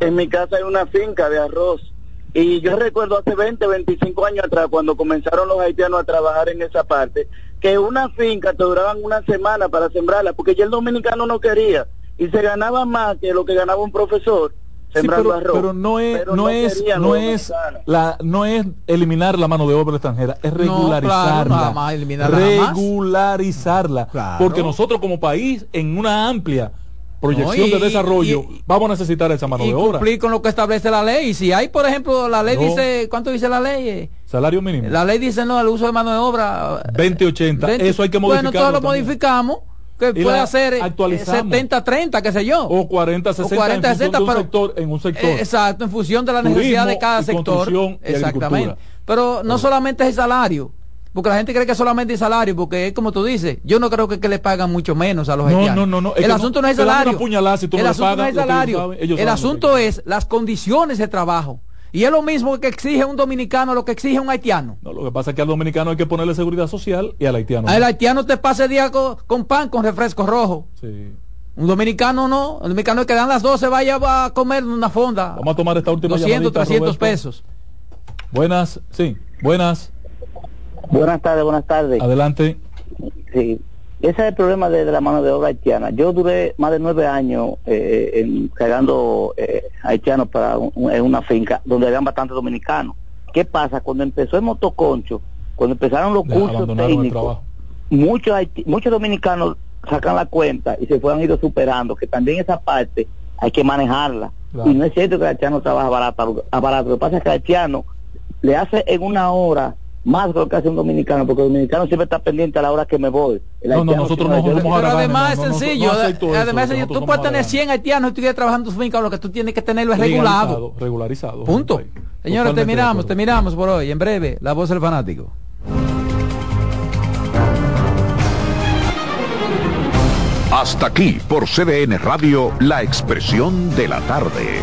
en mi casa hay una finca de arroz y yo recuerdo hace 20, 25 años atrás, cuando comenzaron los haitianos a trabajar en esa parte, que una finca te duraban una semana para sembrarla, porque ya el dominicano no quería, y se ganaba más que lo que ganaba un profesor sembrando pero, arroz. Pero no es, no, es, no es la, no es eliminar la mano de obra extranjera, es regularizarla. regularizarla. Porque nosotros como país, en una amplia proyección de desarrollo, vamos a necesitar esa mano de obra. cumplir con lo que establece la ley. Si hay, por ejemplo, la ley dice, ¿cuánto dice la ley? Salario mínimo. La ley dice, no, el uso de mano de obra. 2080, eso hay que modificar. Bueno, todos lo modificamos. Que puede hacer 70-30, qué sé yo. O 40-60 40, en, un sector, en un sector. Eh, exacto, en función de la necesidad de cada sector. Exactamente. Pero no solamente es el salario porque la gente cree que solamente es salario, porque es como tú dices, yo no creo que, que le pagan mucho menos a los no, No, no, no. El asunto no, es salario. el asunto no es salario. el asunto es las condiciones de trabajo. Y es lo mismo que exige un dominicano lo que exige un haitiano. No, lo que pasa es que al dominicano hay que ponerle seguridad social y al haitiano. Al haitiano te pasa el día con, pan, con refresco rojo. Sí. Un dominicano no. El dominicano que dan las 12 vaya a comer en una fonda. Vamos a tomar esta última 200, 300 pesos. Buenas, sí, buenas. Buenas tardes, buenas tardes. Adelante. Sí, ese es el problema de, la mano de obra haitiana. Yo duré más de nueve años eh, en, cargando eh, haitianos para en una finca donde habían bastantes dominicanos. ¿Qué pasa? Cuando empezó el motoconcho, cuando empezaron los cursos técnicos, muchos, muchos dominicanos sacan la cuenta y se fueron ido superando, que también esa parte hay que manejarla. Y no es cierto que el haitiano trabaja barato, barato. Lo que pasa es que el haitiano le hace en una hora más lo que hace un dominicano, porque el dominicano siempre está pendiente a la hora que me voy. no, no, nosotros no Pero además es sencillo, además tú puedes tener 100 haitianos y tú trabajando en tu finca, lo que tú tienes que tenerlo es regulado. Regularizado. Punto. Señores, te miramos, te miramos por hoy. En breve, la voz del fanático. Hasta aquí por CDN Radio, la expresión de la tarde.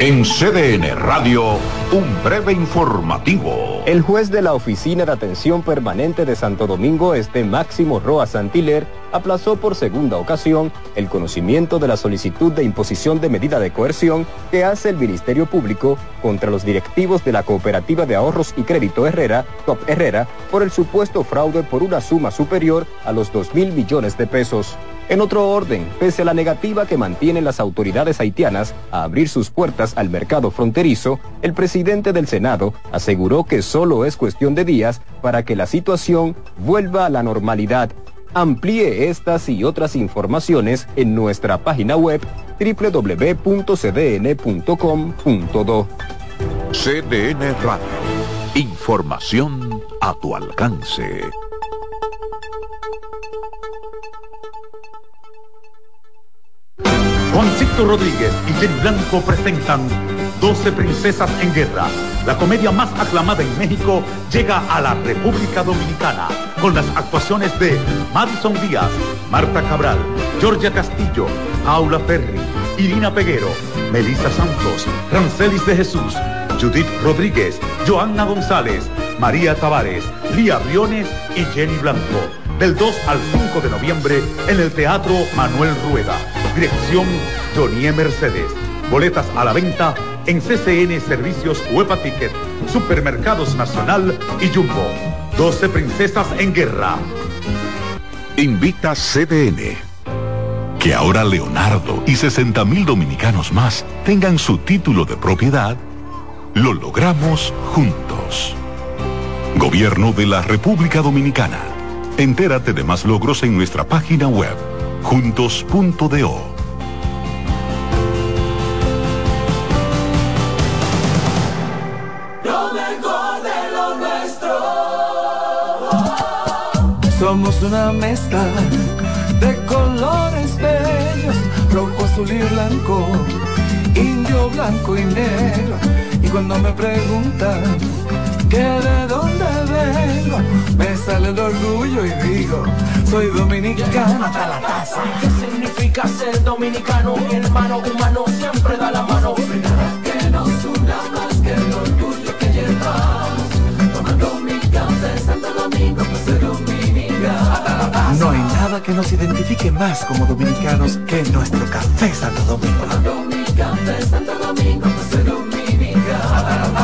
En CDN Radio, un breve informativo. El juez de la Oficina de Atención Permanente de Santo Domingo Este, Máximo Roa Santiler, aplazó por segunda ocasión el conocimiento de la solicitud de imposición de medida de coerción que hace el Ministerio Público contra los directivos de la Cooperativa de Ahorros y Crédito Herrera, Top Herrera, por el supuesto fraude por una suma superior a los 2 mil millones de pesos. En otro orden, pese a la negativa que mantienen las autoridades haitianas a abrir sus puertas al mercado fronterizo, el presidente del Senado aseguró que solo es cuestión de días para que la situación vuelva a la normalidad. Amplíe estas y otras informaciones en nuestra página web www.cdn.com.do. CDN Radio. Información a tu alcance. Juancito Rodríguez y Jenny Blanco presentan 12 Princesas en Guerra. La comedia más aclamada en México llega a la República Dominicana con las actuaciones de Madison Díaz, Marta Cabral, Georgia Castillo, Aula Ferri, Irina Peguero, Melissa Santos, Rancelis de Jesús, Judith Rodríguez, Joanna González, María Tavares, Lía Briones y Jenny Blanco del 2 al 5 de noviembre en el Teatro Manuel Rueda. Dirección Jonie Mercedes. Boletas a la venta en CCN Servicios Huepa Ticket, Supermercados Nacional y Jumbo. 12 Princesas en Guerra. Invita CDN. Que ahora Leonardo y 60 mil dominicanos más tengan su título de propiedad, lo logramos juntos. Gobierno de la República Dominicana. Entérate de más logros en nuestra página web, juntos.do. Lo nuestro. Somos una mezcla de colores bellos, rojo, azul y blanco, indio, blanco y negro. Y cuando me preguntan, que de dónde vengo, me sale el orgullo y digo, soy dominicano hasta la taza. ¿Qué significa ser dominicano? Mi hermano humano siempre da la mano. que nos una más que el orgullo que llevamos. Tomando mi café Santo Domingo, pues soy dominicano. No hay nada que nos identifique más como dominicanos que nuestro café Santo Domingo. Tomando mi café Santo Domingo, pues soy dominicano.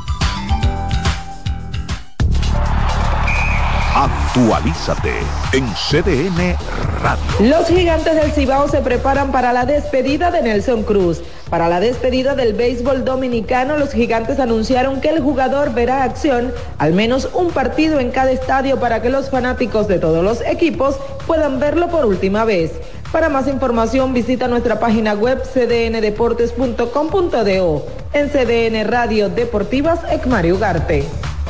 Actualízate en CDN Radio. Los gigantes del Cibao se preparan para la despedida de Nelson Cruz. Para la despedida del béisbol dominicano, los gigantes anunciaron que el jugador verá acción al menos un partido en cada estadio para que los fanáticos de todos los equipos puedan verlo por última vez. Para más información visita nuestra página web cdndeportes.com.do. En CDN Radio Deportivas, Ecmario Ugarte.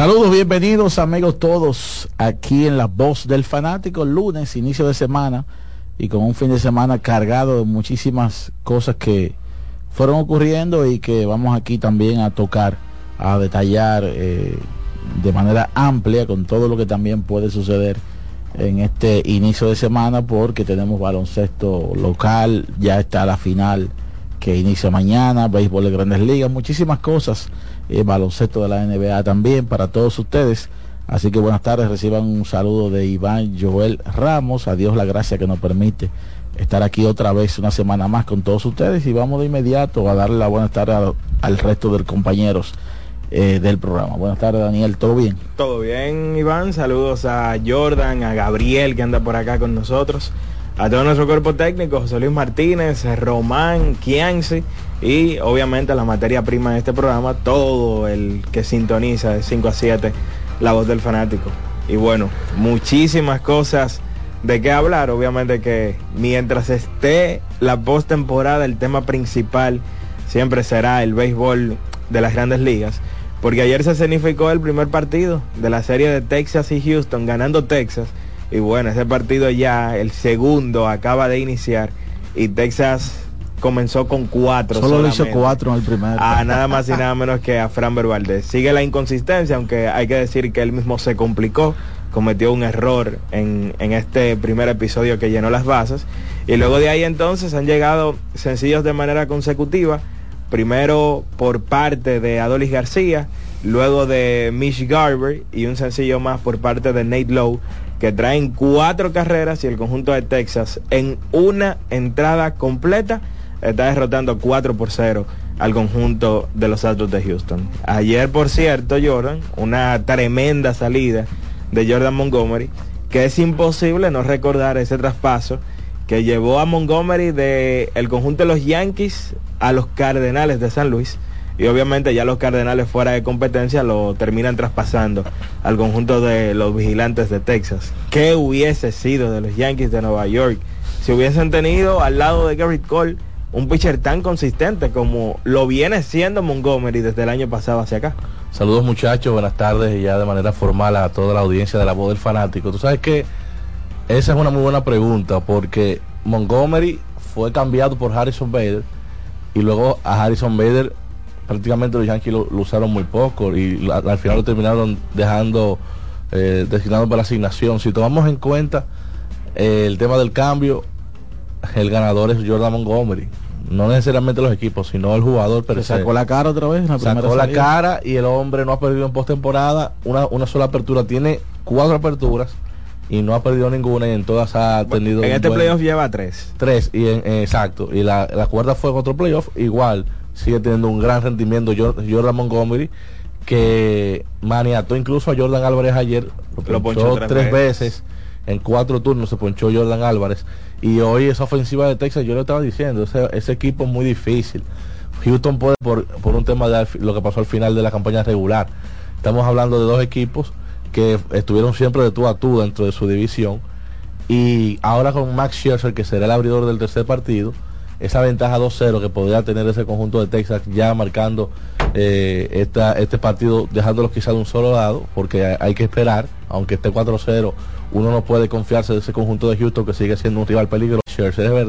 Saludos, bienvenidos amigos todos aquí en La Voz del Fanático, lunes, inicio de semana y con un fin de semana cargado de muchísimas cosas que fueron ocurriendo y que vamos aquí también a tocar, a detallar eh, de manera amplia con todo lo que también puede suceder en este inicio de semana porque tenemos baloncesto local, ya está la final que inicia mañana, béisbol de grandes ligas, muchísimas cosas eh, baloncesto de la NBA también para todos ustedes. Así que buenas tardes, reciban un saludo de Iván Joel Ramos. A Dios la gracia que nos permite estar aquí otra vez una semana más con todos ustedes y vamos de inmediato a darle la buenas tardes al resto de compañeros eh, del programa. Buenas tardes Daniel, ¿todo bien? Todo bien Iván, saludos a Jordan, a Gabriel que anda por acá con nosotros, a todo nuestro cuerpo técnico, José Luis Martínez, Román, Kianci y obviamente la materia prima de este programa, todo el que sintoniza de 5 a 7 la voz del fanático. Y bueno, muchísimas cosas de qué hablar, obviamente que mientras esté la postemporada, el tema principal siempre será el béisbol de las grandes ligas, porque ayer se significó el primer partido de la serie de Texas y Houston, ganando Texas, y bueno, ese partido ya, el segundo, acaba de iniciar, y Texas comenzó con cuatro. Solo le hizo cuatro en el primer. A nada más y nada menos que a Fran Valdez. Sigue la inconsistencia, aunque hay que decir que él mismo se complicó, cometió un error en, en este primer episodio que llenó las bases. Y luego de ahí entonces han llegado sencillos de manera consecutiva. Primero por parte de Adolis García, luego de Mitch Garber y un sencillo más por parte de Nate Lowe que traen cuatro carreras y el conjunto de Texas en una entrada completa está derrotando 4 por 0 al conjunto de los Astros de Houston. Ayer, por cierto, Jordan, una tremenda salida de Jordan Montgomery, que es imposible no recordar ese traspaso que llevó a Montgomery de el conjunto de los Yankees a los Cardenales de San Luis. Y obviamente ya los Cardenales fuera de competencia lo terminan traspasando al conjunto de los vigilantes de Texas. ¿Qué hubiese sido de los Yankees de Nueva York si hubiesen tenido al lado de Garrett Cole un pitcher tan consistente como lo viene siendo Montgomery desde el año pasado hacia acá? Saludos muchachos, buenas tardes y ya de manera formal a toda la audiencia de la voz del fanático. Tú sabes que esa es una muy buena pregunta porque Montgomery fue cambiado por Harrison Bader y luego a Harrison Bader prácticamente los Yankees lo, usaron muy poco y al final lo terminaron dejando eh, designado para la asignación. Si tomamos en cuenta eh, el tema del cambio, el ganador es Jordan Montgomery. No necesariamente los equipos, sino el jugador. Pero sacó la cara otra vez. sacó la cara y el hombre no ha perdido en postemporada una, una sola apertura. Tiene cuatro aperturas y no ha perdido ninguna y en todas ha tenido en este playoff lleva tres tres y en, exacto y la, la, cuarta fue en otro playoff igual sigue teniendo un gran rendimiento Jordan Montgomery que maniató incluso a Jordan Álvarez ayer lo ponchó, tres, veces. En cuatro turnos se ponchó Jordan Álvarez. Y hoy esa ofensiva de Texas yo lo estaba diciendo ese, equipo es muy difícil. Houston puede por, por un tema de lo que pasó al final de la campaña regular. Estamos hablando de dos equipos que estuvieron siempre de tú a tú dentro de su división. Y ahora con Max Scherzer, que será el abridor del tercer partido, esa ventaja 2-0 que podría tener ese conjunto de Texas ya marcando eh, esta, este partido, dejándolo quizá de un solo lado, porque hay que esperar, aunque esté 4-0, uno no puede confiarse de ese conjunto de Houston que sigue siendo un rival peligroso.